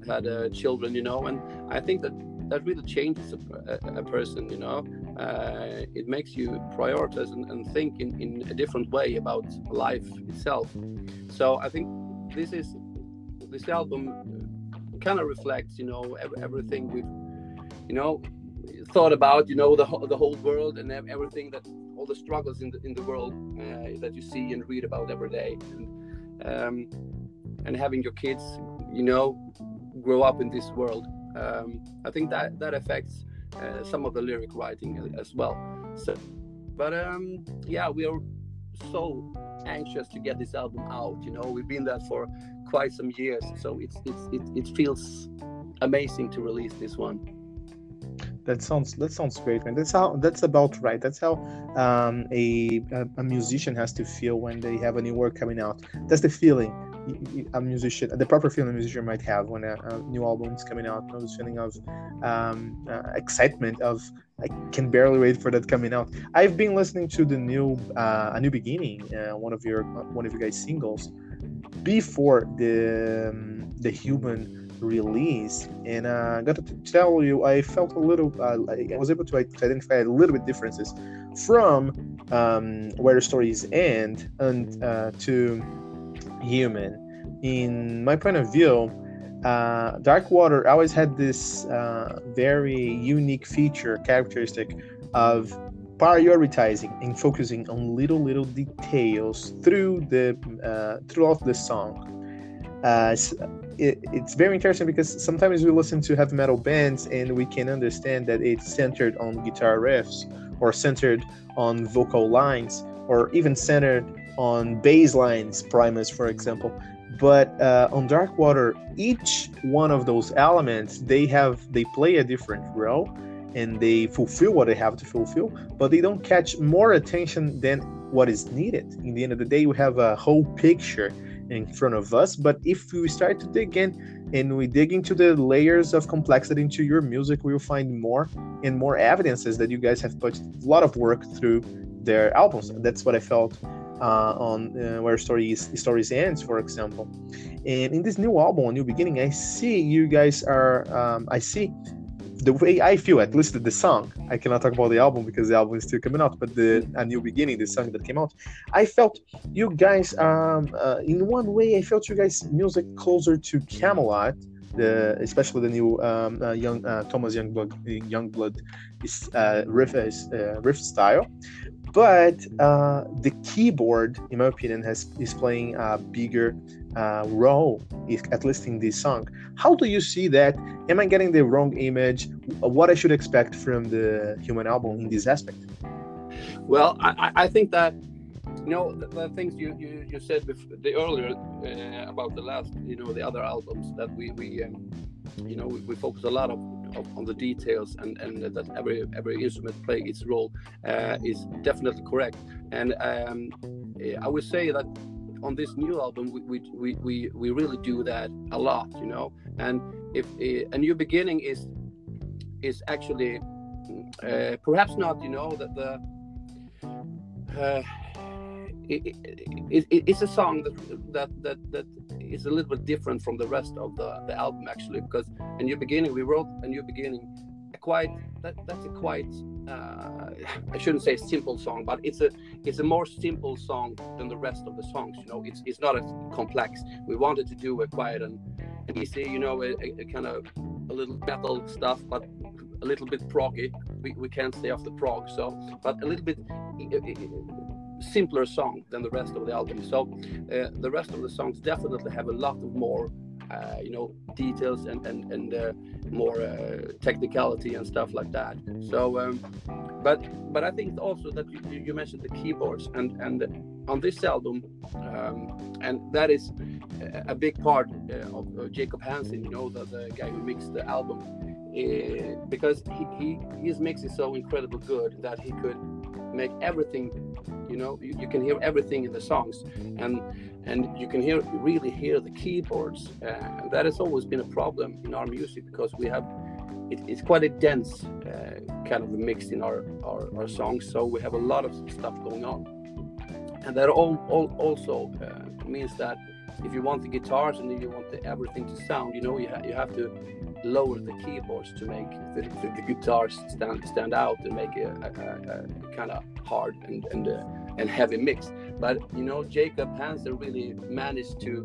Speaker 10: had uh, children. You know, and I think that that really changes a, a, a person. You know, uh, it makes you prioritize and, and think in, in a different way about life itself. So I think this is this album kind of reflects, you know, everything we've, you know, thought about you know the the whole world and everything that all the struggles in the in the world uh, that you see and read about every day. And um, and having your kids you know grow up in this world um, I think that that affects uh, some of the lyric writing as well. So but um, yeah we are so anxious to get this album out you know. We've been there for quite some years so it's it's it, it feels amazing to release this one
Speaker 2: that sounds that sounds great, man. That's how that's about right. That's how um, a, a, musician has to feel when they have a new work coming out. That's the feeling a musician, the proper feeling a musician might have when a, a new album is coming out. This feeling of um, uh, excitement of I can barely wait for that coming out. I've been listening to the new uh, a new beginning, uh, one of your one of your guys' singles, before the um, the human release and uh, I got to tell you I felt a little uh, I was able to identify a little bit differences from um, where the stories end and uh, to human. In my point of view uh, Dark Water always had this uh, very unique feature characteristic of prioritizing and focusing on little little details through the uh, throughout the song. Uh, it, it's very interesting because sometimes we listen to heavy metal bands and we can understand that it's centered on guitar riffs or centered on vocal lines or even centered on bass lines, Primus, for example. But uh, on Dark Water, each one of those elements they have they play a different role and they fulfill what they have to fulfill, but they don't catch more attention than what is needed. In the end of the day, we have a whole picture in front of us. But if we start to dig in and we dig into the layers of complexity into your music, we will find more and more evidences that you guys have put a lot of work through their albums. That's what I felt uh, on uh, where stories stories ends, for example. And in this new album, new beginning, I see you guys are. Um, I see the way I feel, at least the song, I cannot talk about the album because the album is still coming out, but the A New Beginning, the song that came out, I felt you guys, um, uh, in one way, I felt you guys' music closer to Camelot. the, especially the new um, uh, young uh, Thomas Youngblood, Youngblood is, uh, riff, uh, riff style but uh, the keyboard, in my opinion, has is playing a bigger uh, role, at least in this song. How do you see that? Am I getting the wrong image? What I should expect from the Human album in this aspect?
Speaker 10: Well, I, I think that you know the, the things you, you, you said before, the earlier uh, about the last, you know, the other albums that we we um, you know we, we focus a lot of of, on the details and, and that every every instrument play its role uh, is definitely correct. And um, I would say that on this new album we, we, we, we really do that a lot, you know. And if a new beginning is is actually uh, perhaps not, you know, that the uh, it, it, it, it's a song that that that that is a little bit different from the rest of the, the album actually because a new beginning we wrote a new beginning a quite that that's a quite uh, I shouldn't say simple song but it's a it's a more simple song than the rest of the songs you know it's it's not as complex we wanted to do a quiet and, and easy you know a, a, kind of a little metal stuff but a little bit proggy we, we can't stay off the prog. So, but a little bit simpler song than the rest of the album. So, uh, the rest of the songs definitely have a lot of more, uh, you know, details and and and uh, more uh, technicality and stuff like that. So, um, but but I think also that you, you mentioned the keyboards and and on this album, um, and that is a big part uh, of Jacob Hansen. You know, the, the guy who mixed the album. Uh, because he, he his mix is so incredibly good that he could make everything you know you, you, can hear everything in the songs. And and you can hear really hear the keyboards. Uh, and that has always been a problem in our music because we have it, it's quite a dense uh, kind of mix in our, our, our songs. So we have a lot of stuff going on. And that all, all also uh, means that if you want the guitars and if you want the, everything to sound you know you, ha- you have to lower the keyboards to make the, the, the guitars stand stand out and make a, a, a kind of hard and and, uh, and heavy mix. But you know, Jacob Hansen really managed to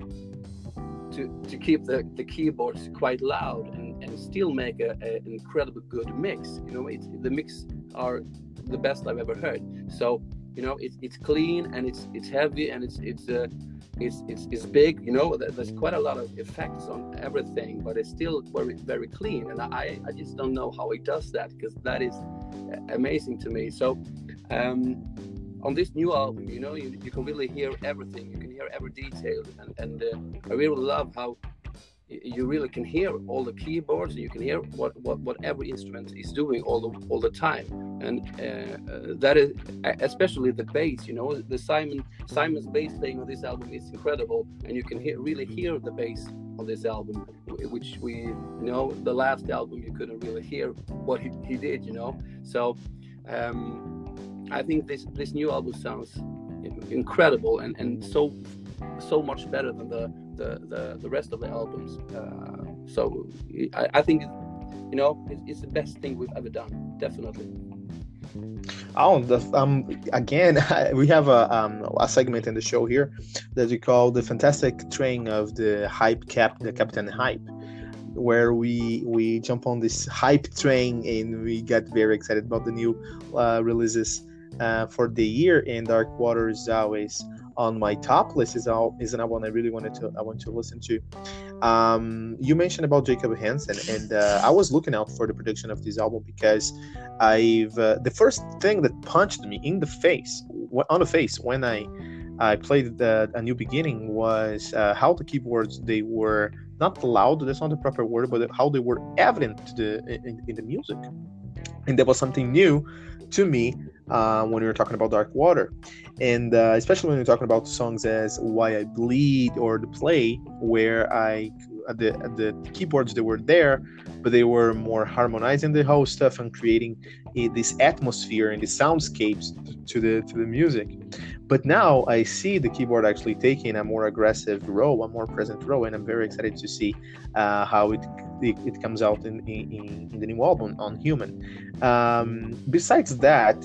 Speaker 10: to to keep the, the keyboards quite loud and, and still make a, an incredibly good mix. You know, it, the mix are the best I've ever heard. So you know, it's it's clean and it's it's heavy and it's it's uh, it's, it's, it's big you know there's quite a lot of effects on everything but it's still very very clean. And i i just don't know how he does that because that is amazing to me. So um, on this new album you know you, you can really hear everything. You can hear every detail and, and uh, i really love how you really can hear all the keyboards and you can hear what, what, what every instrument is doing all the, all the time. And uh, uh, that is especially the bass you know the simon simon's bass playing on this album is incredible and you can hear really hear the bass on this album which we you know the last album you couldn't really hear what he, he did you know? So um, i think this this new album sounds incredible and and so so much better than the the the, the rest of the albums. Uh, so I, I, think you know it's, it's, the best thing we've ever done, definitely.
Speaker 2: Oh, the, um, again, we have a, um, a segment in the show here that we call the fantastic train of the hype cap, the Captain Hype, where we we jump on this hype train and we get very excited about the new uh, releases uh, for the year. And Dark Water is always on my top list is all is an album I really wanted to I want to listen to. Um, you mentioned about Jacob Hansen, and uh, I was looking out for the production of this album because I've uh, the first thing that punched me in the face on the face when I I played the, a new beginning was uh, how the keyboards they were not loud that's not the proper word but how they were evident the in, in the music and that was something new to me uh, when we were talking about Dark Water, and uh, especially when we're talking about songs as "Why I Bleed" or "The Play," where I the the keyboards they were there, but they were more harmonizing the whole stuff and creating a, this atmosphere and the soundscapes to the to the music. But now I see the keyboard actually taking a more aggressive role, a more present role, and I'm very excited to see uh, how it, it, it comes out in, in, in the new album on Human. Um, besides that,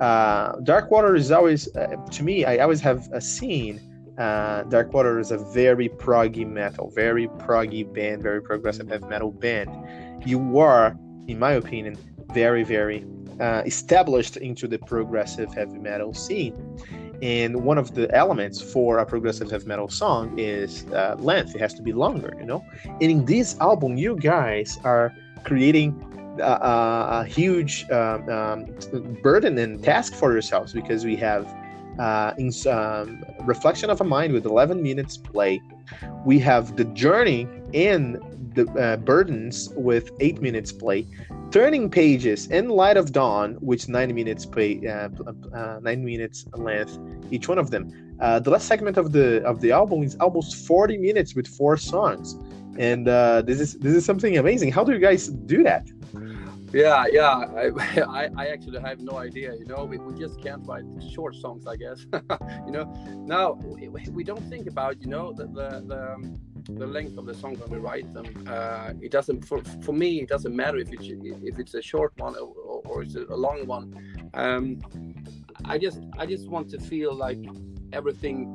Speaker 2: uh, Dark Water is always, uh, to me, I always have a scene. Uh, Dark Water is a very proggy metal, very proggy band, very progressive heavy metal band. You are, in my opinion, very, very uh, established into the progressive heavy metal scene. And one of the elements for a progressive heavy metal song is uh, length. It has to be longer, you know. And in this album, you guys are creating a, a huge um, um, burden and task for yourselves because we have uh, in, um, reflection of a mind with 11 minutes play. We have the journey and the uh, burdens with 8 minutes play. Turning pages in light of dawn which 9 minutes play uh, uh 9 minutes length each one of them. Uh, the last segment of the of the album is almost 40 minutes with four songs. And uh, this is this is something amazing. How do you guys do that
Speaker 10: yeah, yeah. I, I, I, actually have no idea. You know, we, we just can't write short songs, I guess. you know, now we, we don't think about you know the the, the, um, the length of the song when we write them. Uh, it doesn't for, for me. It doesn't matter if it's if it's a short one or, or it's a long one. Um, I just I just want to feel like everything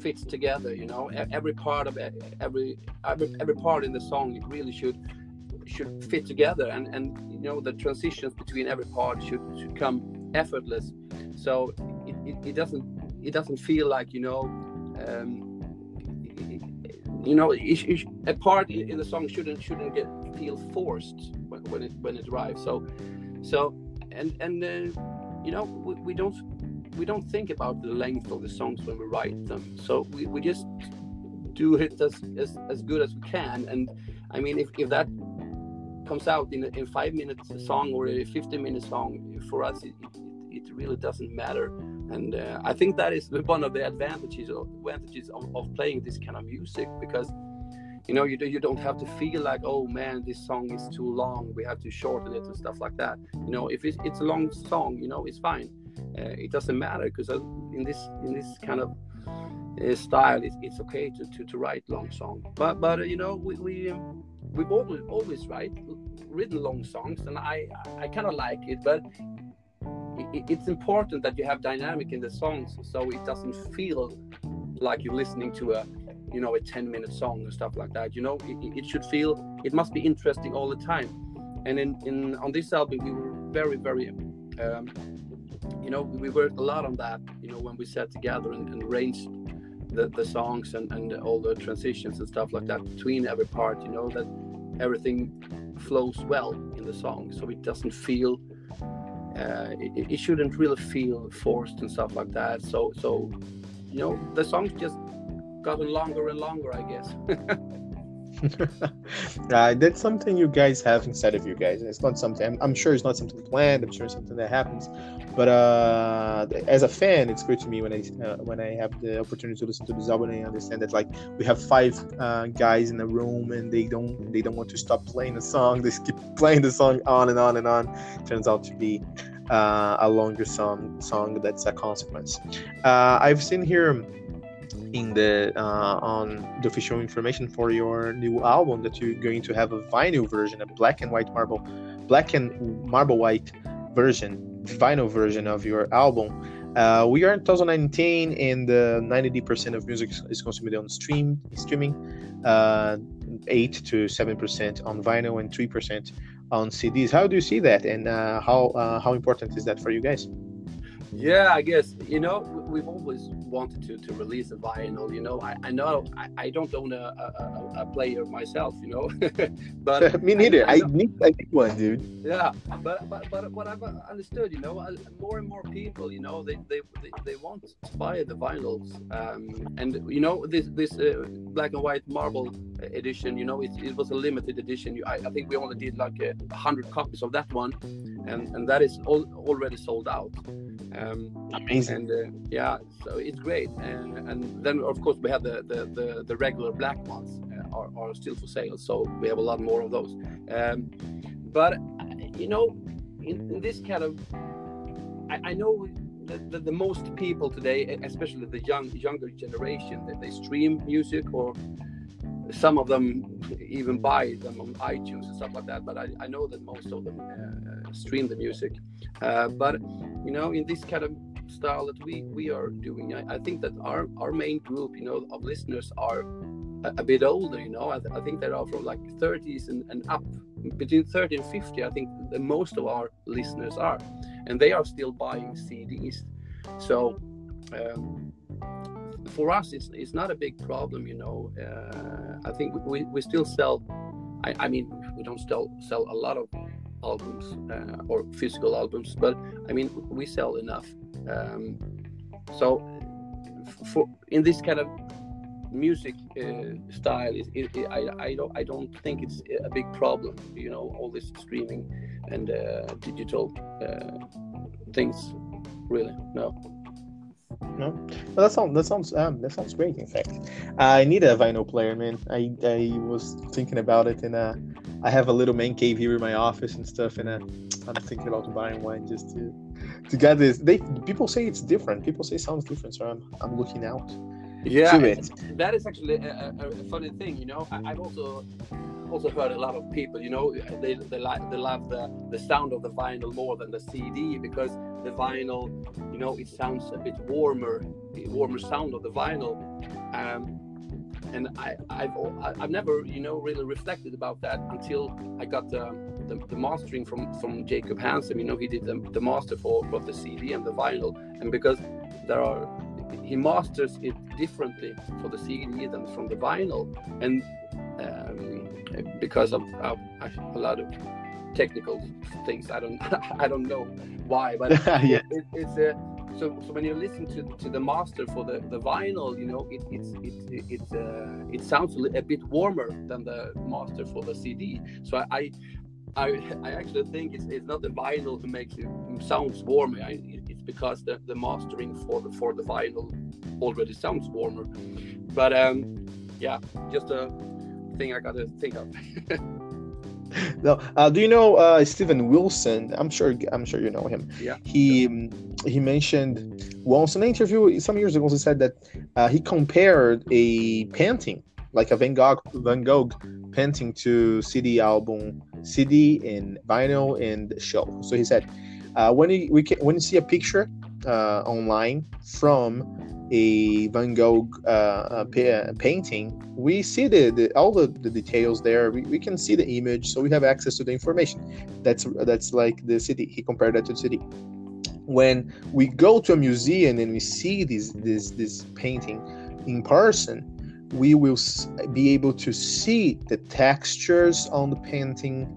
Speaker 10: fits together. You know, every part of it, every every every part in the song it really should should fit together and and you know the transitions between every part should should come effortless. So it, it, it doesn't it doesn't feel like you know um, you know a part in the song shouldn't shouldn't get feel forced when, when it when it arrives. So so and and uh, you know we, we don't we don't think about the length of the songs when we write them. So we, we just do it as, as as good as we can. And i mean if, if that comes out in a in five minutes song or a 15 minute song for us it, it, it really doesn't matter. And uh, i think that is one of the advantages of, advantages of, of, playing this kind of music because you know you, do, you don't have to feel like oh man this song is too long. We have to shorten it and stuff like that. You know if it's, it's a long song you know it's fine. Uh, it doesn't matter because uh, in this in this kind of uh, style it's, it's okay to, to, to write long song. But but uh, you know we, we um, we've always always write written long songs and i i kind of like it but it, it's important that you have dynamic in the songs so it doesn't feel like you're listening to a you know a 10 minute song and stuff like that you know? It, it should feel it must be interesting all the time. And in, in on this album we were very very um, you know we worked a lot on that you know when we sat together and, and arranged the, the songs and, and all the transitions and stuff like that between every part you know that everything flows well in the song. So it doesn't feel uh, it, it, shouldn't really feel forced and stuff like that. So so you know the songs just gotten longer and longer i guess
Speaker 2: uh, that's something you guys have inside of you guys. It's not something. I'm, I'm, sure it's not something planned. I'm sure it's something that happens. But uh, as a fan, it's great to me when I uh, when I have the opportunity to listen to this album and I understand that like we have five uh, guys in a room and they don't they don't want to stop playing the song. They keep playing the song on and on and on. Turns out to be uh, a longer song song that's a consequence. Uh, I've seen here in the uh, on the official information for your new album that you're going to have a vinyl version, a black and white marble, black and marble white version, vinyl version of your album. Uh, we are in 2019, and uh, 90% of music is consumed on stream streaming, uh, eight to seven percent on vinyl, and three percent on CDs. How do you see that, and uh, how uh, how important is that for you guys?
Speaker 10: Yeah, I guess you know we've always wanted to, to release a vinyl. You know, I, I know I, I don't own a, a, a player myself. You know,
Speaker 2: but me neither. I, I, I, need I need one, dude.
Speaker 10: Yeah, but but but what I've understood, you know, uh, more and more people, you know, they they, they, they want to buy the vinyls, um, and you know this this uh, black and white marble edition. You know, it, it was a limited edition. I, I think we only did like a hundred copies of that one, and and that is all, already sold out.
Speaker 2: Um, Amazing.
Speaker 10: And uh, yeah, so it's great. And, and then of course we have the the, the, the regular black ones uh, are, are still for sale. So we have a lot more of those. Um, but you know, in, in, this kind of, I, I know that the, the, most people today, especially the young younger generation, that they stream music or some of them even buy them on iTunes and stuff like that. But I, I know that most of them uh, stream the music. Uh, but you know, in this kind of style that we we are doing, I, I, think that our our main group, you know, of listeners are a, a bit older. You know, I, I, think they are all from like 30s and, and up, between 30 and 50. I think the most of our listeners are, and they are still buying CDs. So. Um, for us, it's, it's not a big problem, you know. Uh, I think we, we still sell. I, I mean, we don't sell sell a lot of albums uh, or physical albums, but I mean, we sell enough. Um, so, for in this kind of music uh, style, it, it, it, I, I don't I don't think it's a big problem. You know, all this streaming and uh, digital uh, things. Really, no.
Speaker 2: No, that sounds that sounds um, that sounds great. In fact, I need a vinyl player, man. I I was thinking about it, and uh, I have a little man cave here in my office and stuff, and uh, I'm thinking about buying one just to to get this. They people say it's different. People say it sounds different, so I'm I'm looking out.
Speaker 10: Yeah, that is actually a, a, a, funny thing. You know, I, I've also also heard a lot of people. You know, they they like they love the the sound of the vinyl more than the CD because the vinyl, you know, it sounds a bit warmer, the warmer sound of the vinyl. Um, and I, I've I've never you know really reflected about that until I got the the, the mastering from from Jacob Hansen. You know, he did the, the master for both the CD and the vinyl, and because there are he masters it differently for the CD than from the vinyl, and um, because of, of a lot of technical things. I don't I don't know why, but
Speaker 8: yeah.
Speaker 10: it, it's a so, so when you listen to, to the master for the, the vinyl, you know, it it's it it uh, it sounds a bit warmer than the master for the CD. So I I, I I actually think it's, it's not the vinyl who makes it sounds warmer. I, it's because the, the mastering for the for the vinyl already sounds warmer. But um, yeah, just a thing I got to think of.
Speaker 2: No, uh, do you know uh, Steven Wilson? I'm sure. I'm sure you know him.
Speaker 10: Yeah.
Speaker 2: He um, he mentioned once in an interview some years ago. He said that uh, he compared a painting, like a Van Gogh Van Gogh painting, to CD album, CD and vinyl and show. So he said, uh, when you, we can, when you see a picture uh, online from a Van Gogh uh, uh, pa- painting, we see the, the all the, the details there. We, we can see the image, so we have access to the information. That's that's like the city. He compared that to city. When we go to a museum and we see this this this painting in person, we will be able to see the textures on the painting,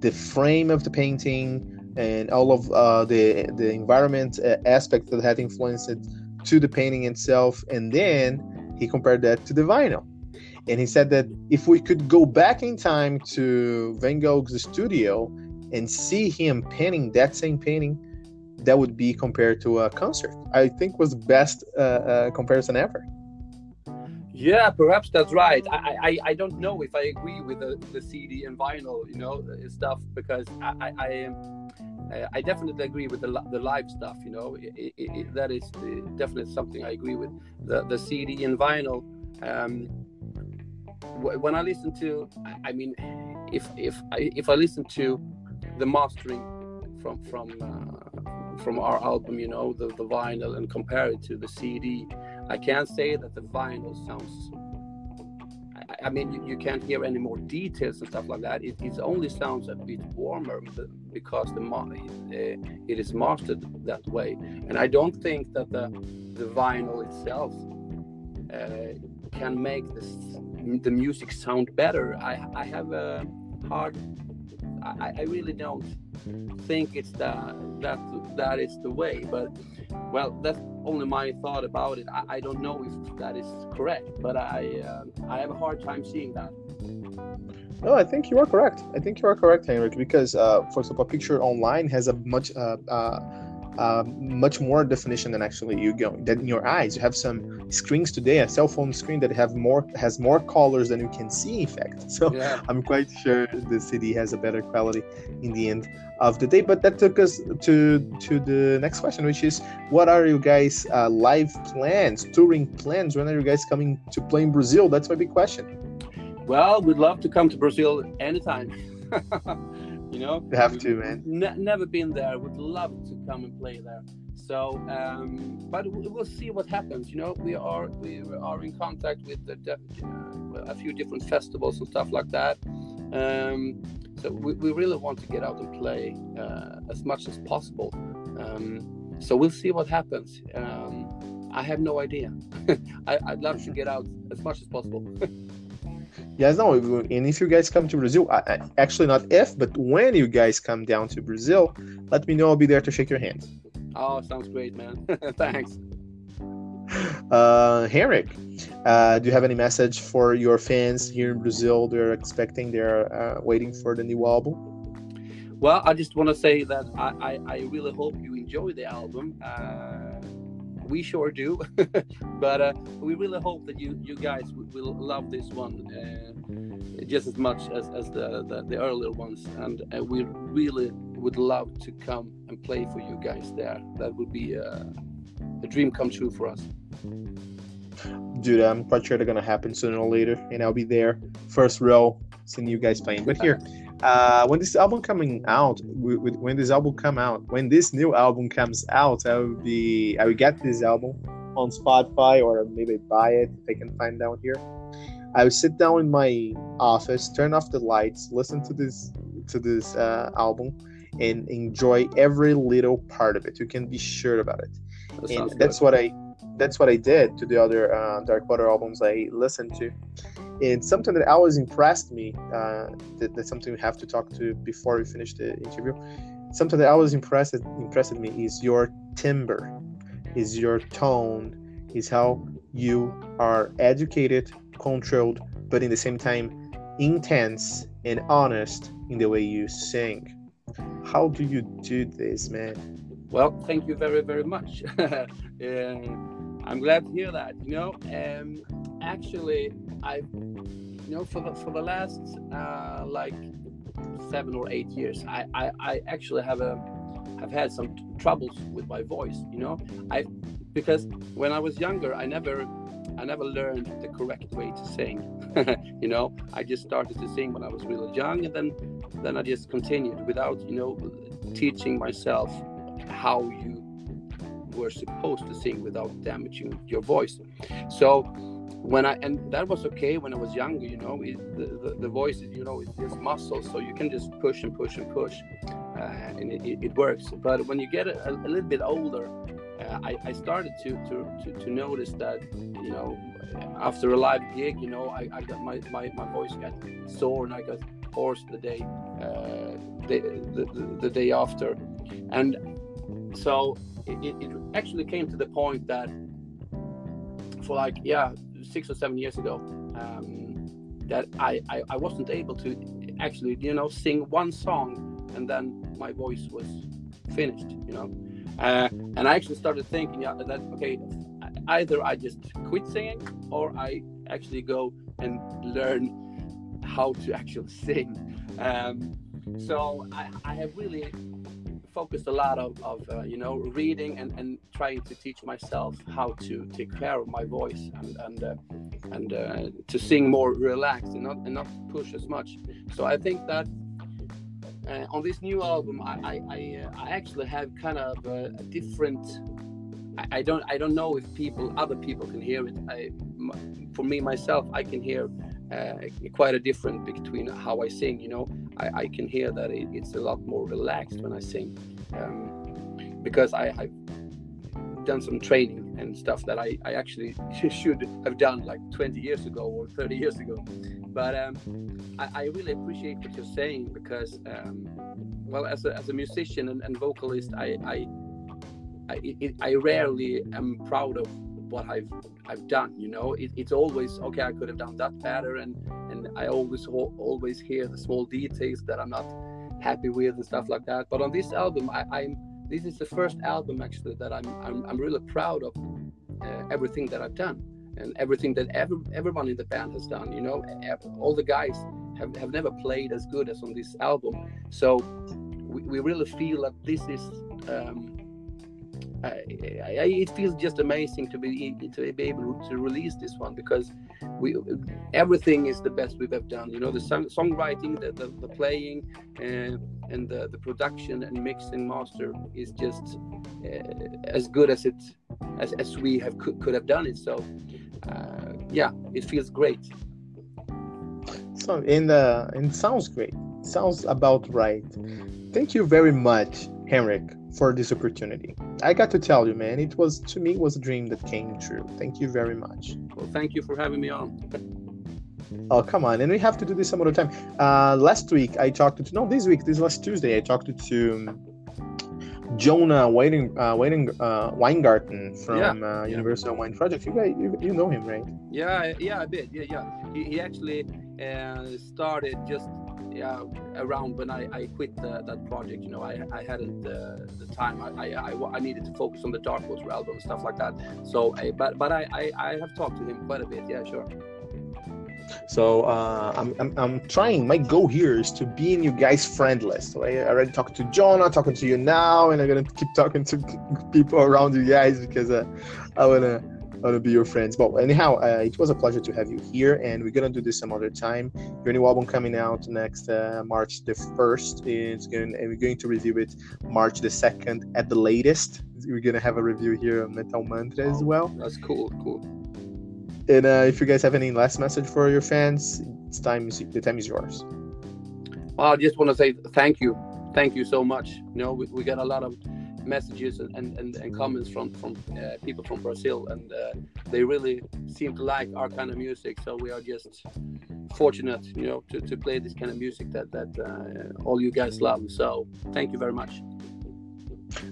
Speaker 2: the frame of the painting, and all of uh, the the environment uh, aspects that had influenced it to the painting itself. And then he compared that to the vinyl. And he said that if we could go back in time to Van Gogh's studio and see him painting that same painting, that would be compared to a concert. I think was the best uh, uh, comparison ever.
Speaker 10: Yeah, perhaps that's right. I, I, I don't know if I agree with the, the CD and vinyl, you know, stuff because I, I, I am. I definitely agree with the, the live stuff. You know, it, it, it, that is uh, definitely something I agree with. The the CD and vinyl. Um, when I listen to, I- I mean, if if I, if I listen to the mastering from from uh, from our album, you know, the the vinyl, and compare it to the CD, I can't say that the vinyl sounds. I, I mean, you, you can't hear any more details and stuff like that. It, it only sounds a bit warmer because the uh, it is mastered that way. And I don't think that the the vinyl itself uh, can make this the music sound better. I I have a hard. I, I really don't think it's that that that is the way. But well, that's only my thought about it. I, I don't know if that is correct, but I uh, I have a hard time seeing that.
Speaker 2: No, I think you are correct. I think you are correct, Henrik, because uh, for example, a picture online has a much uh, uh, uh, much more definition than actually you go than in your eyes. You have some screens today, a cell phone screen that have more has more colors than you can see. In fact, so
Speaker 10: Yeah.
Speaker 2: I'm quite sure the city has a better quality in the end of the day. But that took us to to the next question, which is, what are you guys' uh, live plans, touring plans? When are you guys coming to play in Brazil? That's my big question.
Speaker 10: Well, we'd love to come to Brazil anytime. you know,
Speaker 2: You have to, man.
Speaker 10: Ne- never been there. Would love to come and play there. So, um, but we- we'll see what happens. You know, we are we are in contact with the, uh, a few different festivals and stuff like that. Um, so we, we really want to get out and play uh, as much as possible. Um, so we'll see what happens. Um, I have no idea. I, I'd love to get out as much as possible.
Speaker 2: Yes, no, and if you guys come to Brazil, I, I- actually not if, but when you guys come down to Brazil, let me know. I'll be there to shake your hand.
Speaker 10: Oh, sounds great, man. Thanks.
Speaker 2: Uh, Henrik, uh, do you have any message for your fans here in Brazil? They're expecting, they're uh, waiting for the new album.
Speaker 10: Well, I just want to say that I, I, I really hope you enjoy the album. Uh, we sure do, but uh, we really hope that you, you guys will, love this one uh, just as much as, as the, the, the earlier ones. And uh, we really would love to come and play for you guys there. That would be uh, a dream come true for us.
Speaker 2: Dude, I'm quite sure they're gonna happen sooner or later, and I'll be there, first row, seeing you guys playing. But here, uh, when this album coming out, when this album come out, when this new album comes out, I will be, I will get this album on Spotify or maybe buy it if I can find down here. I would sit down in my office, turn off the lights, listen to this to this uh, album, and enjoy every little part of it. You can be sure about it.
Speaker 10: That
Speaker 2: and that's
Speaker 10: good.
Speaker 2: what I that's what I did to the other uh, Dark Water albums I listened to. And something that always impressed me, uh, that, that's something we have to talk to before we finish the interview. Something that always impressed impressed me is your timbre, is your tone, is how you are educated, controlled, but in the same time intense and honest in the way you sing. How do you do this, man?
Speaker 10: Well, thank you very, very much. uh, I'm glad to hear that. You know, um, actually, I, you know, for the for the last uh, like seven or eight years, I, I, I actually have a have had some t- troubles with my voice. You know, I because when I was younger, I never I never learned the correct way to sing. you know, I just started to sing when I was really young, and then then I just continued without you know teaching myself how you were supposed to sing without damaging your voice. So when I and that was okay when I was younger, you know, it, the, the the voice, is, you know, it's just muscles, so you can just push and push and push, uh, and it, it, it works. But when you get a, a little bit older, uh, I, I started to, to, to, to notice that, you know, after a live gig, you know, I, I got my, my, my voice got sore and I got hoarse the day, uh, the, the, the day after. And so it, it actually came to the point that for like, yeah, six or seven years ago, um, that I, I, I wasn't able to actually, you know, sing one song and then my voice was finished, you know. Uh, and I actually started thinking that okay, either I just quit singing or I actually go and learn how to actually sing. Um, so I, I have really focused a lot of, of uh, you know reading and, and trying to teach myself how to take care of my voice and and uh, and uh, to sing more relaxed and not and not push as much. So I think that uh, on this new album, I I, I, uh, I actually have kind of a, a different. I, I don't I don't know if people other people can hear it. I, for me myself, I can hear uh, quite a difference between how I sing. You know, I, I can hear that it, it's a lot more relaxed when I sing, um, because I, I've done some training and stuff that I, I actually should have done like 20 years ago or 30 years ago. But um, I, I really appreciate what you're saying because, um, well, as a, as a musician and, and vocalist, I I, I, I rarely am proud of what I've I've done. You know, it, it's always okay. I could have done that better, and and I always always hear the small details that I'm not happy with and stuff like that. But on this album, I, I'm this is the first album actually that I'm I'm, I'm really proud of uh, everything that I've done and everything that every, everyone in the band has done. You know, all the guys have, have never played as good as on this album. So we, we really feel that this is. Um, I, I, it feels just amazing to be to be able to release this one because we everything is the best we've ever done. You know, the song, songwriting, the, the, the playing, uh, and the, the production and mixing master is just uh, as good as it as, as we have could, could have done it. So uh, yeah, it feels great.
Speaker 2: So, and uh, and sounds great. Sounds about right. Thank you very much, Henrik, for this opportunity. I got to tell you, man, it was to me it was a dream that came true. Thank you very much.
Speaker 10: Well, thank you for having me on.
Speaker 2: Oh, come on. And we have to do this some other time. Uh, last week, I talked to, no, this week, this last Tuesday, I talked to um, Jonah Waiting, uh, Waiting, uh, Weingarten from
Speaker 10: Yeah,
Speaker 2: uh,
Speaker 10: yeah.
Speaker 2: Universal Wine Project. You, guys, you, you know him, right?
Speaker 10: Yeah, yeah, a bit. Yeah, yeah. He, he actually uh, started just yeah around when I, I quit the, that project. You know, I, I hadn't uh, the time. I, I, I, I needed to focus on the Dark Water album and stuff like that. So, I, but but I, I, I have talked to him quite a bit. Yeah, sure.
Speaker 2: So uh, I'm, I'm, I'm trying. My goal here is to be in you guys' friend list. So I already talked to Jonah, talking to you now, and I'm gonna keep talking to people around you guys because uh, I wanna to be your friends. But anyhow, uh, it was a pleasure to have you here, and we're gonna do this some other time. Your new album coming out next uh, March the first. It's going, and we're going to review it March the second at the latest. We're gonna have a review here on Metal Mantra as well.
Speaker 10: That's cool, cool.
Speaker 2: And uh, if you guys have any last message for your fans, it's time. The time is yours.
Speaker 10: Well, I just want to say thank you, thank you so much. You know, we, we get a lot of messages and, and, and comments from from uh, people from Brazil, and uh, they really seem to like our kind of music. So we are just fortunate, you know, to, to play this kind of music that that uh, all you guys love. So thank you very much.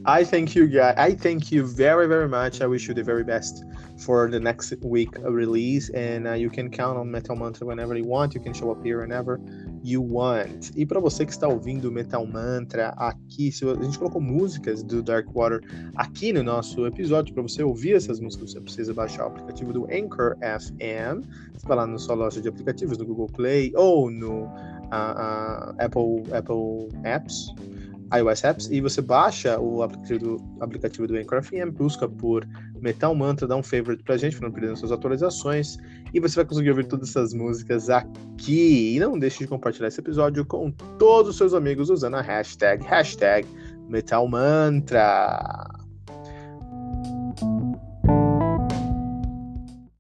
Speaker 2: I thank you, guys. I thank you very very much. I wish you the very best for the next week release, and uh, you can count on Metal Mantra whenever you want. You can show up here whenever you want. E para você que está ouvindo Metal Mantra aqui, a gente colocou músicas do Dark Water aqui no nosso episódio. Para você ouvir essas músicas, você precisa baixar o aplicativo do Anchor FM. Você vai lá na sua loja de aplicativos, no Google Play ou no uh, uh, Apple, Apple Apps iOS Apps e você baixa o aplicativo do, aplicativo do Anchor FM, busca por Metal Mantra, dá um favorite pra gente, pra não perder suas atualizações e você vai conseguir ouvir todas essas músicas aqui. E não deixe de compartilhar esse episódio com todos os seus amigos usando a hashtag, hashtag Metal Mantra.